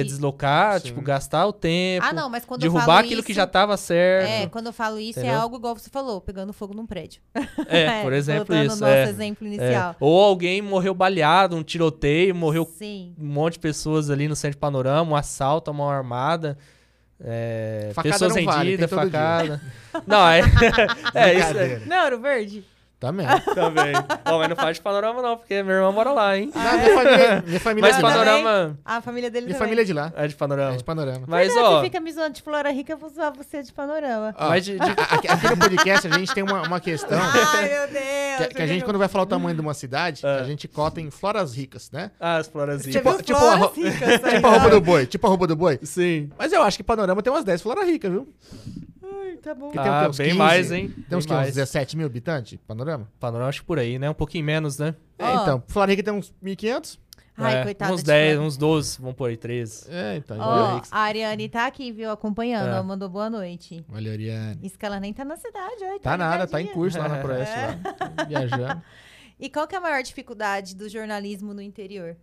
deslocar, Sim. tipo, gastar o tempo, Ah, não, mas quando eu derrubar falo aquilo isso, que já tava certo. É, quando eu falo isso, é Entendeu? algo igual você falou, pegando fogo num prédio. É, <laughs> por exemplo, isso. nosso é. exemplo É. inicial. Ou alguém morreu baleado, um tiroteio, morreu Sim. um monte de pessoas ali no centro de panorama, um assalto, uma mão armada. é, Facada pessoas não vale, rendidas, tem todo dia. facada. Não, é, <laughs> é isso. é-. Não, Ouro Verde? Também. Também. Ó, mas não faz de panorama, não, porque minha irmã mora lá, hein? Não, minha família, minha <laughs> família Mas é de lá. panorama. A família dele Minha também. família é de lá. É de É panorama. de panorama. Mas, Não, ó. Você fica me zoando de Flora Rica, eu vou zoar você de panorama. Ó, Mas de- de- aqui, aqui no podcast a gente tem uma, uma questão Ai, meu Deus. que, que a gente, quando vai falar o tamanho de uma cidade, Ah. a gente cota em floras ricas, né? Ah, as florazinhas. Você viu tipo Floras a ro- Ricas, <laughs> Tipo a roupa ó. do boi, tipo a roupa do boi. Sim. Mas eu acho que Panorama tem umas 10 floras ricas, viu? Ai, tá bom. Que tem Ah, quê? Uns bem 15? mais, hein? Tem uns, Bem que, uns mais. 17 mil habitantes, Panorama? Panorama, acho que por aí, né? Um pouquinho menos, né? É, Ó. então, Rica tem uns 1.500? Ai, É, coitada Uns de 10, Flora. uns 12, vamos por aí, 13. É, então. Ó, Rica. a Ariane tá aqui, viu, acompanhando. É. Ela mandou boa noite. Olha, Ariane. Isso que ela nem tá na cidade, olha. Tá nada, tá em curso lá na <laughs> Proeste, É. lá. Tá Viajando. <laughs> E qual que é a maior dificuldade do jornalismo no interior?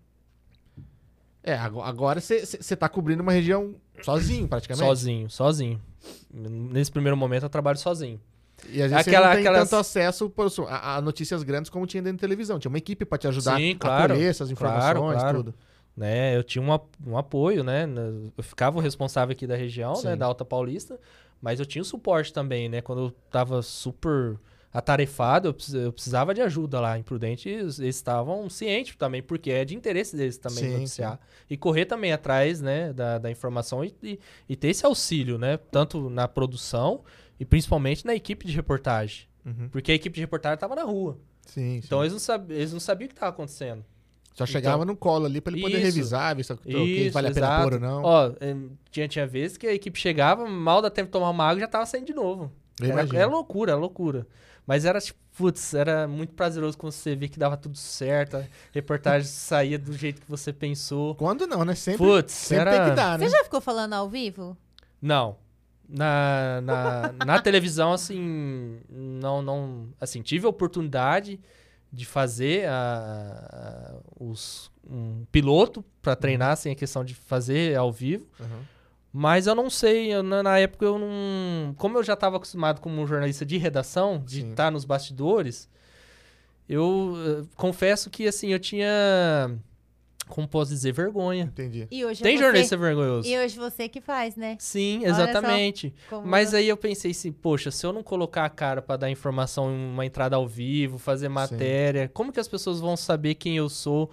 É, ago- agora você tá cobrindo uma região sozinho, praticamente. Sozinho, sozinho. Nesse primeiro momento eu trabalho sozinho. E às vezes Aquela- não tem aquelas- tanto acesso por- a, a notícias grandes como tinha dentro da televisão. Tinha uma equipe pra te ajudar Sim, a claro. colher essas informações, Claro, claro. tudo. né? Eu tinha um, um apoio, né? Eu ficava o responsável aqui da região, né? Sim. Da Alta Paulista, mas eu tinha o suporte também, né? Quando eu tava super atarefado, eu, precis- eu precisava de ajuda lá em Prudente, e eles estavam cientes também, porque é de interesse deles também Sim, noticiar. E correr também atrás, né, da, da informação e, e, e ter esse auxílio, né? Tanto na produção e principalmente na equipe de reportagem. Uhum. Porque a equipe de reportagem tava na rua. Sim, sim. Então eles não, sab eles não sabiam o que estava acontecendo. Só chegava no colo ali pra ele poder Isso. revisar, ver se Isso, vale a pena exato. pôr ou não. Ó, em- tinha, tinha vezes que a equipe chegava, mal dá tempo de tomar uma água e já tava saindo de novo. Era, imagino. era loucura, era loucura. Mas era tipo, putz, era muito prazeroso quando você via que dava tudo certo, a reportagem <laughs> saía do jeito que você pensou. Quando não, né? Sempre, Putz, sempre era... tem que dar, né? Você já ficou falando ao vivo? Não. Na, na, <laughs> na televisão, assim, não, não. Assim, tive a oportunidade de fazer a, a- os, um piloto para treinar, assim, a questão de fazer ao vivo. Uhum. Mas eu não sei, eu- na, na época eu não. Como eu já estava acostumado como jornalista de redação, de Sim. estar nos bastidores, eu eh, confesso que assim, eu tinha. Como posso dizer, vergonha. Entendi. E hoje Tem é você... jornalista vergonhoso? E hoje você que faz, né? Sim, exatamente. Mas aí eu pensei assim, poxa, se eu não colocar a cara pra dar informação em uma entrada ao vivo, fazer matéria, como que as pessoas vão saber quem eu sou?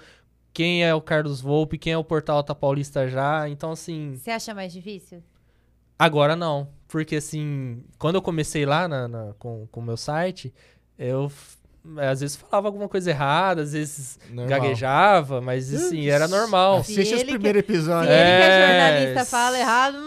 Quem é o Carlos Volpe, quem é o Portal Alta Paulista já. Então, assim, Você acha mais difícil? agora não. Porque, assim, quando eu comecei lá na- na- com o meu site, eu às vezes falava alguma coisa errada, às vezes Normal. gaguejava, mas, assim, era normal. Se Assiste os ele primeiros Se episódios. ele É, que é jornalista fala errado,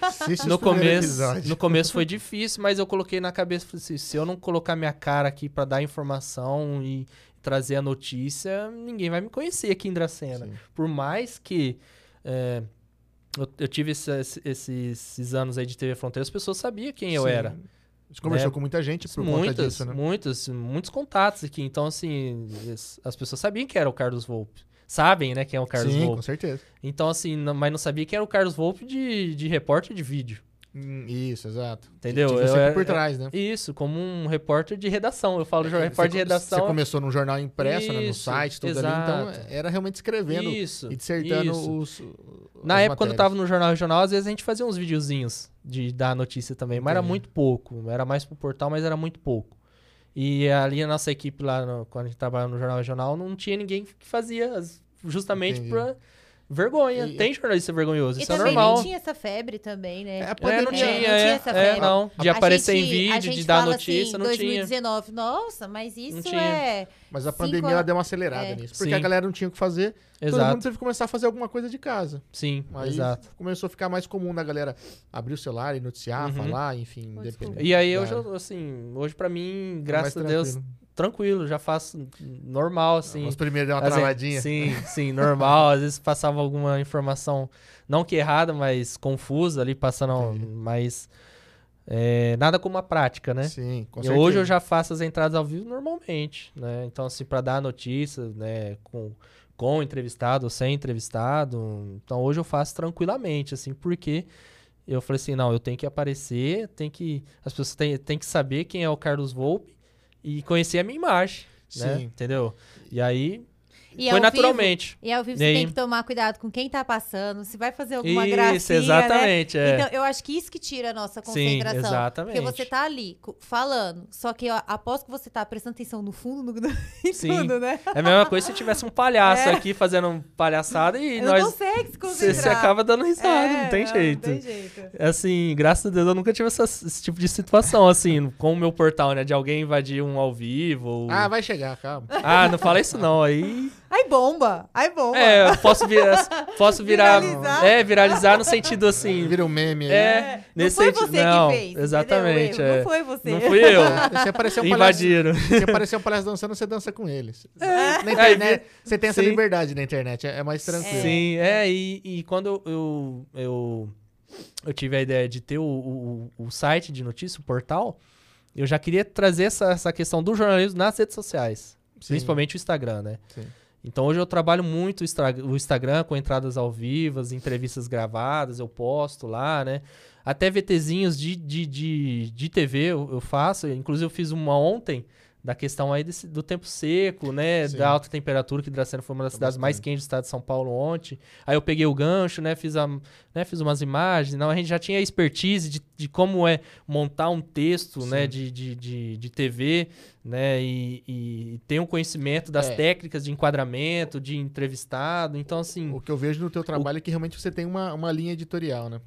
Assiste No os primeiros começo, episódios. no começo foi difícil, mas eu coloquei na cabeça, falei assim, se eu não colocar minha cara aqui pra dar informação e trazer a notícia, ninguém vai me conhecer aqui em Dracena. Sim. Por mais que é, eu, eu tive esses, esses, anos aí de TV Fronteira, as pessoas sabiam quem eu Sim. era. A gente conversou Né? com muita gente por conta Muitas, disso, né? muitos, muitos contatos aqui. Então, assim, as pessoas sabiam quem era o Carlos Volpe. Sabem, né, quem é o Carlos Sim, com Volpe. certeza. Então, assim, não- mas não sabia quem era o Carlos Volpe de, de repórter de vídeo. Hum, Isso, exato. Entendeu? Tinha Eu sempre era- por trás, né? Isso, como um repórter de redação. Eu falo É, repórter você de redação. Você começou num jornal impresso, né, no Isso, site, tudo ali. Então, exato. era realmente escrevendo Isso. e dissertando isso. os. Na época, quando eu matérias. tava no Jornal Regional, às vezes a gente fazia uns videozinhos de dar notícia também, mas era muito pouco. Era mais pro portal, mas era muito pouco. E ali a nossa equipe lá, no- quando a gente trabalhava no Jornal Regional, não tinha ninguém que fazia justamente Entendi. Vergonha. E- Tem jornalista vergonhoso, e isso é também normal. nem tinha essa febre também, né? É, a É, não pandemia- tinha, não tinha é, essa é, febre. não. De A aparecer gente- em vídeo, de dar notícia, assim, não tinha. 2019, nossa, mas isso tinha. é... Mas a pandemia ela deu uma acelerada é. nisso. Porque Sim. a galera não tinha o que fazer. Todo mundo Exato. teve que começar a fazer alguma coisa de casa. Sim, Aí exato. começou a ficar mais comum da galera abrir o celular e noticiar, Uhum. falar, enfim. Dependendo. E aí hoje, assim, hoje pra mim, Mais graças a Deus, tranquilo. já faço normal, assim. Os primeiros deu uma vezes- travadinha. Sim, <laughs> sim, normal. Às vezes passava alguma informação, não que errada, mas confusa ali, passando Entendi. mais. é, nada como a prática, né? Sim, com E certeza. hoje eu já faço as entradas ao vivo normalmente, né? Então, assim, para dar notícia, né, com, com entrevistado ou sem entrevistado. Então, hoje eu faço tranquilamente, assim, porque eu falei assim, não, eu tenho que aparecer, tem que as pessoas têm, têm que saber quem é o Carlos Volpe e conhecer a minha imagem, né? Sim. Entendeu? E aí E foi naturalmente. Vivo, e ao vivo E você aí? tem que tomar cuidado com quem tá passando, se vai fazer alguma Isso, gracinha, né? exatamente, é. Então, eu acho que isso que tira a nossa Sim, concentração. exatamente. Porque você tá ali falando, só que eu aposto que você tá prestando atenção no fundo, <laughs> no, em Sim. tudo, né? É a mesma coisa se tivesse um palhaço <laughs> É. aqui fazendo palhaçada e não nós consegue se você concentrar. você acaba dando risada, É, não tem jeito. Não tem jeito. Assim, graças a Deus eu nunca tive essa- esse tipo de situação, assim, com o meu portal, né? De alguém invadir um ao vivo. Ou... Ah, vai chegar, calma. Ah, não fala isso não, aí. Aí bomba, aí bomba. É, eu posso virar. Posso virar. Viralizar. É, viralizar no sentido assim. Vira um meme aí. É, não nesse foi sentido. você não, que fez. Exatamente. é. Não foi você. Não fui eu. É, Se aparecer um palhaço, Invadiram. se aparecer um palhaço dançando, você dança com eles. Na Aí, internet, você tem essa sim. liberdade na internet, é é mais tranquilo. Sim, é, e, e quando eu, eu, eu, eu tive a ideia de ter o, o, o site de notícia, o portal, eu já queria trazer essa, essa questão do jornalismo nas redes sociais. Sim. Principalmente o Instagram, né? Sim. Então hoje eu trabalho muito o Instagram com entradas ao vivo, as entrevistas gravadas, eu posto lá, né? Até VTzinhos de, de, de, de TV eu faço. Inclusive eu fiz uma ontem da questão aí desse- do tempo seco, né? Sim. Da alta temperatura, que Dracena foi uma das Tá cidades mais bastante. quentes do estado de São Paulo ontem. Aí eu peguei o gancho, né? Fiz, a, né? Fiz umas imagens. Não, a gente já tinha expertise de, de como é montar um texto, né? De, de, de, de TV, né? E, e tem um conhecimento das É. técnicas de enquadramento, de entrevistado. Então, assim, O que eu vejo no teu trabalho é que realmente você tem uma, uma linha editorial, né?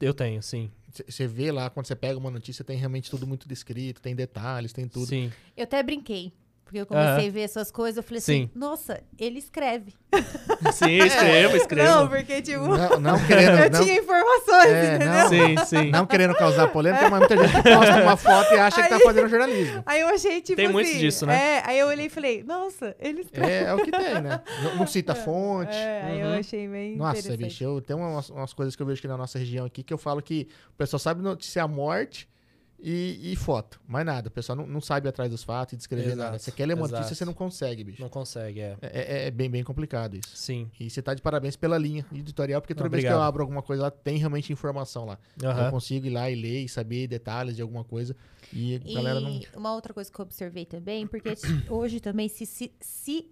eu tenho, sim. Você vê lá, quando você pega uma notícia, tem realmente tudo muito descrito, tem detalhes, tem tudo. Sim. Eu até brinquei. Porque eu comecei a ver suas coisas, eu falei Sim. assim, nossa, ele escreve. <laughs> Sim, escrevo, escrevo. Não, porque, tipo, Não, não <laughs> querendo, eu não, tinha informações, É, entendeu? não. Sim, sim. não querendo causar polêmica, mas muita gente posta uma foto e acha que tá Aí- fazendo jornalismo. Aí eu achei, tipo Tem muito assim, disso, né? É, aí eu olhei e falei, nossa, ele escreve. É, é o que tem, né? Não, não cita <laughs> fonte. É, aí eu Uhum. achei bem Nossa, interessante. bicho, eu tenho umas, umas coisas que eu vejo aqui na nossa região aqui que eu falo que o pessoal sabe noticiar morte e, e foto. Mais nada. O pessoal não, não sabe atrás dos fatos e descrever Exato, nada. Você quer ler uma exato. notícia, você não consegue, bicho. Não consegue, é. É, é- é bem, bem complicado isso. Sim. E você tá de parabéns pela linha editorial, porque toda Não, vez que eu obrigado. abro alguma coisa lá, tem realmente informação lá. Eu Aham. consigo ir lá e ler e saber detalhes de alguma coisa. E a E galera não. uma outra coisa que eu observei também, porque <coughs> hoje também se, se, se,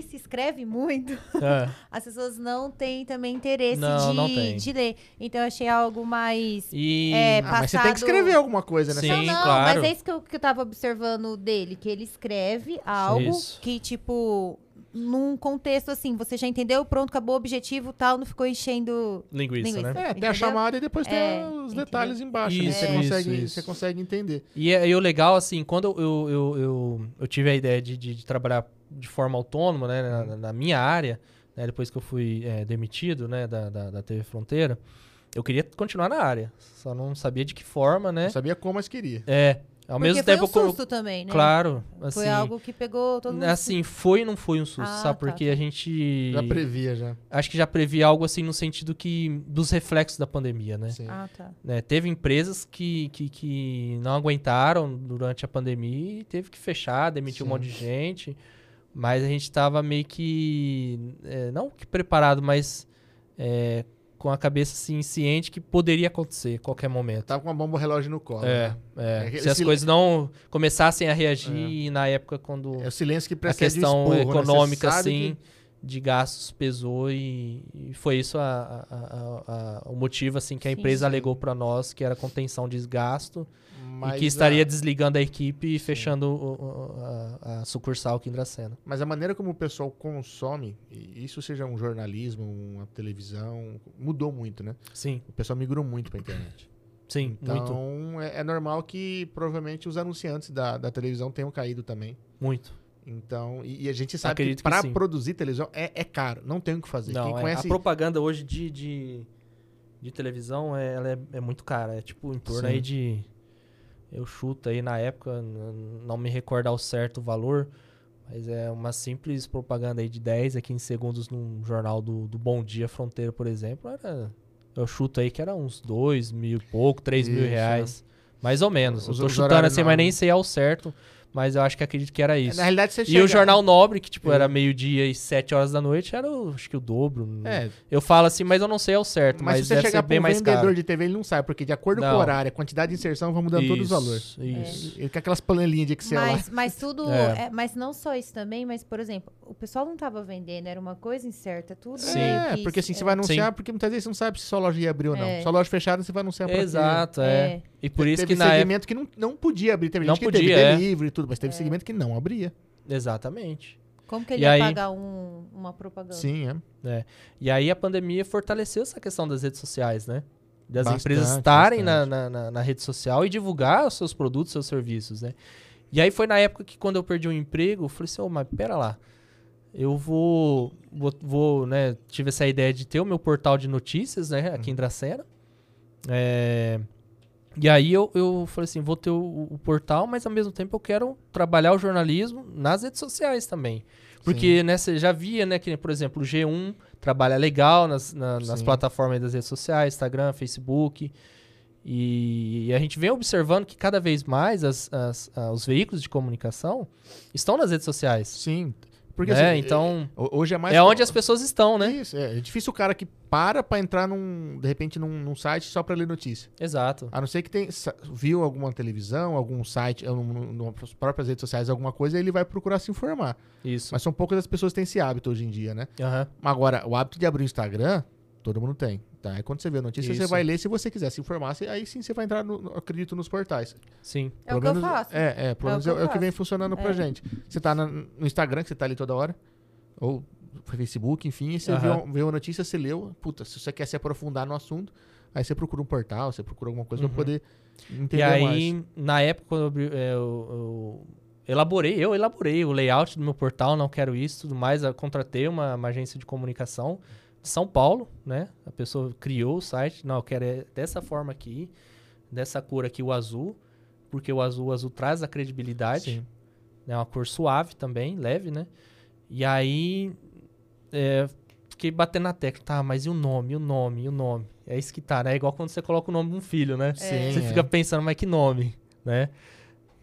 se se escreve muito, É. <laughs> as pessoas não têm também interesse Não, de, não tem. de ler. Então eu achei algo mais. E É, Ah, mas você tem que escrever alguma coisa, né? Sim, não, não, claro. mas é isso que eu, que eu tava observando dele, que ele escreve algo Isso. que, tipo, num contexto assim, você já entendeu, pronto, acabou o objetivo tal, não ficou enchendo. linguiça, Linguiça. né? É, tem a chamada e depois tem É, os entendeu? detalhes embaixo. né? Isso, Você, isso, consegue, isso. você consegue entender. E, é- e o legal, assim, quando eu, eu, eu, eu, eu tive a ideia de, de, de trabalhar de forma autônoma, né, na, na minha área, né, depois que eu fui é, demitido, né, da, da, da TV Fronteira, eu queria continuar na área, só não sabia de que forma, né? Não sabia como, mas queria. É, ao Porque mesmo foi tempo... um susto também, né? Claro, assim... Foi algo que pegou todo mundo. Assim, foi e não foi um susto, Ah, sabe? tá, Porque tá. a gente... Já previa, já. Acho que já previa algo assim no sentido que... Dos reflexos da pandemia, né? Sim. Ah, tá. né, teve empresas que, que, que não aguentaram durante a pandemia e teve que fechar, demitir um Sim. monte de gente. Mas a gente estava meio que. é, não que preparado, mas é, com a cabeça assim, ciente que poderia acontecer a qualquer momento. Tava com uma bomba relógio no colo. É, né? é. É, Se as coisas não começassem a reagir na época quando É o silêncio que a questão o esporro, né? Econômica, sabe assim, que- de gastos pesou e, e foi isso a- a- a- a- o motivo assim que a Sim, empresa sim. alegou para nós, que era contenção de gasto Mas e que estaria a- desligando a equipe e fechando o- o- a, a sucursal aqui em Dracena. Mas a maneira como o pessoal consome, isso seja um jornalismo, uma televisão, mudou muito, né? Sim, O pessoal migrou muito pra internet. sim, muito, Então, é, é normal que provavelmente os anunciantes da, da televisão tenham caído também. muito. Então, e, e a gente sabe Acredito que sim. produzir televisão é, é caro, não tem o que fazer. Não, é, conhece a propaganda hoje de, de, de televisão é, ela é, é muito cara. É tipo em torno Sim. aí de. Eu chuto aí na época, não me recordo ao certo o valor, mas é uma simples propaganda aí de 10 a 15 segundos num jornal do, do Bom Dia Fronteira, por exemplo. Era, eu chuto aí que era uns 2 mil e pouco, 3 mil reais. Mais ou menos. Os- eu tô chutando assim, mas nem nobres. sei ao certo. Mas eu acho que acredito que era isso. Na realidade, você E chega... o Jornal Nobre, que tipo, É. era meio-dia e 7 horas da noite, era o- acho que o dobro. É, Eu falo assim, mas eu não sei ao certo. mas, Mas, se você chegar ser bem para um mais vendedor caro. de TV, ele não sabe, porque de acordo com Não. o horário, a quantidade de inserção, vão mudando todos os valores. Isso. Ele quer aquelas panelinhas de Excel lá. Mas, mas tudo. <laughs> É. é, mas não só isso também, mas, por exemplo, o pessoal não tava vendendo, era uma coisa incerta, tudo. Sim. É, que porque assim, isso- você vai anunciar, Sim. porque muitas vezes você não sabe se sua loja ia abrir ou não. É. Sua loja fechada, você vai anunciar pra? Exato, é. É. E por isso teve que na época. segmento que não, não podia abrir. Teve Não gente que podia, teve é. delivery e tudo, mas teve segmento que não abria. Exatamente. Como que ele E ia aí- pagar um- uma propaganda? Sim, é. E aí a pandemia fortaleceu essa questão das redes sociais, né? Das Bastante, empresas estarem na, na, na- na rede social e divulgar os seus produtos, seus serviços, né? E aí foi na época que quando eu perdi o emprego, eu falei assim, ô, mas pera lá. Eu vou, vou, vou, né, tive essa ideia de ter o meu portal de notícias, né, aqui Uhum. em Dracena. É, e aí eu, eu falei assim, vou ter o, o portal, mas ao mesmo tempo eu quero trabalhar o jornalismo nas redes sociais também. Porque, né, você já via, né, que, por exemplo, o G1 trabalha legal nas, na- nas Sim. plataformas das redes sociais, Instagram, Facebook. E, a gente vem observando que cada vez mais as- as- ah, os veículos de comunicação estão nas redes sociais. Sim. Porque né? assim, então, é- hoje é mais. é onde as pessoas estão, né? Isso, é, é difícil o cara que para pra entrar num, de repente, num, num site só pra ler notícia. Exato. A não ser que tem, viu alguma televisão, algum site, nas próprias redes sociais, alguma coisa, ele vai procurar se informar. Isso. Mas são poucas as pessoas que têm esse hábito hoje em dia, né? Aham. Agora, o hábito de abrir o Instagram, todo mundo tem. Tá? Aí quando você vê a notícia, você Isso. vai ler. Se você quiser se informar, você- aí sim você vai entrar, no, acredito, nos portais. Sim. É o que eu faço. É, é, pelo É o menos que é, é o que vem funcionando pra É. gente. Você tá na- no Instagram, que você tá ali toda hora, ou Facebook, enfim, e você um- vê uma notícia, você leu, puta, se você quer se aprofundar no assunto, aí você procura um portal, você procura alguma coisa Uhum. pra poder entender E aí, mais. na época, quando eu, é, eu- eu elaborei, eu elaborei o layout do meu portal, não quero isso, tudo mais. Eu contratei uma, uma agência de comunicação São Paulo, né? A pessoa criou o site, não, eu quero é dessa forma aqui, dessa cor aqui, o azul, porque o azul, o azul traz a credibilidade. Sim. É uma cor suave também, leve, né? E aí, é, fiquei batendo na tecla, tá, mas e o nome, e o nome, e o nome? É isso que tá, né? É igual quando você coloca o nome de um filho, né? Sim, Você é. fica pensando, mas que nome, né?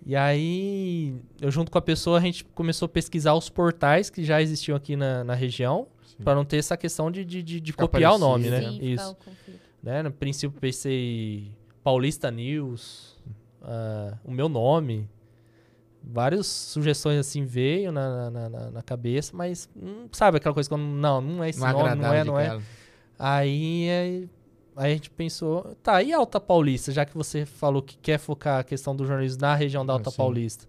E aí, eu junto com a pessoa, a gente começou a pesquisar os portais que já existiam aqui na, na região. Para não ter essa questão de, de, de- de copiar o parecido, nome, né? né? Sim, Isso. o. Né? No princípio, pensei Paulista News, ah, o meu nome, várias sugestões assim veio na, na, na, na cabeça, mas hum, sabe aquela coisa quando não, não é esse Não nome, não é, não é. Aí, aí, aí a gente pensou, tá, e Alta Paulista, já que você falou que quer focar a questão do jornalismo na região da Ah, Alta. Paulista.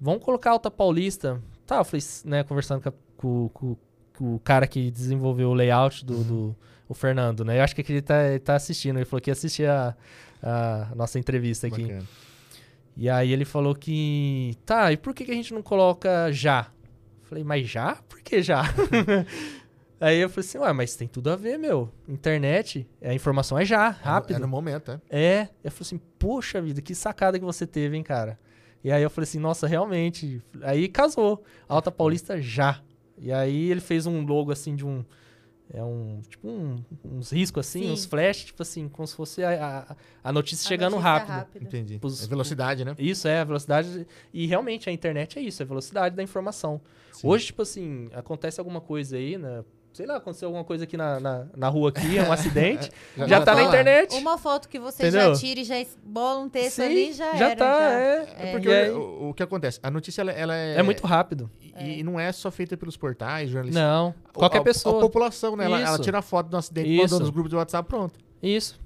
Vamos colocar Alta Paulista. Tá, eu falei, né, conversando com- com o cara que desenvolveu o layout do, do- o Fernando, né? Eu acho que ele tá, ele tá assistindo, ele falou que ia assistir a, a nossa entrevista aqui. Bacana. E aí ele falou que. Tá, e por que, que a gente não coloca já? Falei, mas já? Por que já? <laughs> aí eu falei assim, ué, mas tem tudo a ver, meu. Internet, a informação é já, É no- rápido. É no momento, é. É. Eu falei assim, poxa vida, que sacada que você teve, hein, cara. E aí eu falei assim, nossa, realmente. Aí casou. Alta Paulista já. E aí ele fez um logo assim de um. É um. Tipo um- uns riscos assim, Sim. uns flash, tipo assim, como se fosse a, a, a notícia A chegando notícia rápido. rápida. Entendi. Pros- É velocidade, né? Isso é a velocidade. E realmente a internet é isso, é a velocidade da informação. Sim. Hoje, tipo assim, acontece alguma coisa aí, né? Sei lá, aconteceu alguma coisa aqui na, na, na rua aqui, um <laughs> acidente. já tá na lá. internet. Uma foto que você Entendeu? já tira e já bola um texto Sim, ali, já, já era. tá, já. é. É E porque aí- o, o que acontece? A notícia, ela, ela é... é muito rápido. E, e não é só feita pelos portais, jornalistas. Não, qualquer a, pessoa. A população, né? Ela, ela tira a foto do acidente, Isso. mandou nos grupos de WhatsApp, pronto. Isso.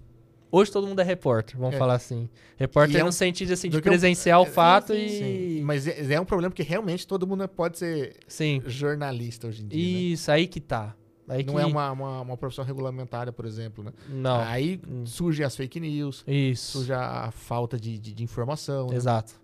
Hoje todo mundo é repórter, vamos É. falar assim. Repórter é no um- sentido assim, de eu- presenciar o sim, fato sim. e. Mas é, é um problema porque realmente todo mundo pode ser Sim. jornalista hoje em dia. né? Isso, aí que tá. Aí Não que... é uma, uma, uma profissão regulamentada, por exemplo, né? Não. Aí Hum. surgem as fake news, Isso. surge a falta de, de, de informação. né? Exato.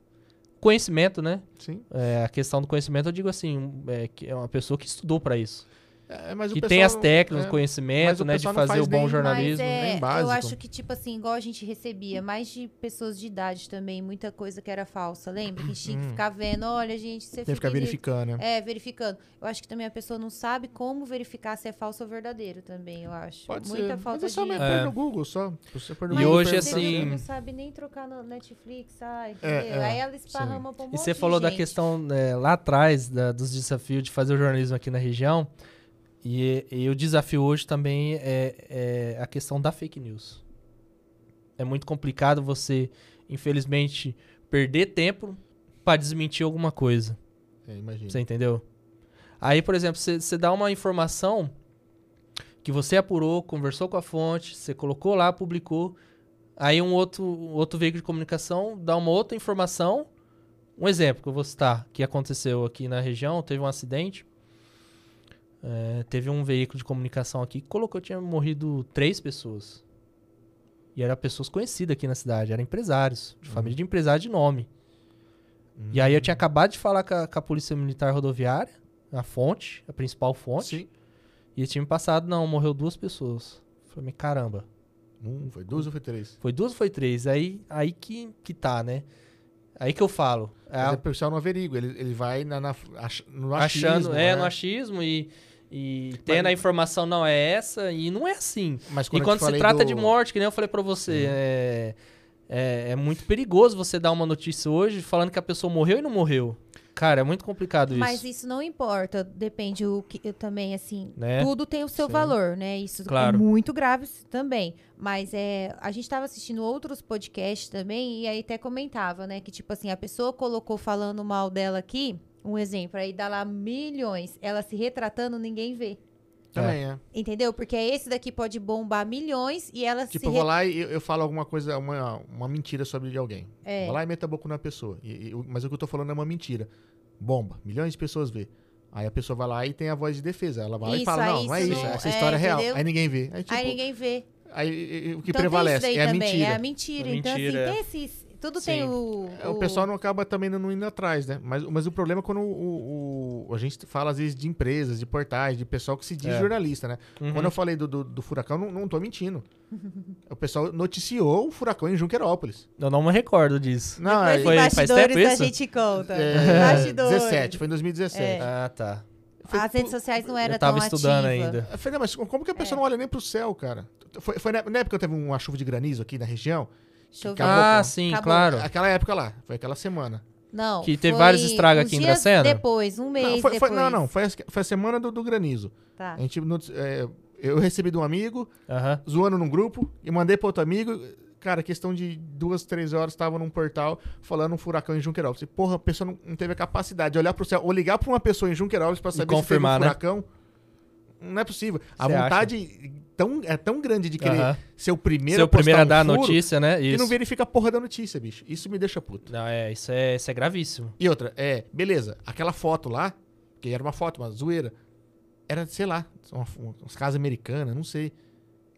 Conhecimento, né? Sim. É, a questão do conhecimento, eu digo assim, é, que é uma pessoa que estudou pra isso. É, mas o que pessoal tem as técnicas, é, conhecimento, né, de fazer faz o bom nem- jornalismo. Mas é, nem eu básico. acho que, tipo assim, igual a gente recebia, mais de pessoas de idade também, muita coisa que era falsa, lembra? Que a gente tinha que Hum. ficar vendo, olha, gente, você Tem que ficar verificando, né? É, verificando. Eu acho que também a pessoa não sabe como verificar se é falso ou verdadeiro também, eu acho. Pode Muita ser. falta Mas é só de... É. no Google, só. Você no E Google, hoje, Você viu, assim- Não sabe nem trocar no Netflix, ah, entendeu? É, é, Aí ela esparrama pra um E você falou da gente. questão né, lá atrás da- dos desafios de fazer o jornalismo aqui na região. E, e o desafio hoje também é, é a questão da fake news. É muito complicado você, infelizmente, perder tempo pra desmentir alguma coisa. É, imagina. Você entendeu? Aí, por exemplo, você dá uma informação que você apurou, conversou com a fonte, você colocou lá, publicou. Aí um outro, um outro veículo de comunicação dá uma outra informação. Um exemplo que eu vou citar, que aconteceu aqui na região, teve um acidente. É, teve um veículo de comunicação aqui que colocou que tinha morrido três pessoas. E eram pessoas conhecidas aqui na cidade, eram empresários, de Uhum. família de empresário de nome. Hum. E aí eu tinha acabado de falar com a, com a Polícia Militar Rodoviária, a fonte, a principal fonte. Sim. E eles tinham passado, não, morreu duas pessoas. Falei, mas caramba. Um, foi duas ou foi três? Foi duas ou foi três? Aí, aí que, que tá, né? Aí que eu falo. É, Mas o pessoal não averigua, ele, ele vai na, na- ach- no achando, achismo, é, né? no achismo e, e tendo a informação não é essa, e não é assim. Mas e eu quando se trata do- de morte, que nem eu falei pra você, Uhum. é, é, é muito perigoso você dar uma notícia hoje falando que a pessoa morreu e não morreu. Cara, é muito complicado isso. Mas isso não importa, depende o que eu também assim, Né? tudo tem o seu Sim. valor, né? Isso Claro. é muito grave também. Mas é, a gente estava assistindo outros podcasts também e aí até comentava, né, que tipo assim, a pessoa colocou falando mal dela aqui, um exemplo, aí dá lá milhões, ela se retratando, ninguém vê. Também, é. Entendeu? Porque esse daqui pode bombar milhões e ela Tipo, se eu vou re- lá e eu, eu falo alguma coisa, uma, uma mentira sobre alguém. É. Vou lá e meto a boca na pessoa. E- e mas o que eu tô falando é uma mentira. Bomba. Milhões de pessoas vê. Aí a pessoa vai lá e tem a voz de defesa. Ela vai lá e Isso, fala, aí não, não é isso isso. não- Essa é, história é real. entendeu? Aí ninguém vê. Aí, tipo, Aí ninguém vê. aí, e- e o que Então tem prevalece isso daí é a também, mentira. É a mentira. A então, mentira, assim, é. tem esses. Tudo Sim. tem o. É, O pessoal não acaba também não indo atrás, né? Mas, mas o problema é quando o, o- a gente fala, às vezes, de empresas, de portais, de pessoal que se diz É. jornalista, né? Uhum. Quando eu falei do, do, do furacão, não, não tô mentindo. <laughs> o pessoal noticiou o furacão em Junquerópolis. Eu não me recordo disso. Não, Depois é, Foi- faz bastidores tempo a isso? gente conta. é, Bastidores. 17, foi em 2017. É. Ah, tá. Foi- As redes sociais não eram eu tava tão estudando ativa. ainda. Eu falei, não, mas como que a É. pessoa não olha nem pro céu, cara? Foi, foi na, na época que teve uma chuva de granizo aqui na região? Choveu. Ah, sim, Acabou. claro. Aquela época lá, foi aquela semana. Não. Que teve foi vários estragos aqui em Dracena? Depois, um mês Não, foi, foi- depois. não, não, foi, a- foi a semana do, do granizo. Tá. A gente, é, eu recebi de um amigo, zoando num grupo, e mandei para outro amigo, cara, questão de duas, três horas, tava num portal falando um furacão em Junqueirópolis. E, porra, a pessoa não, não teve a capacidade de olhar pro céu ou ligar pra uma pessoa em Junqueirópolis pra saber confirmar, se né? teve um furacão. Não é possível. A Você vontade tão, é tão grande de querer ser o primeiro Ser o a primeiro a um dar a furo notícia, né? que Isso. não verifica a porra da notícia, bicho. Isso me deixa puto. Não, é, isso é, isso é gravíssimo. E outra, é, beleza, aquela foto lá, que era uma foto, uma zoeira, era, sei lá, uma, umas casas americanas, não sei.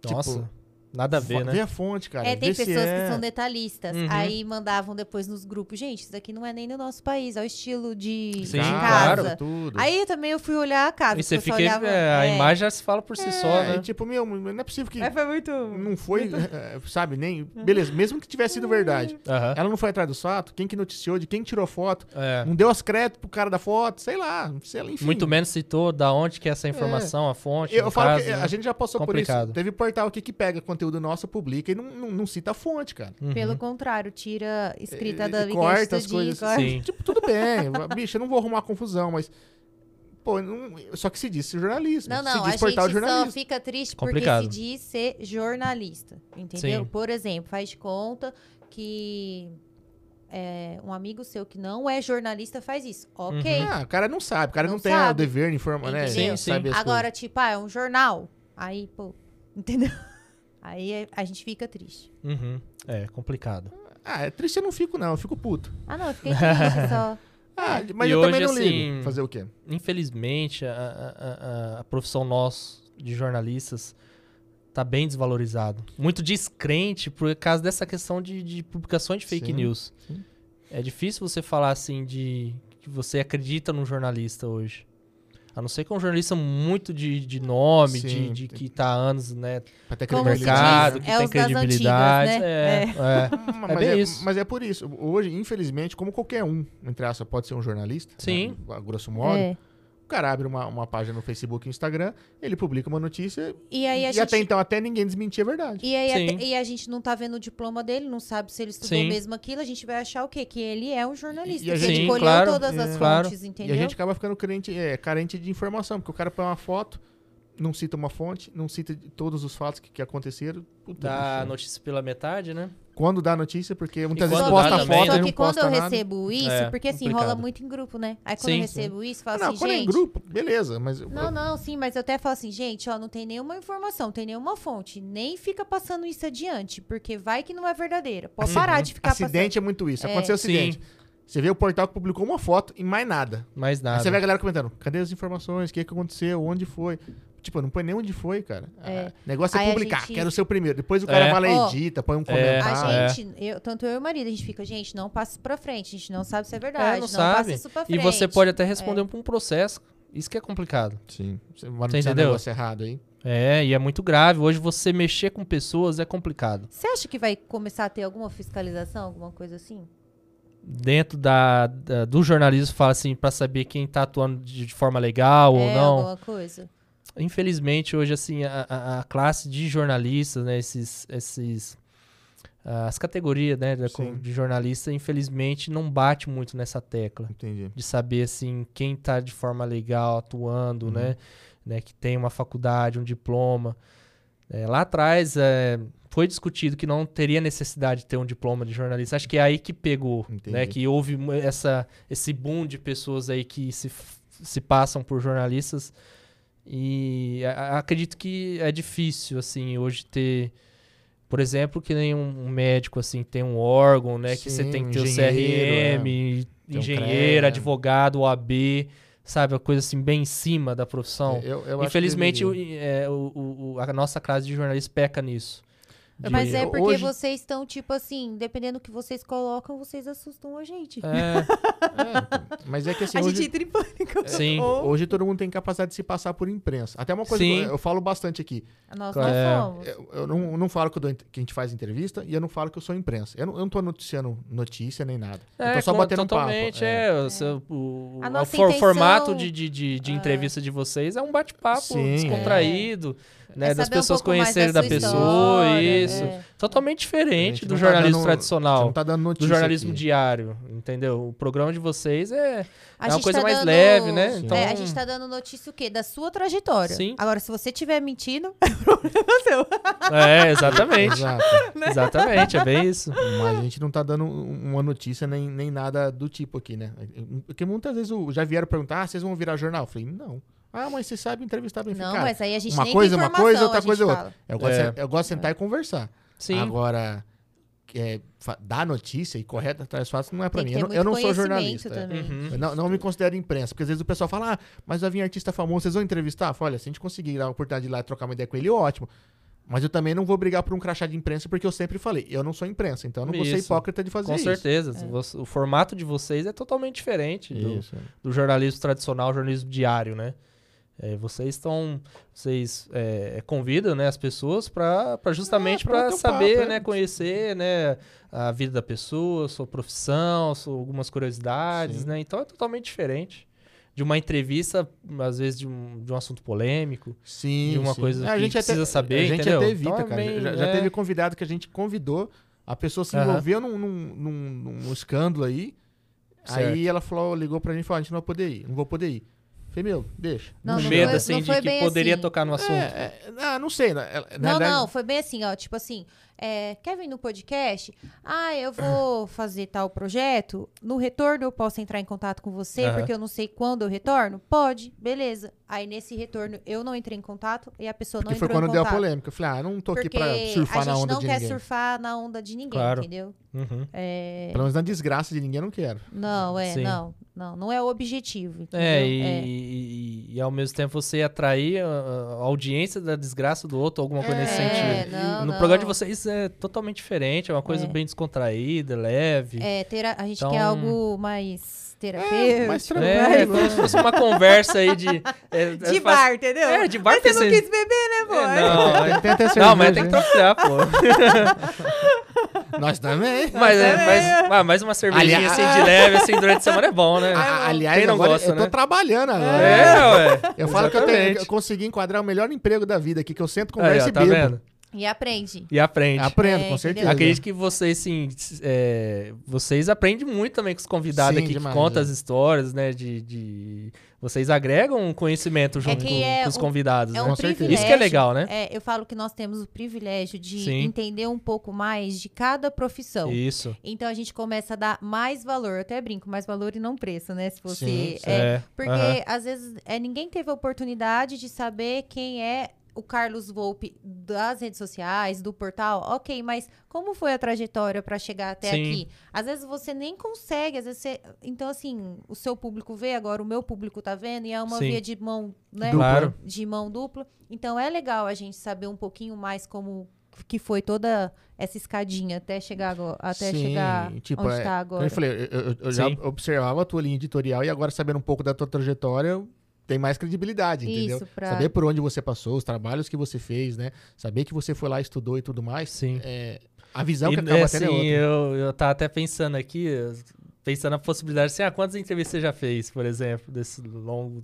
Nossa, Tipo, nada a ver, né? Vê a fonte, cara. É, tem vê se pessoas é... que são detalhistas. Uhum. Aí mandavam depois nos grupos. Gente, isso aqui não é nem no nosso país, é o estilo de, Sim, de claro. casa. tudo. Aí também eu fui olhar a casa. E você só fica. olhava- é, a é. imagem já se fala por si só, é, né? e tipo, meu, não é possível que foi muito. não foi, <laughs> é, sabe, nem... Beleza, mesmo que tivesse sido verdade. Aham. Ela não foi atrás do fato, quem que noticiou, de quem tirou foto, É. não deu as créditos pro cara da foto, sei lá, sei lá, enfim. Muito menos citou da onde que é essa informação, a fonte. Eu falo caso, que né? a gente já passou Complicado. por isso. Teve portal aqui que pega conteúdo nosso, publica e não, não, não cita a fonte, cara. Uhum. Pelo contrário, tira escrita E- da e corta as coisas. corta. Sim. Tipo, tudo bem, <laughs> bicho, eu não vou arrumar confusão, mas. Pô, não- só que se disse jornalismo. Não, não, se a diz portal gente só fica triste Complicado. porque se diz ser jornalista, entendeu? Sim. Por exemplo, faz de conta que é, um amigo seu que não é jornalista faz isso. Ok. Ah, o cara não sabe, o cara não, Não tem o sabe. dever de informar, né? Sim, sim. Agora, tipo, ah, é um jornal. Aí, pô, entendeu? Aí é- a gente fica triste. Uhum. É complicado. Ah, é triste eu não fico, não, eu fico puto. Ah, não, eu fiquei triste só. <laughs> Ah, mas E eu hoje, também não assim, ligo. Fazer o quê? Infelizmente, a, a- a- a profissão nossa de jornalistas tá bem desvalorizado. Muito descrente por causa dessa questão de, de publicações de fake Sim, news. sim. É difícil você falar assim de que você acredita num jornalista hoje. A não ser que é um jornalista muito de, de nome, de, Sim, de tem- que tá há anos, né, se mercado, diz, que é tem credibilidade. antigas, né? É, é. Mas, É bem é, isso. mas é por isso. Hoje, infelizmente, como qualquer um, entre aspas, pode ser um jornalista, Sim. né, a grosso modo, É. o cara abre uma, uma página no Facebook e Instagram, ele publica uma notícia E aí a e gente. até então até ninguém desmentia a verdade. E aí até- e a gente não tá vendo o diploma dele, não sabe se ele estudou Sim. mesmo aquilo, a gente vai achar o quê? Que ele é um jornalista. E a gente- Sim, colheu claro, todas as é. Claro. fontes, E entendeu? a gente acaba ficando carente, é, carente de informação, porque o cara põe uma foto, não cita uma fonte, não cita todos os fatos que, que aconteceram. Puta, Dá bicho. notícia pela metade, né? Quando dá notícia, porque muitas vezes quando posta também, foto Só não que quando posta eu nada. recebo isso, É, porque assim, complicado. rola muito em grupo, né? Aí quando Sim, eu sim. recebo isso, falo Não, assim, quando é em gente. grupo, beleza, mas... Não, não, sim, mas eu até falo assim, gente, ó, não tem nenhuma informação, tem nenhuma fonte, nem fica passando isso adiante, porque vai que não é verdadeira. Pode parar de ficar Acidente é muito isso. É. Aconteceu o Sim. acidente. Você vê o portal que publicou uma foto e mais nada. Mais Aí nada. você vê a galera comentando, cadê as informações? O que, que aconteceu? Onde foi? Tipo, não põe nem onde foi, cara. É. Ah, negócio é publicar, gente- quero ser o primeiro. Depois o cara É. vai lá Ó, e edita, põe um É. comentário. A É. gente, eu, tanto eu e o marido, a gente fica, gente, não passe isso pra frente, a gente não sabe se é É, verdade, não não, sabe. passe isso pra E frente. você pode até responder por um processo. Isso que é complicado. Sim. Você vai um entendeu? negócio errado aí. É, e é muito grave. Hoje você mexer com pessoas é complicado. Você acha que vai começar a ter alguma fiscalização, alguma coisa assim? Dentro da, da- do jornalismo, fala assim, pra saber quem tá atuando de, de forma legal ou é, não. alguma coisa? Infelizmente, hoje, assim, a, a- a classe de jornalistas, né, esses, esses, ah, as categorias, né, Sim. de jornalista, infelizmente, não bate muito nessa tecla. Entendi. De saber, assim, quem tá de forma legal atuando, Uhum. né, né, que tem uma faculdade, um diploma. É, lá atrás, é, foi discutido que não teria necessidade de ter um diploma de jornalista. Acho que é aí que pegou, Entendi. né, que houve mu- essa, esse boom de pessoas aí que se, se passam por jornalistas e a- acredito que é difícil, assim, hoje ter, por exemplo, que nem um, um médico, assim, tem um órgão, né? que você Sim, tem que ter o CRM, um engenheiro, CREA. advogado, OAB, sabe? A coisa assim, bem em cima da profissão. Eu- eu que Infelizmente, o, é, o- o- a nossa classe de jornalistas peca nisso. De- Mas é porque hoje- vocês estão, tipo assim, dependendo do que vocês colocam, vocês assustam a gente. É, É, mas é que assim, a hoje, gente entra em pânico. Sim. Ou- hoje todo mundo tem capacidade de se passar por imprensa. Até uma coisa Sim. que eu, eu falo bastante aqui. Nós É. não somos. Eu, eu não, eu não falo que, eu dou, que a gente faz entrevista e eu não falo que eu sou imprensa. Eu não, eu não tô noticiando notícia nem nada. eu tô só co- batendo um papo. totalmente, é. o seu- o, o intenção- formato de, de, de, de É. entrevista de vocês é um bate-papo descontraído, né? É das um pessoas mais conhecerem da pessoa, história, Isso. É. Totalmente diferente do tá jornalismo dando- tradicional. tá dando do notícia jornalismo aqui. diário, entendeu? O programa de vocês é, é uma coisa tá mais dando- leve, né? Então, É, a gente tá dando notícia o quê? Da sua trajetória. Sim. Agora, se você estiver mentindo, <laughs> é problema seu. É, exatamente. Exato. exatamente, é bem isso. Mas a gente não tá dando uma notícia nem, nem nada do tipo aqui, né? Porque muitas vezes já vieram perguntar, ah, vocês vão virar jornal? Eu falei, não. Ah, mas você sabe entrevistar bem. Não, cara, mas aí a gente uma coisa é uma coisa, outra coisa é outra. fala. Eu gosto, É. de, eu gosto de sentar e conversar. Sim. Agora, é, dar notícia e correr atrás dos fatos não é pra Tem mim. Eu eu não sou jornalista. é. também. Uhum. Eu não, não me considero imprensa, porque às vezes o pessoal fala, ah, mas vai vir artista famoso, vocês vão entrevistar? Eu falo, Olha, se a gente conseguir dar a oportunidade de ir lá e trocar uma ideia com ele, ótimo. Mas eu também não vou brigar por um crachá de imprensa, porque eu sempre falei, eu não sou imprensa, então eu não vou ser Isso. hipócrita de fazer Com isso. certeza. É. O formato de vocês é totalmente diferente do, Isso. do jornalismo tradicional, jornalismo diário, né? É, vocês estão, vocês é, convidam, né, as pessoas para justamente É, para saber, papo, né, é. conhecer, né, a vida da pessoa, sua profissão, sua- algumas curiosidades, Sim. né? Então é totalmente diferente de uma entrevista, às vezes de um, de um assunto polêmico. Sim, de uma sim. coisa É, que precisa saber, A gente entendeu? até evita, Então é cara. bem- já, já é. teve convidado que a gente convidou, a pessoa se envolveu num, num, num- num escândalo aí, Certo. aí ela falou, ligou pra gente e falou, a gente não vai poder ir, não vou poder ir. Falei, meu, deixa. Não, não medo, foi- assim, não de que poderia assim. tocar no assunto. É, é, ah, não sei. na- ela- na Não, verdade- não, foi bem assim, ó. Tipo assim, é, quer vir no podcast? Ah, eu vou fazer tal projeto. No retorno eu posso entrar em contato com você, Aham. porque eu não sei quando eu retorno? Pode, beleza. Aí nesse retorno eu não entrei em contato e a pessoa Porque não foi entrou quando em deu a contato. polêmica. Eu falei, ah, não tô aqui Porque pra surfar a na gente onda não de quer ninguém. surfar na onda de ninguém, Claro. entendeu? Uhum. É, Pelo menos na desgraça de ninguém eu não quero. Não, é, Sim. não. Não, não é o objetivo. Entendeu? É, e, e- e ao mesmo tempo você atrair a, a audiência da desgraça do outro, alguma coisa nesse É, sentido. não, no não. programa de vocês é totalmente diferente, é uma coisa É. bem descontraída, leve. É, tera- a gente Então- quer algo mais terapêutico. mais É, como se fosse uma conversa aí de. é, <laughs> De é bar, entendeu? É, de bar Mas você não quis beber, né, pô? É, <laughs> não, Tem- até Não, mas tem que trocar, pô. <laughs> Nós também. Mas, é, mas, ah, mais uma cervejinha Aliás- assim de leve, assim, durante a semana é bom, né? A- aliás, Quem não agora gosta, eu tô né? trabalhando agora. É, ué. Eu falo que eu, tenho, Exatamente. eu consegui enquadrar o melhor emprego da vida aqui, que eu sento, Aí, converso e tá bebo. vendo? E aprende. E aprende. Aprendo, É, com entendeu? certeza. Acredito que vocês, sim, é, vocês aprendem muito também com os convidados Sim, aqui demais, que contam é. as histórias, né? De, de- Vocês agregam conhecimento junto que com, é com os convidados, É né? um Com certeza. Isso que é legal, né? É, eu falo que nós temos o privilégio de Sim. entender um pouco mais de cada profissão. Isso. Então a gente começa a dar mais valor, eu até brinco, mais valor e não preço, né? Se você. Sim, é, É, porque às vezes é, ninguém teve a oportunidade de saber quem é o Carlos Volpe das redes sociais, do portal. Ok, mas como foi a trajetória para chegar até Sim. aqui? Às vezes você nem consegue, às vezes você. Então, assim, o seu público vê, agora o meu público tá vendo, e é uma Sim. via de mão, né? Claro. De mão dupla. Então é legal a gente saber um pouquinho mais como que foi toda essa escadinha até chegar agora, até Sim, chegar tipo, onde é, tá agora. eu falei, eu, eu- eu já observava a tua linha editorial e agora sabendo um pouco da tua trajetória, tem mais credibilidade, entendeu? Isso, pra... Saber por onde você passou, os trabalhos que você fez, né? Saber que você foi lá, estudou e tudo mais. Sim. é, a visão E, que acaba é, tendo é assim, outra. eu, eu tava até pensando aqui, pensando na possibilidade, assim, ah, quantas entrevistas você já fez, por exemplo, desse longo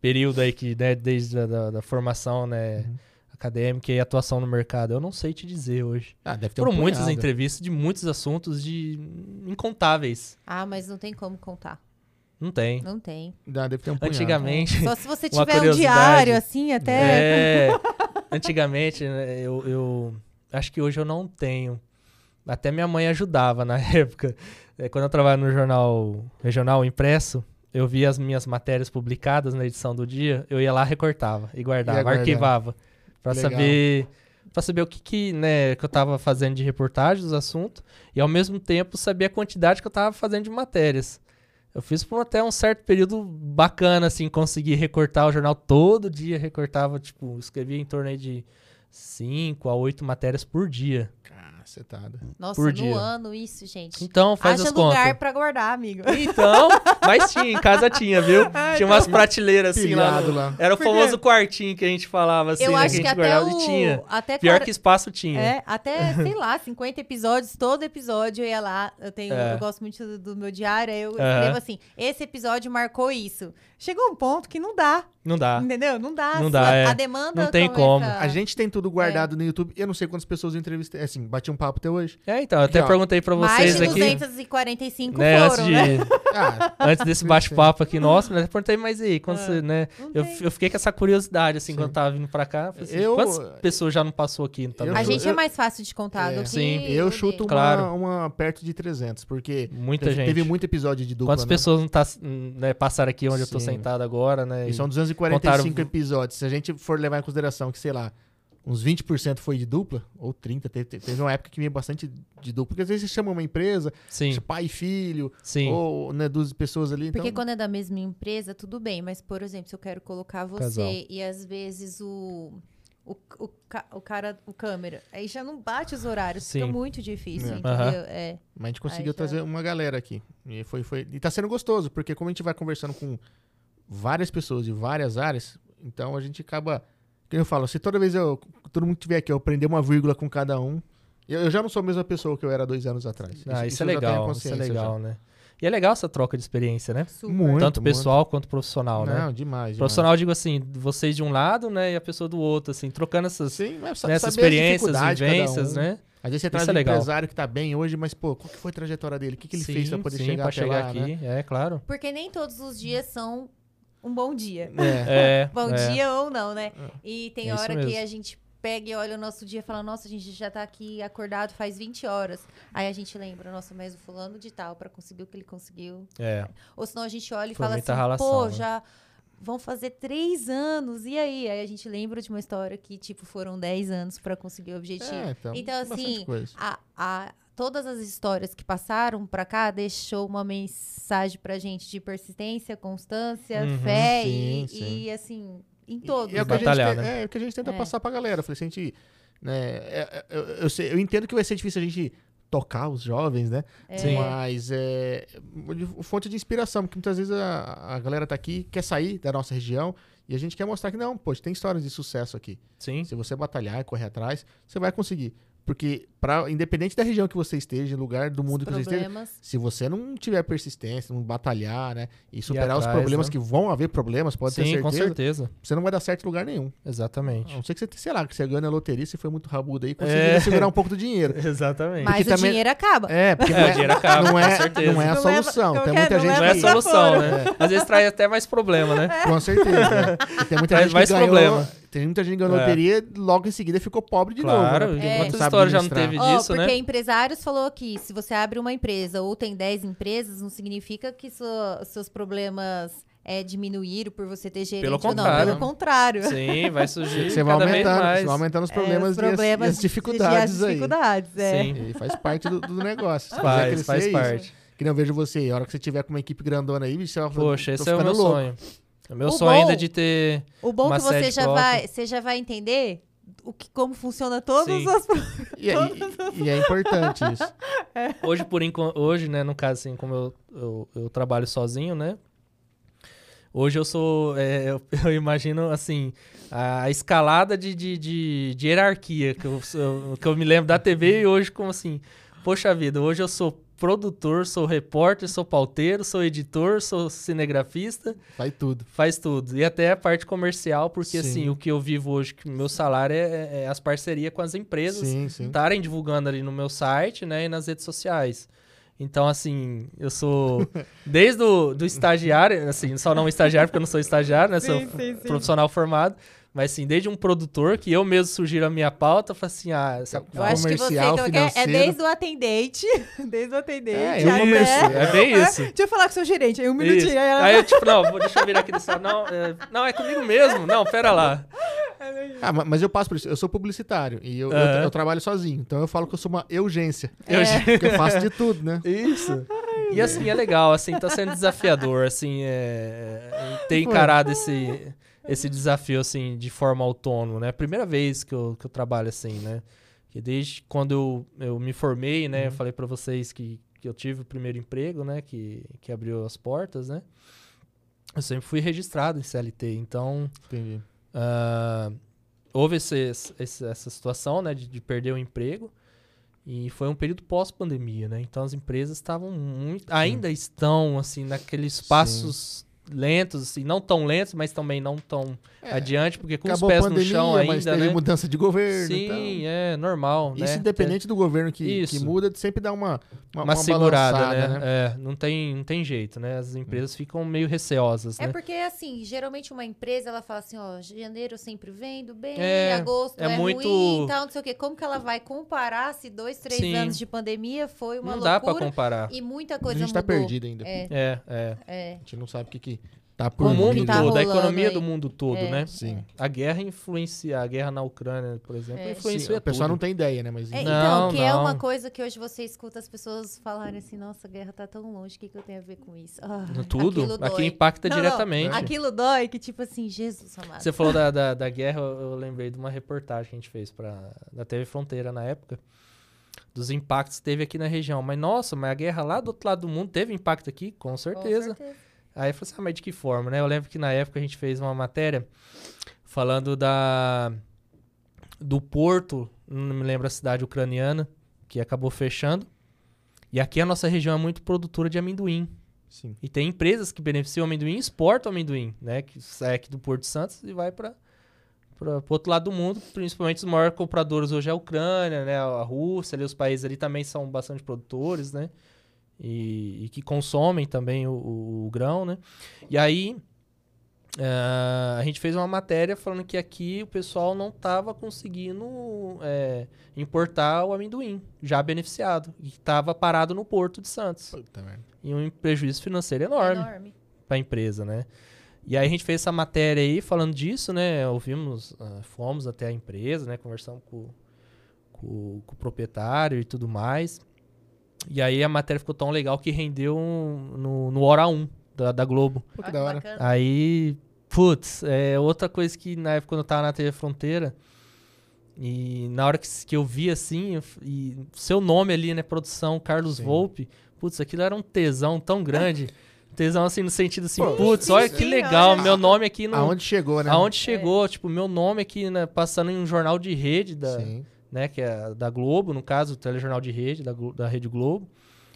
período aí que, né, desde a da, da formação, né, Uhum. acadêmica e atuação no mercado? Eu não sei te dizer hoje. Ah, deve ter um Foram muitas punhado. entrevistas de muitos assuntos de incontáveis. Ah, mas não tem como contar. Não tem. Não tem. Ah, deve ter um punhado. Antigamente, Só se você tiver um diário, assim, até. É, antigamente, né, eu, eu acho que hoje eu não tenho. Até minha mãe ajudava na <laughs> época. É, quando eu trabalhava no jornal regional impresso, eu via as minhas matérias publicadas na edição do dia, eu ia lá, recortava e guardava, guardar. arquivava. Pra Legal. saber. Pra saber o que, que, né, que eu tava fazendo de reportagem dos assuntos e ao mesmo tempo saber a quantidade que eu tava fazendo de matérias. Eu fiz por até um certo período bacana, assim, conseguir recortar o jornal todo dia, recortava, tipo, escrevia em torno aí de 5 a 8 matérias por dia. você tá. Nossa, Por no dia. ano isso, gente. Então, faz Haja as contas. lugar pra guardar, amigo. Então, mas tinha, em casa tinha, viu? <laughs> Ah, tinha então. umas prateleiras assim lá. No- lá. Era o famoso quartinho que a gente falava assim, eu né? acho que que a gente guardava o... e tinha. Até Pior que espaço tinha. É, até, sei lá, 50 episódios, todo episódio eu ia lá, eu tenho, É. eu gosto muito do, do meu diário, aí eu escrevo assim, esse episódio marcou isso. Chegou um ponto que não dá, Não dá. entendeu? Não dá. Não a- dá, a, é. a demanda Não tem como. A gente tem tudo guardado no YouTube. Eu não sei quantas pessoas eu entrevistei. Assim, bati um papo até hoje. É, então, eu até ó. perguntei pra Mais vocês de aqui. 245 Né, antes, foram, de, né? <laughs> Ah, <laughs> antes desse bate-papo aqui nosso, né? Eu perguntei, mas aí, quando Ah, você, né? Eu, eu fiquei com essa curiosidade, assim, Sim. quando tava vindo pra cá. Assim, Eu- Quantas pessoas já não passou aqui? Não tá Eu A gente é mais fácil de contar É. do que Sim. eu chuto uma, Claro. uma perto de 300, porque Muita teve, gente. teve muito episódio de dupla. Quantas né? pessoas não tá, né, passaram aqui onde eu tô Sim. sentado agora, né? E E são 245 contaram- episódios. Se a gente for levar em consideração que, sei lá, uns 20% foi de dupla, ou 30%, teve, teve uma época que vinha bastante de dupla, porque às vezes você chama uma empresa, Sim, pai e filho, sim. ou né, duas pessoas ali. Porque então, quando é da mesma empresa, tudo bem. Mas, por exemplo, se eu quero colocar você Casal. e às vezes o, o, o, o cara, o câmera, aí já não bate os horários. Fica Sim. muito difícil, É. entendeu? Aham. É. Mas a gente conseguiu já- trazer uma galera aqui. E, foi, foi, e tá sendo gostoso, porque como a gente vai conversando com várias pessoas de várias áreas, então a gente acaba. Eu falo, se toda vez eu, todo mundo tiver aqui, eu aprender uma vírgula com cada um, eu, eu já não sou a mesma pessoa que eu era dois anos atrás. Ah, isso, eu é legal, isso é legal, né? E é legal essa troca de experiência, né? Super. Muito. Tanto pessoal quanto profissional, né? Não, demais. demais. Profissional, eu digo assim, vocês de um lado, né, e a pessoa do outro, assim, trocando essas, Sim, mas sa- nessas saber as experiências, vivências, um. né? Às vezes você Isso traz é um legal. empresário que tá bem hoje, mas, pô, qual que foi a trajetória dele? O que, que ele sim, fez pra poder sim, chegar pra até chegar lá, aqui, né? é claro. Porque nem todos os dias são um bom dia. É. <laughs> É, Bom é. dia ou não, né? E tem É hora que a gente pega e olha o nosso dia e fala, nossa, a gente já tá aqui acordado faz 20 horas. Aí a gente lembra, nossa, mas o fulano de tal, pra conseguir o que ele conseguiu. É, Ou senão a gente olha e Foi fala assim, ralação, pô, né? já vão fazer três anos, e aí? Aí a gente lembra de uma história que, tipo, foram 10 anos pra conseguir o objetivo. É, então, Então, assim, coisa. a, a- todas as histórias que passaram pra cá deixou uma mensagem pra gente de persistência, constância, Uhum, fé sim, e, sim. e, assim, em todos. E é o que a gente, Batalhar, né? é o que a gente tenta É. passar pra galera. Eu Falei, se a gente. Né, é- é- eu, eu sei- eu entendo que vai ser difícil a gente tocar os jovens, né? Sim. Mas é fonte de inspiração, porque muitas vezes a, a galera tá aqui, quer sair da nossa região e a gente quer mostrar que não, pô, tem histórias de sucesso aqui. sim. Se você batalhar e correr atrás, você vai conseguir. Porque, pra, independente da região que você esteja, lugar do mundo Os que você esteja, problemas. se você não tiver persistência, não batalhar, né? E superar os atrás, problemas né? que vão haver problemas, pode ter Sim, certeza, com certeza. você não vai dar certo em lugar nenhum. A Exatamente. não ser que você, sei lá, que você ganha na loteria, se foi muito rabudo aí, conseguiu É. segurar um pouco do dinheiro. <laughs> Exatamente. Mas Porque o também- dinheiro acaba. É, porque É, não o dinheiro acaba, não com é, certeza. não é a solução. não tem quer- muita não gente Não é a solução, né? Às vezes traz até mais problema, né? <laughs> Com certeza. E tem muita Traz gente mais que ganhou, problema. Tem muita gente que ganhou É. loteria e logo em seguida ficou pobre de Claro, novo. né? Porque É. não quantas sabe histórias já não teve Ó, disso, porque né? empresários falou aqui, se você abre uma empresa ou tem 10 empresas, não significa que sua- seus problemas é, diminuíram por você ter gerente Pelo ou não. contrário. Pelo contrário. Sim, vai <laughs> surgir Você vai aumentando, mais. você vai aumentando os É, problemas, os e as- problemas e as, dificuldades e as aí. dificuldades, é. Sim, E faz parte do, do negócio. Faz, crescer, faz é isso. parte. Que não vejo você. A hora que você tiver com uma equipe grandona aí, bicho, você vai falar, Poxa, esse é o meu louco. sonho. O meu O sonho bom- ainda é de ter. O bom Uma que você já própria. vai, você já vai entender o que, como funciona todos Sim. os E, é- <laughs> e- e é importante isso. <laughs> Hoje, por enquanto, hoje, né, no caso, assim, como eu, eu, eu trabalho sozinho, né? Hoje eu sou. é, eu, <laughs> eu imagino, assim, a escalada de, de, de, de hierarquia que eu, sou- que eu me lembro da TV e hoje, como assim. Poxa vida, hoje eu sou produtor, sou repórter, sou pauteiro, sou editor, sou cinegrafista, Faz tudo. faz tudo. E até a parte comercial, porque Sim. assim, o que eu vivo hoje, que o meu salário é, é as parcerias com as empresas estarem divulgando ali no meu site, né, e nas redes sociais. Então, assim, eu sou <laughs> desde o do estagiário, assim, só não estagiário porque eu não sou estagiário, né, sou Sim, sim, sim. profissional formado, mas assim, desde um produtor que eu mesmo sugiro a minha pauta, eu falo assim, ah, essa Eu acho que você Comercial, então, quer- é financeiro. desde o atendente, <laughs> desde o atendente, É, isso, até... é bem isso. Deixa eu falar com o seu gerente, aí um Isso. minutinho. Aí ela... Aí eu, tipo, não, vou- deixa eu vir aqui desse lado. Não, é, não, é comigo mesmo. Não, pera lá. <laughs> Ah, ma- mas eu passo por isso. Eu sou publicitário e eu, eu, Aham. eu trabalho sozinho. Então eu falo que eu sou uma urgência. Eu, Porque eu faço de tudo, né? Isso. <laughs> E assim, é legal, assim, tá sendo desafiador, assim, é, é, ter Foi. encarado esse, esse desafio, assim, de forma autônoma, né? Primeira vez que eu, que eu trabalho assim, né? Que desde quando eu, eu me formei, né? Eu Uhum. falei pra vocês que, que eu tive o primeiro emprego, né? Que, que abriu as portas, né? Eu sempre fui registrado em CLT. Então, Entendi. ah, houve esse, esse- essa situação, né? De, de perder o emprego. E foi um período pós-pandemia, né? Então as empresas estavam muito. Ainda estão, assim, naqueles passos lentos, assim, não tão lentos, mas também não tão É, adiante, porque com os a pés pandemia, no chão mas ainda, teve né? mudança de governo. Sim, então... é normal, né? Isso independente do governo que, que muda, sempre dá uma, uma, uma, segurada, balançada, né? É, não tem, não tem jeito, né? As empresas ficam meio receosas, É né? porque, assim, geralmente uma empresa, ela fala assim, ó, janeiro eu sempre vendo bem, É, agosto é é, muito- ruim e tal, não sei o quê. Como que ela vai comparar se dois, três Sim. anos de pandemia foi uma Não dá pra loucura comparar. e muita A coisa gente tá mudou. perdido ainda. É, É, é. é. A gente não sabe o que, que tá por O mundo tá todo, a economia aí. do mundo todo, É. né? Sim. A guerra influencia, a guerra na Ucrânia, por exemplo, É. influencia Sim, o pessoal tudo. não tem ideia, né? Mas É, Não, então, que é não. uma coisa que hoje você escuta as pessoas falarem assim, nossa, a guerra tá tão longe, o que, que eu tenho a ver com isso? Ah, Tudo. aquilo Aqui dói. impacta Não, não, diretamente. Aquilo dói que, tipo assim, Jesus amado. Você falou da, da, da guerra, eu lembrei de uma reportagem que a gente fez pra, da TV Fronteira na época, dos impactos que teve aqui na região. Mas, nossa, mas a guerra lá do outro lado do mundo teve impacto aqui? Com Com certeza. Aí eu falei assim, ah, mas de que forma, né? Eu lembro que na época a gente fez uma matéria falando da do porto, não me lembro a cidade ucraniana, que acabou fechando. E aqui a nossa região é muito produtora de amendoim. Sim. E tem empresas que beneficiam o amendoim e exportam o amendoim, né? Que sai aqui do Porto de Santos e vai para o outro lado do mundo. Principalmente os maiores compradores hoje é a Ucrânia, né? A Rússia, ali, os países ali também são bastante produtores, né? E, e que consomem também o, o- o grão, né? E aí ah, a gente fez uma matéria falando que aqui o pessoal não estava conseguindo é, importar o amendoim já beneficiado e estava parado no Porto de Santos Puta e um prejuízo financeiro enorme Enorme. para a empresa, né? E aí a gente fez essa matéria aí falando disso, né? Ouvimos, ah, fomos até a empresa, né? Conversamos com, com- com o proprietário e tudo mais. E aí a matéria ficou tão legal que rendeu um- no, no Hora 1 da, da Globo. Pô, que da hora. bacana. Aí, putz, é outra coisa que na época quando eu tava na TV Fronteira, e na hora que, que eu vi assim, eu e seu nome ali, né, produção Carlos Sim. Volpe, putz, aquilo era um tesão tão grande. <laughs> tesão assim no sentido assim, Pô, putz, olha que legal, olha. meu nome aqui no Aonde chegou, né? aonde chegou, tipo, meu nome aqui, né, passando em um jornal de rede da, Sim. Né, que é da Globo, no caso, o telejornal de rede da, da Rede Globo.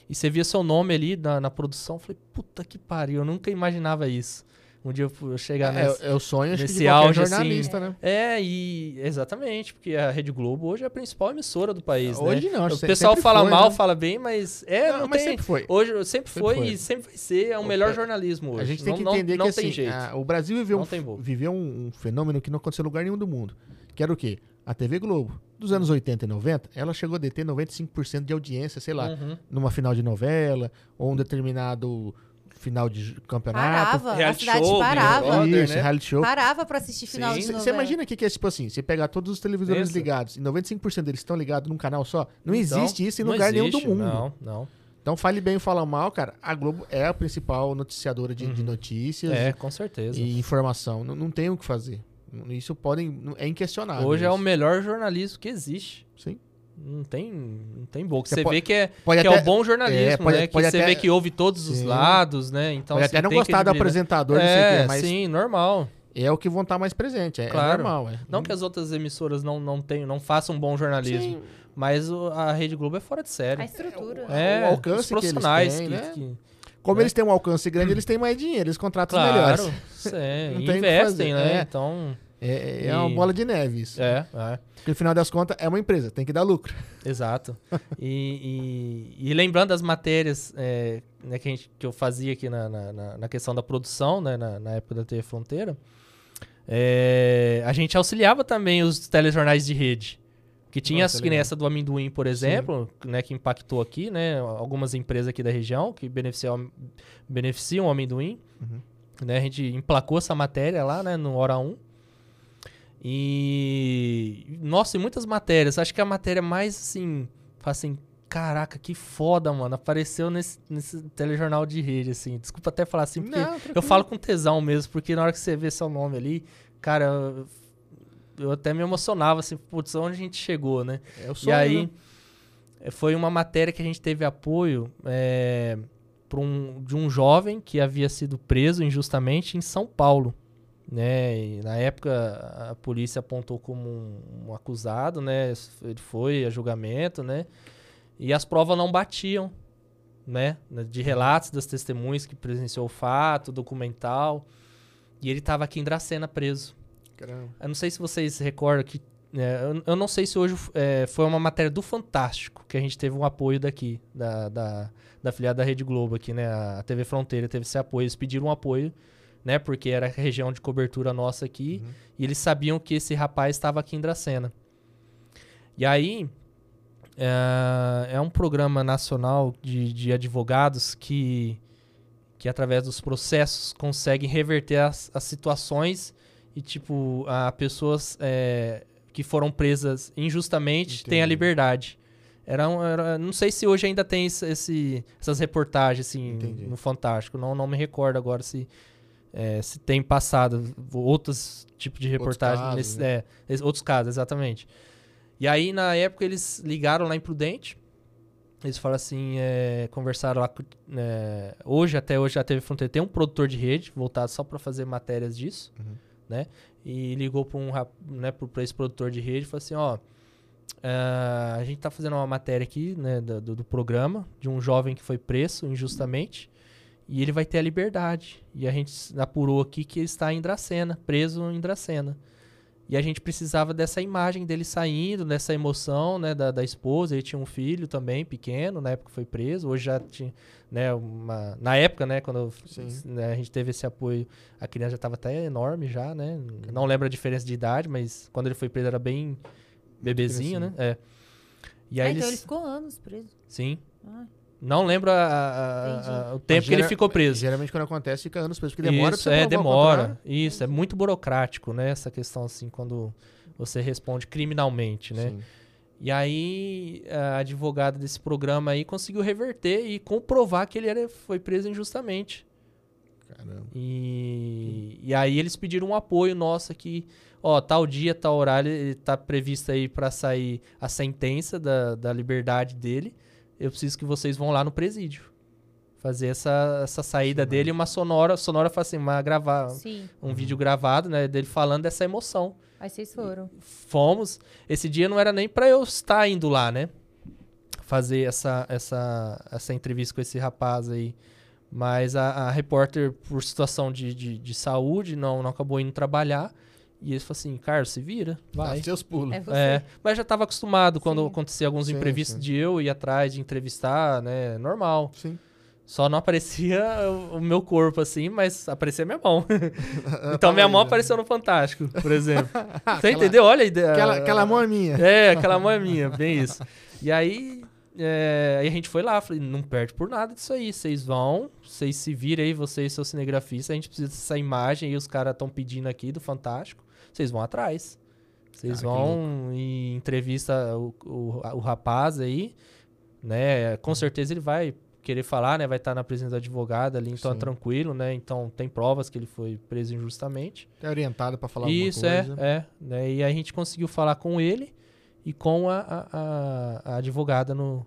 E você via seu nome ali na, na produção, eu falei, puta que pariu, eu nunca imaginava isso. Um dia eu eu chegar. É, é o sonho acho que nesse de assim, jornalista, né? É, e exatamente, porque a Rede Globo hoje é a principal emissora do país, Hoje né? não, acho O pessoal fala foi, mal, né? fala bem, mas é, não, Não, mas tem. sempre foi. Hoje sempre Sempre foi, foi. e sempre vai ser é o melhor jornalismo hoje. A gente tem Não- que entender não, que tem assim, jeito. a- o Brasil viveu, Não um, viveu um, um fenômeno que não aconteceu em lugar nenhum do mundo. Que era o quê? A TV Globo. Dos anos 80 e 90, ela chegou a deter 95% de audiência, sei lá, Uhum. numa final de novela, ou um determinado final de campeonato. Parava, a Reality cidade show, parava. Brother, Isso, né? reality show. Parava pra assistir final Sim. de Você novela. imagina que, que é tipo assim, você pegar todos os televisores Pensa. ligados e 95% deles estão ligados num canal só, não Então, existe isso em lugar nenhum existe, do mundo. Não, não. Então fale bem ou fala mal, cara, a Globo é a principal noticiadora de, de Uhum. notícias É, com certeza. e informação. Não, não tem o que fazer. Isso podem. É inquestionável. Hoje é o isso. melhor jornalismo que existe. Sim. Não tem, não tem boca. Você Você pode- vê que é, Pode que até, é o bom jornalismo, é, pode- né? pode que você até- vê que ouve todos os Sim. lados, né? Então, pode assim, até não tem gostar do apresentador, não sei o É, quê, mas sim, normal. é o que vão estar mais presente. É, é Claro. normal. É. Não que as outras emissoras não, não, tenham, não façam bom jornalismo, Sim, mas o- a Rede Globo é fora de série. A estrutura. É, o alcance os que eles profissionais têm, que, né? que- Como né? eles têm um alcance grande, eles têm mais dinheiro, eles contratam claro, melhores. é, <laughs> Não tem o que investem, né? é. Então, É, é uma E- bola de neve isso. é, é. Porque no final das contas é uma empresa, tem que dar lucro. <laughs> Exato. E, e- e lembrando das matérias é, né, que, gente- que eu fazia aqui na, na- na- na questão da produção, né, na, na época da TV Fronteira, é, a gente auxiliava também os telejornais de rede. Que tinha Nossa, que nem essa do amendoim, por exemplo, né, que impactou aqui, né? Algumas empresas aqui da região que beneficiam, beneficiam o amendoim. Uhum. Né, a gente emplacou essa matéria lá, né, no Hora 1. E. Nossa, e muitas matérias. Acho que a matéria mais assim. fala assim, caraca, que foda, mano. Apareceu nesse, nesse telejornal de rede, assim. Desculpa até falar assim, porque Não, eu falo com tesão mesmo, porque na hora que você vê seu nome ali, cara. Eu até me emocionava, assim, putz, onde a gente chegou, né? É o E sonho, aí, né? eh, foi uma matéria que a gente teve apoio é, um, de um jovem que havia sido preso injustamente em São Paulo. Né? E na época, a polícia apontou como um, um acusado, né? Ele foi a julgamento, né? E as provas não batiam, né? De relatos das testemunhas que presenciou o fato, documental. E ele estava aqui em Dracena preso. Caramba. Eu não sei se vocês recordam que. é, eu, eu não sei se hoje é, foi uma matéria do Fantástico que a gente teve um apoio daqui, da, da, da filiada da Rede Globo aqui, né? A TV Fronteira teve esse apoio. Eles pediram um apoio, né? Porque era a região de cobertura nossa aqui. Uhum. E eles sabiam que esse rapaz estava aqui em Dracena. E aí. É, é um programa nacional de, de advogados que, que, através dos processos, conseguem reverter as, as situações e, tipo, a pessoas é, que foram presas injustamente têm a Entendi. liberdade. Era, um- era- não sei se hoje ainda tem esse, esse- essas reportagens assim, Entendi. no Fantástico. Não, não me recordo agora se, é, se tem passado outros tipos de reportagem. casos, nesse, né? é, outros casos, exatamente. E aí, na época, eles ligaram lá em Prudente. Eles falaram assim, é, conversaram lá. é, hoje, até hoje, já teve fronteira. Tem um produtor de rede voltado só para fazer matérias disso, Uhum. Né? E ligou para um, né, pra esse produtor de rede e falou assim, ó... é, a gente tá fazendo uma matéria aqui, né, do, do- do programa, de um jovem que foi preso injustamente. E ele vai ter a liberdade. E a gente apurou aqui que ele está em Dracena, preso em Dracena. E a gente precisava dessa imagem dele saindo, dessa emoção, né, da, da esposa. Ele tinha um filho também, pequeno, na época que foi preso. Hoje já tinha, né, uma... Na época, né, quando né, a gente teve esse apoio, a criança já estava até enorme já, né? Não lembro a diferença de idade, mas quando ele foi preso era bem bebezinho, né? É. E Ah, aí então ele eles... ficou anos preso. Sim. Ah, Não lembro a- a- a- o tempo que ele ficou preso. Geralmente quando acontece, fica anos preso, porque demora Isso, é, demora. Isso, é muito burocrático, né? Essa questão, assim, quando você responde criminalmente, né? Sim. E aí, a advogada desse programa aí conseguiu reverter e comprovar que ele era, foi preso injustamente. Caramba. E, e aí eles pediram um apoio nosso aqui. Ó, tal dia, tal horário, ele tá previsto aí pra sair a sentença da, da liberdade dele. Eu preciso que vocês vão lá no presídio. Fazer essa, essa saída Sim, dele, uma sonora, sonora assim, uma gravar sim. um vídeo gravado, né, dele falando dessa emoção. Aí vocês foram. Fomos. Esse dia não era nem pra eu estar indo lá, né? Fazer essa, essa, essa entrevista com esse rapaz aí. Mas a, a repórter, por situação de, de, de saúde, não, não acabou indo trabalhar. E eles falaram assim, Carlos, se vira, vai. Dá seus pulos. É. É, mas já estava acostumado quando Sim. acontecia alguns Sim, imprevistos sim. de eu ir atrás de entrevistar, né? Normal. Sim. Só não aparecia o, meu corpo assim, mas aparecia minha mão. <laughs> então minha mão apareceu no Fantástico, por exemplo. <laughs> Você Aquela- entendeu? Olha a ideia. Aquela, aquela mão é minha. É, aquela mão é minha, bem isso. E aí, é, aí a gente foi lá, falei, não perde por nada disso aí. Vocês vão, vocês se viram aí, vocês, seus cinegrafistas, a gente precisa dessa imagem aí, os caras estão pedindo aqui do Fantástico. Vocês vão atrás. Vocês Cara, que vão e entrevista o, o, o rapaz aí, né? Com certeza ele vai querer falar, né? Vai estar na presença do advogado ali, então é Sim. tranquilo, né? Então tem provas que ele foi preso injustamente. É orientado pra falar Isso, alguma é, coisa. é. Né? E a gente conseguiu falar com ele e com a, a, a- advogada no.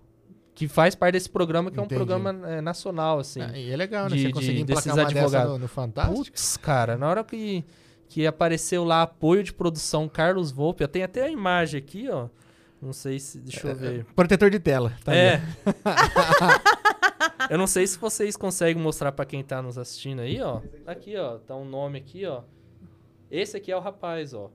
Que faz parte desse programa, que é um Entendi. programa é, nacional, assim. É, e é legal, né? de- Você conseguir emplacar uma advogados. no, no Fantástico. Putz, cara, na hora que, que apareceu lá apoio de produção Carlos Volpe, eu tenho até a imagem aqui, ó. Não sei se. Deixa eu ver. Protetor de tela. Tá é. <laughs> eu não sei se vocês conseguem mostrar pra quem tá nos assistindo aí, ó. Aqui, ó. Tá um nome aqui, ó. Esse aqui é o rapaz, ó.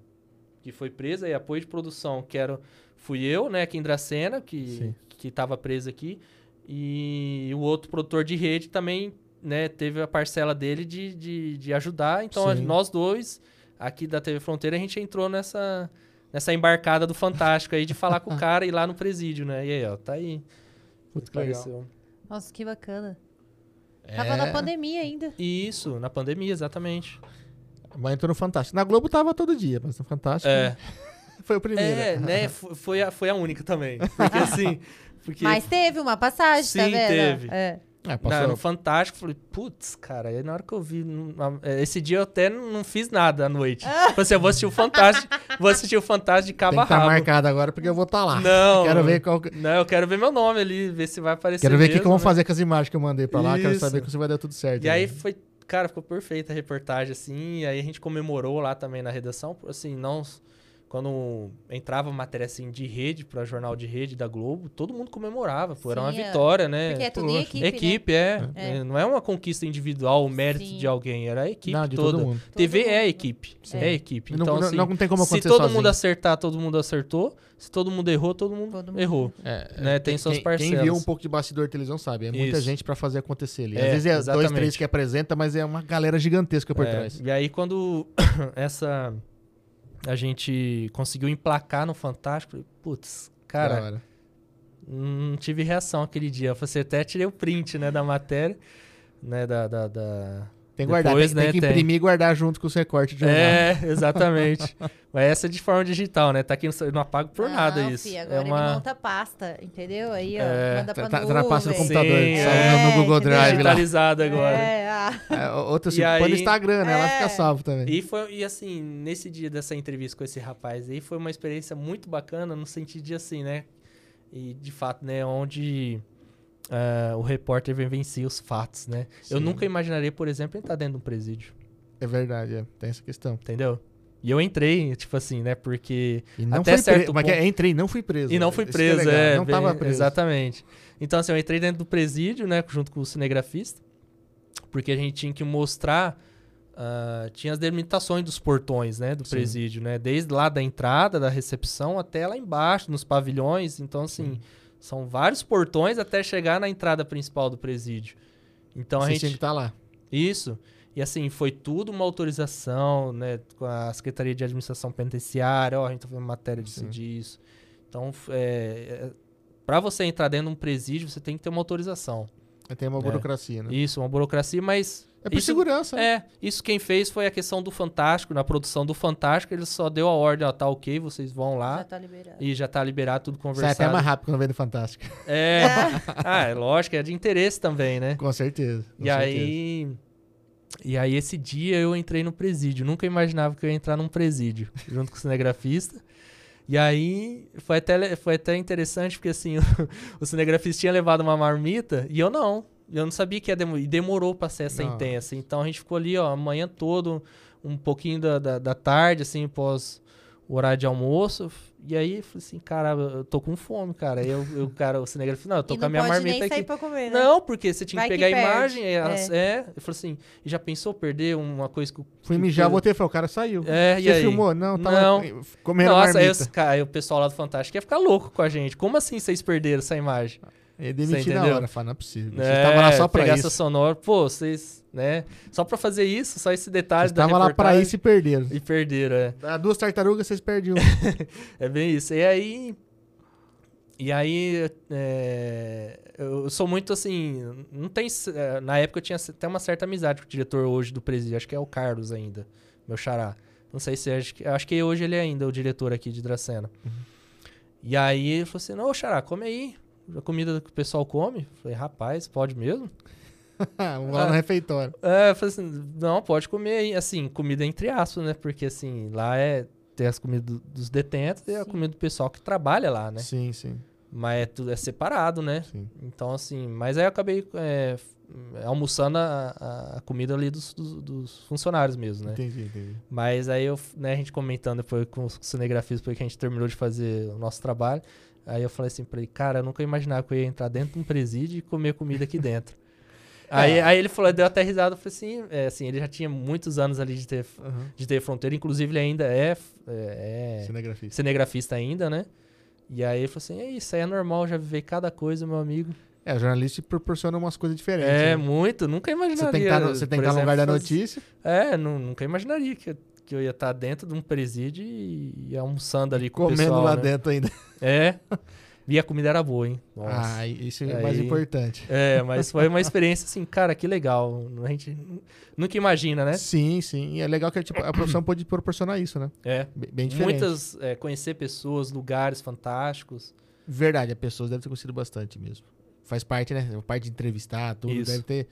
Que foi preso aí, apoio de produção. Que era, fui eu, né, aqui em Dracena, que, Sim. que tava preso aqui. E o outro produtor de rede também, né, teve a parcela dele de, de, de ajudar. Então, Sim. nós dois, aqui da TV Fronteira, a gente entrou nessa, nessa embarcada do Fantástico aí, de falar com o <laughs> cara e ir lá no presídio, né? E aí, ó, tá aí. Putz, que legal. Apareceu. Nossa, que bacana. É. Tava na pandemia ainda. Isso, na pandemia, exatamente. Mas entrou no Fantástico. Na Globo tava todo dia, mas no Fantástico É, <laughs> foi o primeiro. é né? <laughs> Foi a, foi a única também. Porque assim. Porque, Mas teve uma passagem, tá Sim, vendo? teve. É. É, na- no Fantástico, falei, putz, cara, aí na hora que eu vi. é, Esse dia eu até não não fiz nada à noite. <laughs> Falei assim, eu vou assistir o Fantástico, vou assistir o Fantástico de Tem cabo que a estar rabo. marcado agora porque eu vou estar lá. Não. <laughs> Quero ver qual. que- Não, eu quero ver meu nome ali, ver se vai aparecer. Quero ver o que, que mesmo, vão né? fazer com as imagens que eu mandei pra lá. Quero Isso. saber se vai dar tudo certo. E aí né? foi, cara, ficou perfeita a reportagem, assim. E aí a gente comemorou lá também na redação, assim, não. Quando entrava matéria assim de rede para jornal de rede da Globo, todo mundo comemorava, pô, era uma Sim, é. vitória, né? Porque é tudo em Poxa. equipe, né? Equipe, é. É. É, Não é uma conquista individual, o mérito Sim. de alguém, era a equipe Não, de toda. todo mundo. TV Todo é mundo. equipe. Sim. É equipe. Não, Então, não, assim, não tem como se acontecer todo sozinho. mundo acertar, todo mundo acertou. Se todo mundo errou, todo mundo, Todo mundo errou. É, né, tem suas quem, parcelas. Quem viu um pouco de bastidor de televisão sabe, é muita Isso. gente pra fazer acontecer ali. Às É, vezes é dois, exatamente. três que apresenta, mas é uma galera gigantesca por É, trás. E aí, quando <coughs> essa. A gente conseguiu emplacar no Fantástico, putz, cara, não tive reação aquele dia. Eu até tirei o print, né, da matéria, né, da... da, da- Tem que guardar, Depois, tem, tem né, que tem. imprimir e guardar junto com os recortes de jornal. É, exatamente. <laughs> Mas essa é de forma digital, né? Tá aqui, no, eu não apago por Não, nada isso. Fih, é agora uma... ele monta pasta, entendeu? Aí, ó, É. manda pra Tá, tá nuvem. na pasta do Sim, computador, é. salvo no Google Drive lá. digitalizado agora. É, ah. É, outro assim, põe no Instagram, né? Lá É. fica salvo também. E foi e assim, nesse dia dessa entrevista com esse rapaz aí, foi uma experiência muito bacana no sentido de assim, né? E de fato, né, onde ah, o repórter vivencia os fatos, né? Eu Sim. nunca imaginaria, por exemplo, entrar dentro de um presídio, É verdade, é. tem essa questão. entendeu? E eu entrei, tipo assim, né? Porque E não Até certo preso. Mas que ponto- é, entrei e não fui preso. E não fui é preso, legal, é. Não bem- tava preso. Exatamente. Então, assim, eu entrei dentro do presídio, né, junto com o cinegrafista, porque a gente tinha que mostrar. ah, tinha as delimitações dos portões, né, do Sim. presídio, né? Desde lá da entrada, da recepção, até lá embaixo, nos pavilhões. Então, assim, são vários portões até chegar na entrada principal do presídio. Então, a Você gente. tinha que estar lá. Isso. E assim, foi tudo uma autorização, né? Com a Secretaria de Administração Penitenciária, ó, a gente tá fazendo matéria disso Sim. disso. Então, f- é, para você entrar dentro de um presídio, você tem que ter uma autorização. Tem uma É. burocracia, né? Isso, uma burocracia, mas. É por isso- segurança, né? É, isso quem fez foi a questão do Fantástico, na produção do Fantástico, ele só deu a ordem, ó, tá ok, vocês vão Já lá. tá liberado. E já tá liberado, tudo Sai conversado. até mais rápido quando vem do Fantástico. É. <laughs> <laughs> ah, é lógico, é de interesse também, né? Com certeza. com E certeza. aí. E aí, esse dia eu entrei no presídio. Nunca imaginava que eu ia entrar num presídio, junto com o cinegrafista. E aí, foi até, foi até interessante, porque assim, <laughs> o, cinegrafista tinha levado uma marmita e eu não. Eu não sabia que ia demorar. E demorou pra ser essa Nossa. intensa. Então a gente ficou ali, ó, a manhã todo, um pouquinho da, da, da tarde, assim, pós o horário de almoço. E aí, eu falei assim, cara, eu tô com fome, cara. Aí eu, eu cara, o cinegrafista, não, eu tô e com a minha marmita nem aqui. sair pra comer, né? Não, porque você tinha Vai que que pegar a perde. imagem. É, as- é. Eu falei assim, e já pensou perder uma coisa que. o- Fui que mijar, foi- voltei e falei, o cara saiu. É, e Você aí? filmou? Não, tava Não. comendo Nossa, aí, marmita. os, cara, aí o pessoal lá do Fantástico ia ficar louco com a gente. Como assim vocês perderam essa imagem? Ele demitiu Você na hora. Fala, não é possível. Você É, estava lá só pra isso. sonora, pô, vocês, né? Só pra fazer isso, só esse detalhe da estava lá pra isso e perderam. e perderam, é. Dá Duas tartarugas, vocês perdiam. <laughs> É bem isso. E aí. E aí. é, eu sou muito assim. Não tem. é, Na época eu tinha até uma certa amizade com o diretor hoje do presídio. Acho que é o Carlos ainda. Meu xará. Não sei se. Acho que, acho que hoje ele é ainda o diretor aqui de Dracena. E aí ele falou assim: Não, xará, come aí. A comida que o pessoal come. Falei, rapaz, pode mesmo? <laughs> Vamos lá no refeitório. É, eu falei assim, não, pode comer aí. Assim, comida entre aspas, né? Porque assim, lá é. Tem as comidas do- dos detentos e a Sim. comida do pessoal que trabalha lá, né? Sim, sim, Mas é, tudo, é separado, né? sim. Então, assim, mas aí eu acabei é, almoçando a, a- a comida ali dos, dos- dos funcionários mesmo, né? Entendi, entendi. Mas aí eu, né, a gente comentando depois com os cinegrafistas, depois que a gente terminou de fazer o nosso trabalho, aí eu falei assim pra ele, cara, eu nunca imaginava que eu ia entrar dentro de um presídio e comer comida aqui dentro. <laughs> Aí, aí ele falou, deu até risada, eu falei assim, é, assim, ele já tinha muitos anos ali de ter, Aham. de ter fronteira, inclusive ele ainda é, é, é Cinegrafista. cinegrafista ainda, né? E aí ele falou assim, é isso aí é normal, já vivei cada coisa, meu amigo. É, o jornalista te proporciona umas coisas diferentes. É, né? muito, nunca imaginaria. Você tem que estar no, você tem que no lugar da notícia. É, nu- nunca imaginaria que, que eu ia estar dentro de um presídio e, e almoçando ali com o comendo pessoal, lá né? dentro ainda. <laughs> É. E a comida era boa, hein? Nossa. Ah, isso é mais Aí- importante. É, mas foi uma experiência assim, cara, que legal. A gente nu- nunca imagina, né? Sim, sim. E é legal que tipo, a profissão pode proporcionar isso, né? É. Bem bem diferente. Muitas, é, conhecer pessoas, lugares fantásticos. Verdade, as pessoas devem ter conhecido bastante mesmo. faz parte, né? Parte de entrevistar, tudo. Isso. Deve ter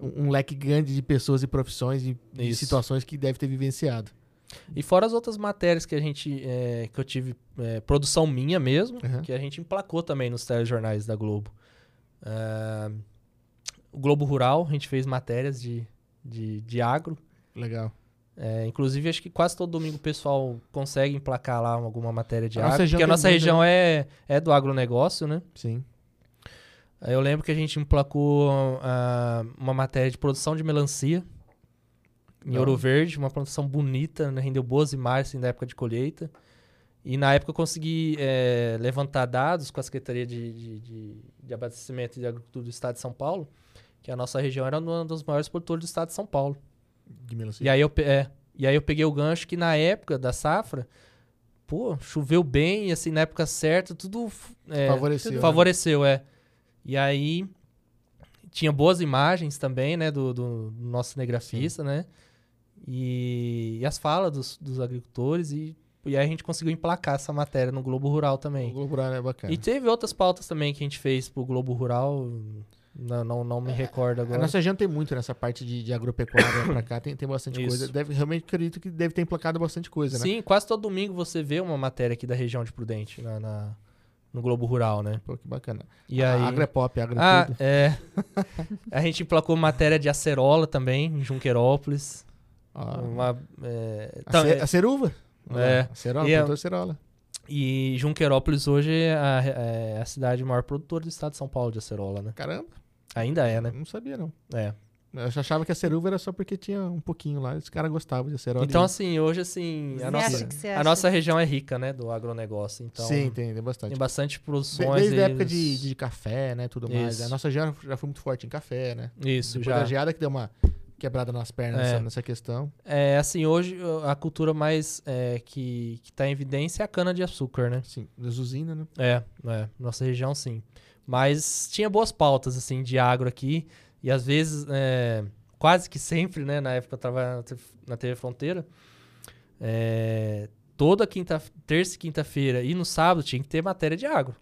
um, um leque grande de pessoas e profissões e situações que deve ter vivenciado. E fora as outras matérias que a gente. é, que eu tive. é, produção minha mesmo, Uhum. que a gente emplacou também nos telejornais da Globo. É, o Globo Rural, a gente fez matérias de, de, de agro. Legal. É, inclusive, acho que quase todo domingo o pessoal consegue emplacar lá alguma matéria de A agro. Porque a nossa região é, é do agronegócio, né? Sim. Aí Eu lembro que a gente emplacou ah, uma matéria de produção de melancia em Da Ouro hora. Verde, uma produção bonita, né? rendeu boas imagens assim, na época de colheita. E na época eu consegui eh, levantar dados com a Secretaria de, de, de- de Abastecimento e de Agricultura do Estado de São Paulo, que a nossa região era um dos maiores produtores do Estado de São Paulo. De melancia. E aí eu, é, e aí eu peguei o gancho que na época da safra, pô, choveu bem, assim, na época certa, tudo é, Favoreceu, né? Favoreceu, é. E aí tinha boas imagens também, né, do, do nosso cinegrafista, né? E, e as falas dos, dos agricultores e, e aí a gente conseguiu emplacar essa matéria no Globo Rural O também. Globo Rural é bacana. E teve outras pautas também que a gente fez pro Globo Rural, não, não, não me recordo A agora. nossa região tem muito nessa parte de, de agropecuária pra cá, tem, tem bastante Isso. coisa. Deve, realmente acredito que deve ter emplacado bastante coisa, né? Sim, quase todo domingo você vê uma matéria aqui da região de Prudente na, na- no Globo Rural, né? Pô, que bacana. E A- aí... Agro é pop, agro é Ah, é. <laughs> A gente emplacou matéria de acerola também, em Junquerópolis. Ah, Uma, é, a, a ceruva. É. A cerola, E a- produtor cerola. E Junquerópolis hoje é a, é a cidade maior produtora do estado de São Paulo de acerola, né? Caramba, Ainda é, né? não sabia não. É. Eu já achava que a ceruva era só porque tinha um pouquinho lá. Os caras gostavam de acerola. Então, assim, hoje, assim, a nossa, a nossa região é rica, né? Do agronegócio. Então, Sim, tem, tem bastante. tem bastante produções. Desde a época de, de café, né, tudo mais. Isso. A nossa já, já foi muito forte em café, né? Isso, Depois já. da geada que deu uma quebrada nas pernas É. nessa, nessa questão. É, assim, hoje a cultura mais é, que, que tá em evidência é a cana-de-açúcar, né? Sim, das usinas, né? É, é, nossa região sim. Mas tinha boas pautas, assim, de agro aqui. E às vezes, é, quase que sempre, né, na época eu trabalhava na TV Fronteira, é, toda quinta, terça e quinta-feira e no sábado tinha que ter matéria de agro.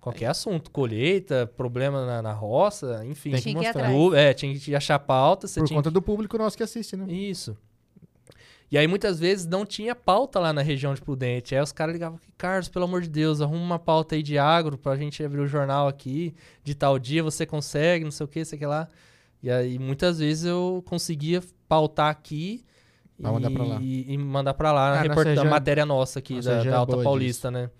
Qualquer assunto, colheita, problema na, na roça, enfim. Tem que Tinha que ir mostrar. É, tinha que achar pauta, você Por tinha conta que- do público nosso que assiste, né? Isso. E aí muitas vezes não tinha pauta lá na região de Prudente. Aí os caras ligavam, Carlos, pelo amor de Deus, arruma uma pauta aí de agro pra gente abrir o jornal aqui. De tal dia você consegue, não sei o que, sei o que lá. E aí muitas vezes eu conseguia pautar aqui Pra mandar pra lá. e, e mandar pra lá Ah, report- região é- matéria nossa aqui, nossa da, da é Alta Paulista, né?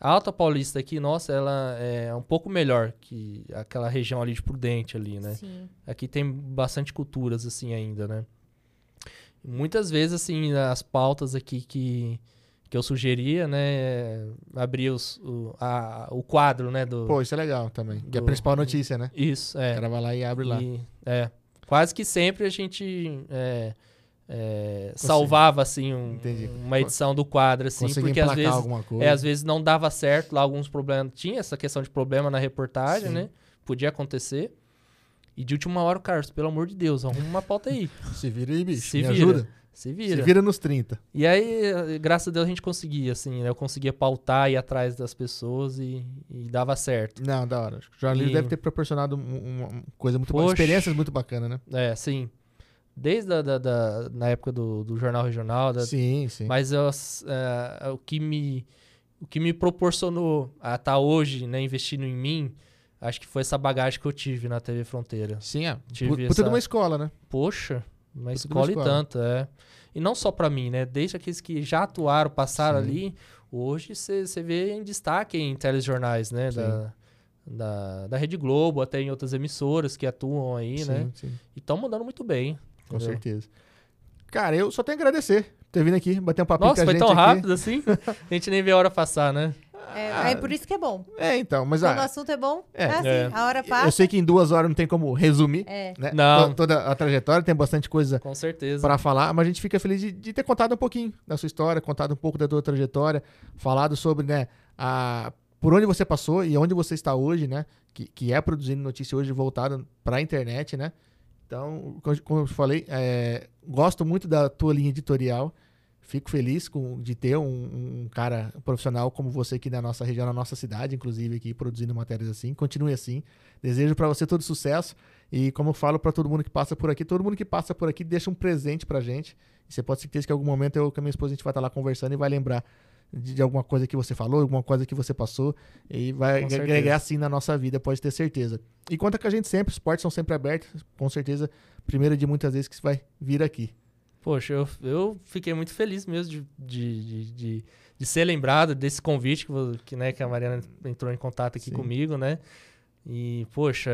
A Alta Paulista aqui, nossa, ela é um pouco melhor que aquela região ali de Prudente ali, né? Sim. Aqui tem bastante culturas, assim, ainda, né? Muitas vezes, assim, as pautas aqui que, que eu sugeria, né? é Abrir os, o, a- o quadro, né? Do, Pô, isso é legal também. Que é a do- principal notícia, né? Isso, O é. cara vai lá e abre lá. E- é. Quase que sempre a gente é, é, salvava, assim, um- uma edição do quadro, assim, Consegui porque às vezes, é, às vezes não dava certo lá alguns problemas. Tinha essa questão de problema na reportagem, Sim. né? Podia acontecer. E de última hora, Carlos, pelo amor de Deus, arruma uma pauta aí. <laughs> Se vira aí, bicho. Se Me vira. ajuda. Se vira. Se vira nos 30. E aí, eh, graças a Deus, a gente conseguia, assim, né? Eu conseguia pautar, ir atrás das pessoas e, e dava certo. Não, da hora. O jornalismo E- deve ter proporcionado um- uma coisa muito boa. Poxa. Experiências muito bacanas, né? É, sim. Desde a, da, da- na época do, do Jornal Regional, da- Sim, sim. mas eu, eh, o, que me, o que me proporcionou a estar hoje, né, investindo em mim, acho que foi essa bagagem que eu tive na TV Fronteira. Sim, é. Tive Puta essa- de uma escola, né? Poxa, uma uma escola e escola. tanto, é. E não só pra mim, né? Desde aqueles que já atuaram, passaram Sim. ali, hoje você vê em destaque em telejornais, né? Sim. Da, da, da Rede Globo, até em outras emissoras que atuam aí, né? Sim, sim. E estão mandando muito bem. Com entendeu? certeza. Cara, eu só tenho a agradecer por ter vindo aqui, bater um papinho Nossa, com a foi gente tão aqui. rápido assim? <laughs> A gente nem vê a hora passar, né? É, é por isso que é bom. É, então, mas Quando o ah, assunto é bom, é. é, assim. É. A hora eu passa. sei que em duas horas não tem como resumir, É. né? Não. To- Toda a trajetória, tem bastante coisa Com certeza. para falar, mas a gente fica feliz de, de ter contado um pouquinho da sua história, contado um pouco da tua trajetória, falado sobre, né, a, por onde você passou e onde você está hoje, né, que, que é produzindo notícia hoje voltada para a internet, né. Então, como- como eu falei, é, gosto muito da tua linha editorial. Fico feliz com, de ter um, um cara profissional como você aqui na nossa região, na nossa cidade, inclusive, aqui produzindo matérias assim. Continue assim. Desejo para você todo sucesso. E como eu falo para todo mundo que passa por aqui, todo mundo que passa por aqui deixa um presente pra gente. E você pode ter certeza que em algum momento eu com a minha esposa a gente vai estar lá conversando e vai lembrar de, de alguma coisa que você falou, alguma coisa que você passou. E vai agregar assim na nossa vida, pode ter certeza. E conta com a gente sempre, os portas são sempre abertos. Com certeza, primeira de muitas vezes que você vai vir aqui. Poxa, eu, eu fiquei muito feliz mesmo de, de, de, de, de ser lembrado desse convite que, que, né, que a Mariana entrou em contato aqui Sim. comigo, né? E, poxa,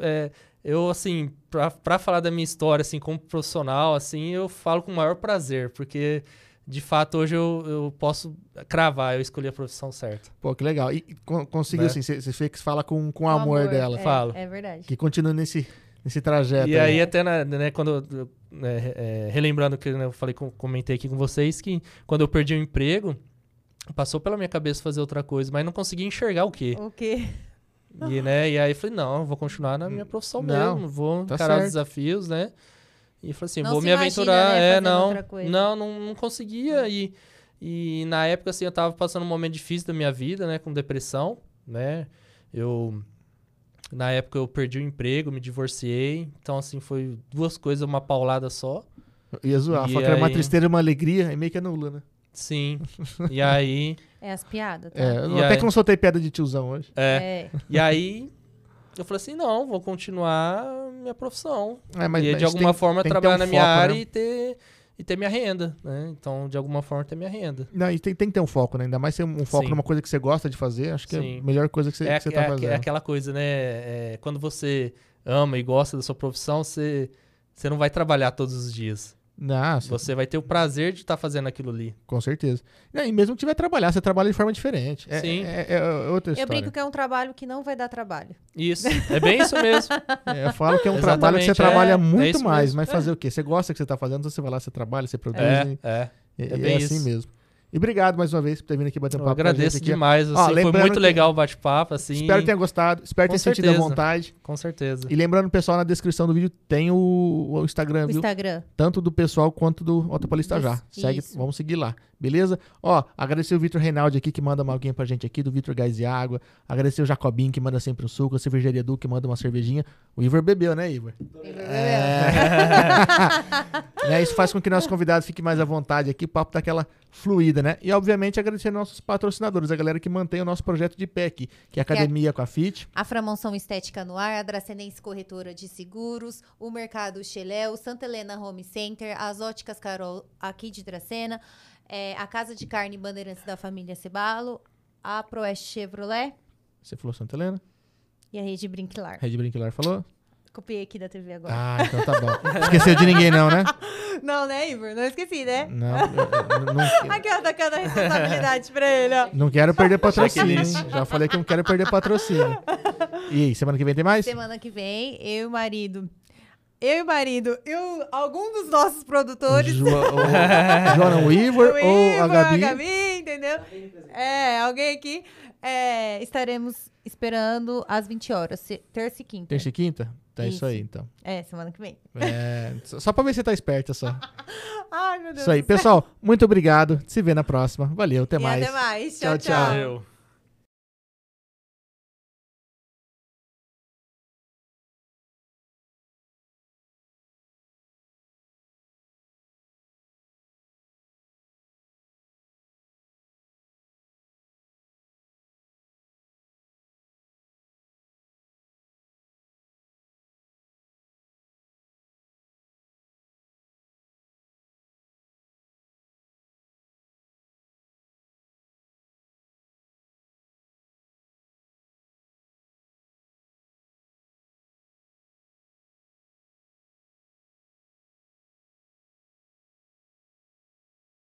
é, eu, assim, pra, pra falar da minha história, assim, como profissional, assim, eu falo com o maior prazer, porque, de fato, hoje eu, eu posso cravar, eu escolhi a profissão certa. Pô, que legal. E, con- conseguiu, Né? assim, você você fez- fala com, com o Com amor, dela. É, Falo. É verdade. Que continua nesse, nesse trajeto. E aí, aí. até, na- né, quando. eu- né, é, relembrando que né, eu falei, com- comentei aqui com vocês, que quando eu perdi o emprego, passou pela minha cabeça fazer outra coisa, mas não conseguia enxergar o quê. O quê? E, né, e aí eu falei, não, eu vou continuar na minha profissão Não, mesmo, vou tá encarar os certo. desafios, né? E falei assim, Não vou me imagina, aventurar. né, é, não, outra coisa. não, não, não conseguia. E, e na época, assim, eu tava passando um momento difícil da minha vida, né, com depressão, né? Eu. Na época eu perdi o emprego, me divorciei. Então, assim, foi duas coisas, uma paulada só. Ia zoar. E Fala que era uma aí? tristeza e uma alegria, e meio que anula, né? Sim. <laughs> e aí. É as piadas, tá? É, eu E até aí? que não soltei piada de tiozão hoje. É. É. E aí. Eu falei assim, não, vou continuar minha profissão. É, mas, e mas de alguma tem- forma tem trabalhar um na minha foco, área né? e ter e ter minha renda, né? Então, de alguma forma ter minha renda. Não, e tem, tem que ter um foco, né? Ainda mais ser um foco Sim. numa coisa que você gosta de fazer. Acho que é Sim. a melhor coisa que você, é, que você é- tá é fazendo. aquela coisa, né? É, quando você ama e gosta da sua profissão, você você não vai trabalhar todos os dias. Não, você- Você vai ter o prazer de estar fazendo aquilo ali. com certeza. Não, e mesmo que tiver trabalhar, você trabalha de forma diferente. É, Sim. É, é- é outra Eu história. brinco que é um trabalho que não vai dar trabalho. Isso. É bem isso <laughs> mesmo. É, eu falo que é um Exatamente, trabalho que você é, trabalha é muito mais, mesmo. mas É. fazer o quê? Você gosta do que você tá fazendo, então você vai lá, você trabalha, você produz. É, e- é. é bem é assim isso. mesmo. E obrigado mais uma vez por ter vindo aqui bater um Eu papo com a gente agradeço aqui. demais. Ó, Assim, foi lembrando muito que- legal o bate-papo, assim. Espero que tenha gostado, espero Com ter sentido à certeza. vontade. Com certeza. E lembrando, pessoal, na descrição do vídeo tem o, o Instagram, O viu? Instagram. Tanto do pessoal quanto do Autopolista já. Segue, isso. vamos seguir lá. Beleza? Ó, agradecer o Vitor Reinaldi aqui, que manda uma alguém pra gente aqui, do Vitor Gás e Água. Agradecer o Jacobinho, que manda sempre um suco. A Cervejaria Edu, que manda uma cervejinha. O Iver bebeu, né, Iver? É. Né, <laughs> Isso faz com que nossos convidados fiquem mais à vontade aqui, o papo tá aquela fluida, né? E, obviamente, agradecer nossos patrocinadores, a galera que mantém o nosso projeto de pé aqui, que é a Academia com a FIT. A Framonção Estética no Ar, a Dracenense Corretora de Seguros, o Mercado Xeléu, Santa Helena Home Center, as Óticas Carol aqui de Dracena, é, a Casa de Carne Bandeirantes da Família Cebalo, a Proeste Chevrolet Você falou Santa Helena? e a Rede Brinquilar. Rede Brinquilar falou? Copiei aqui da TV agora. Ah, então tá bom. Esqueceu de ninguém, não, né? <laughs> Não, né, Igor? Não esqueci, né? Não, eu- não, <laughs> Aqui, ó, tá tacando a responsabilidade pra ele, ó. não quero perder <laughs> patrocínio, hein? Já falei que não quero perder patrocínio. E aí, semana que vem tem mais? Semana que vem, eu e o marido. Eu e o marido, eu, algum dos nossos produtores. Jo, o, Joana Weaver o ou a Igor, Gabi? entendeu? É, alguém aqui. é, estaremos esperando às 20 horas, terça e quinta. Terça e quinta? Tá isso, Isso. aí, então. É, semana que vem. É, só pra ver se você tá esperta só. <laughs> Ai, meu Deus. Isso aí. Pessoal, muito obrigado. Se vê na próxima. Valeu, até E mais. Até mais. Tchau, Tchau, tchau. tchau. Valeu.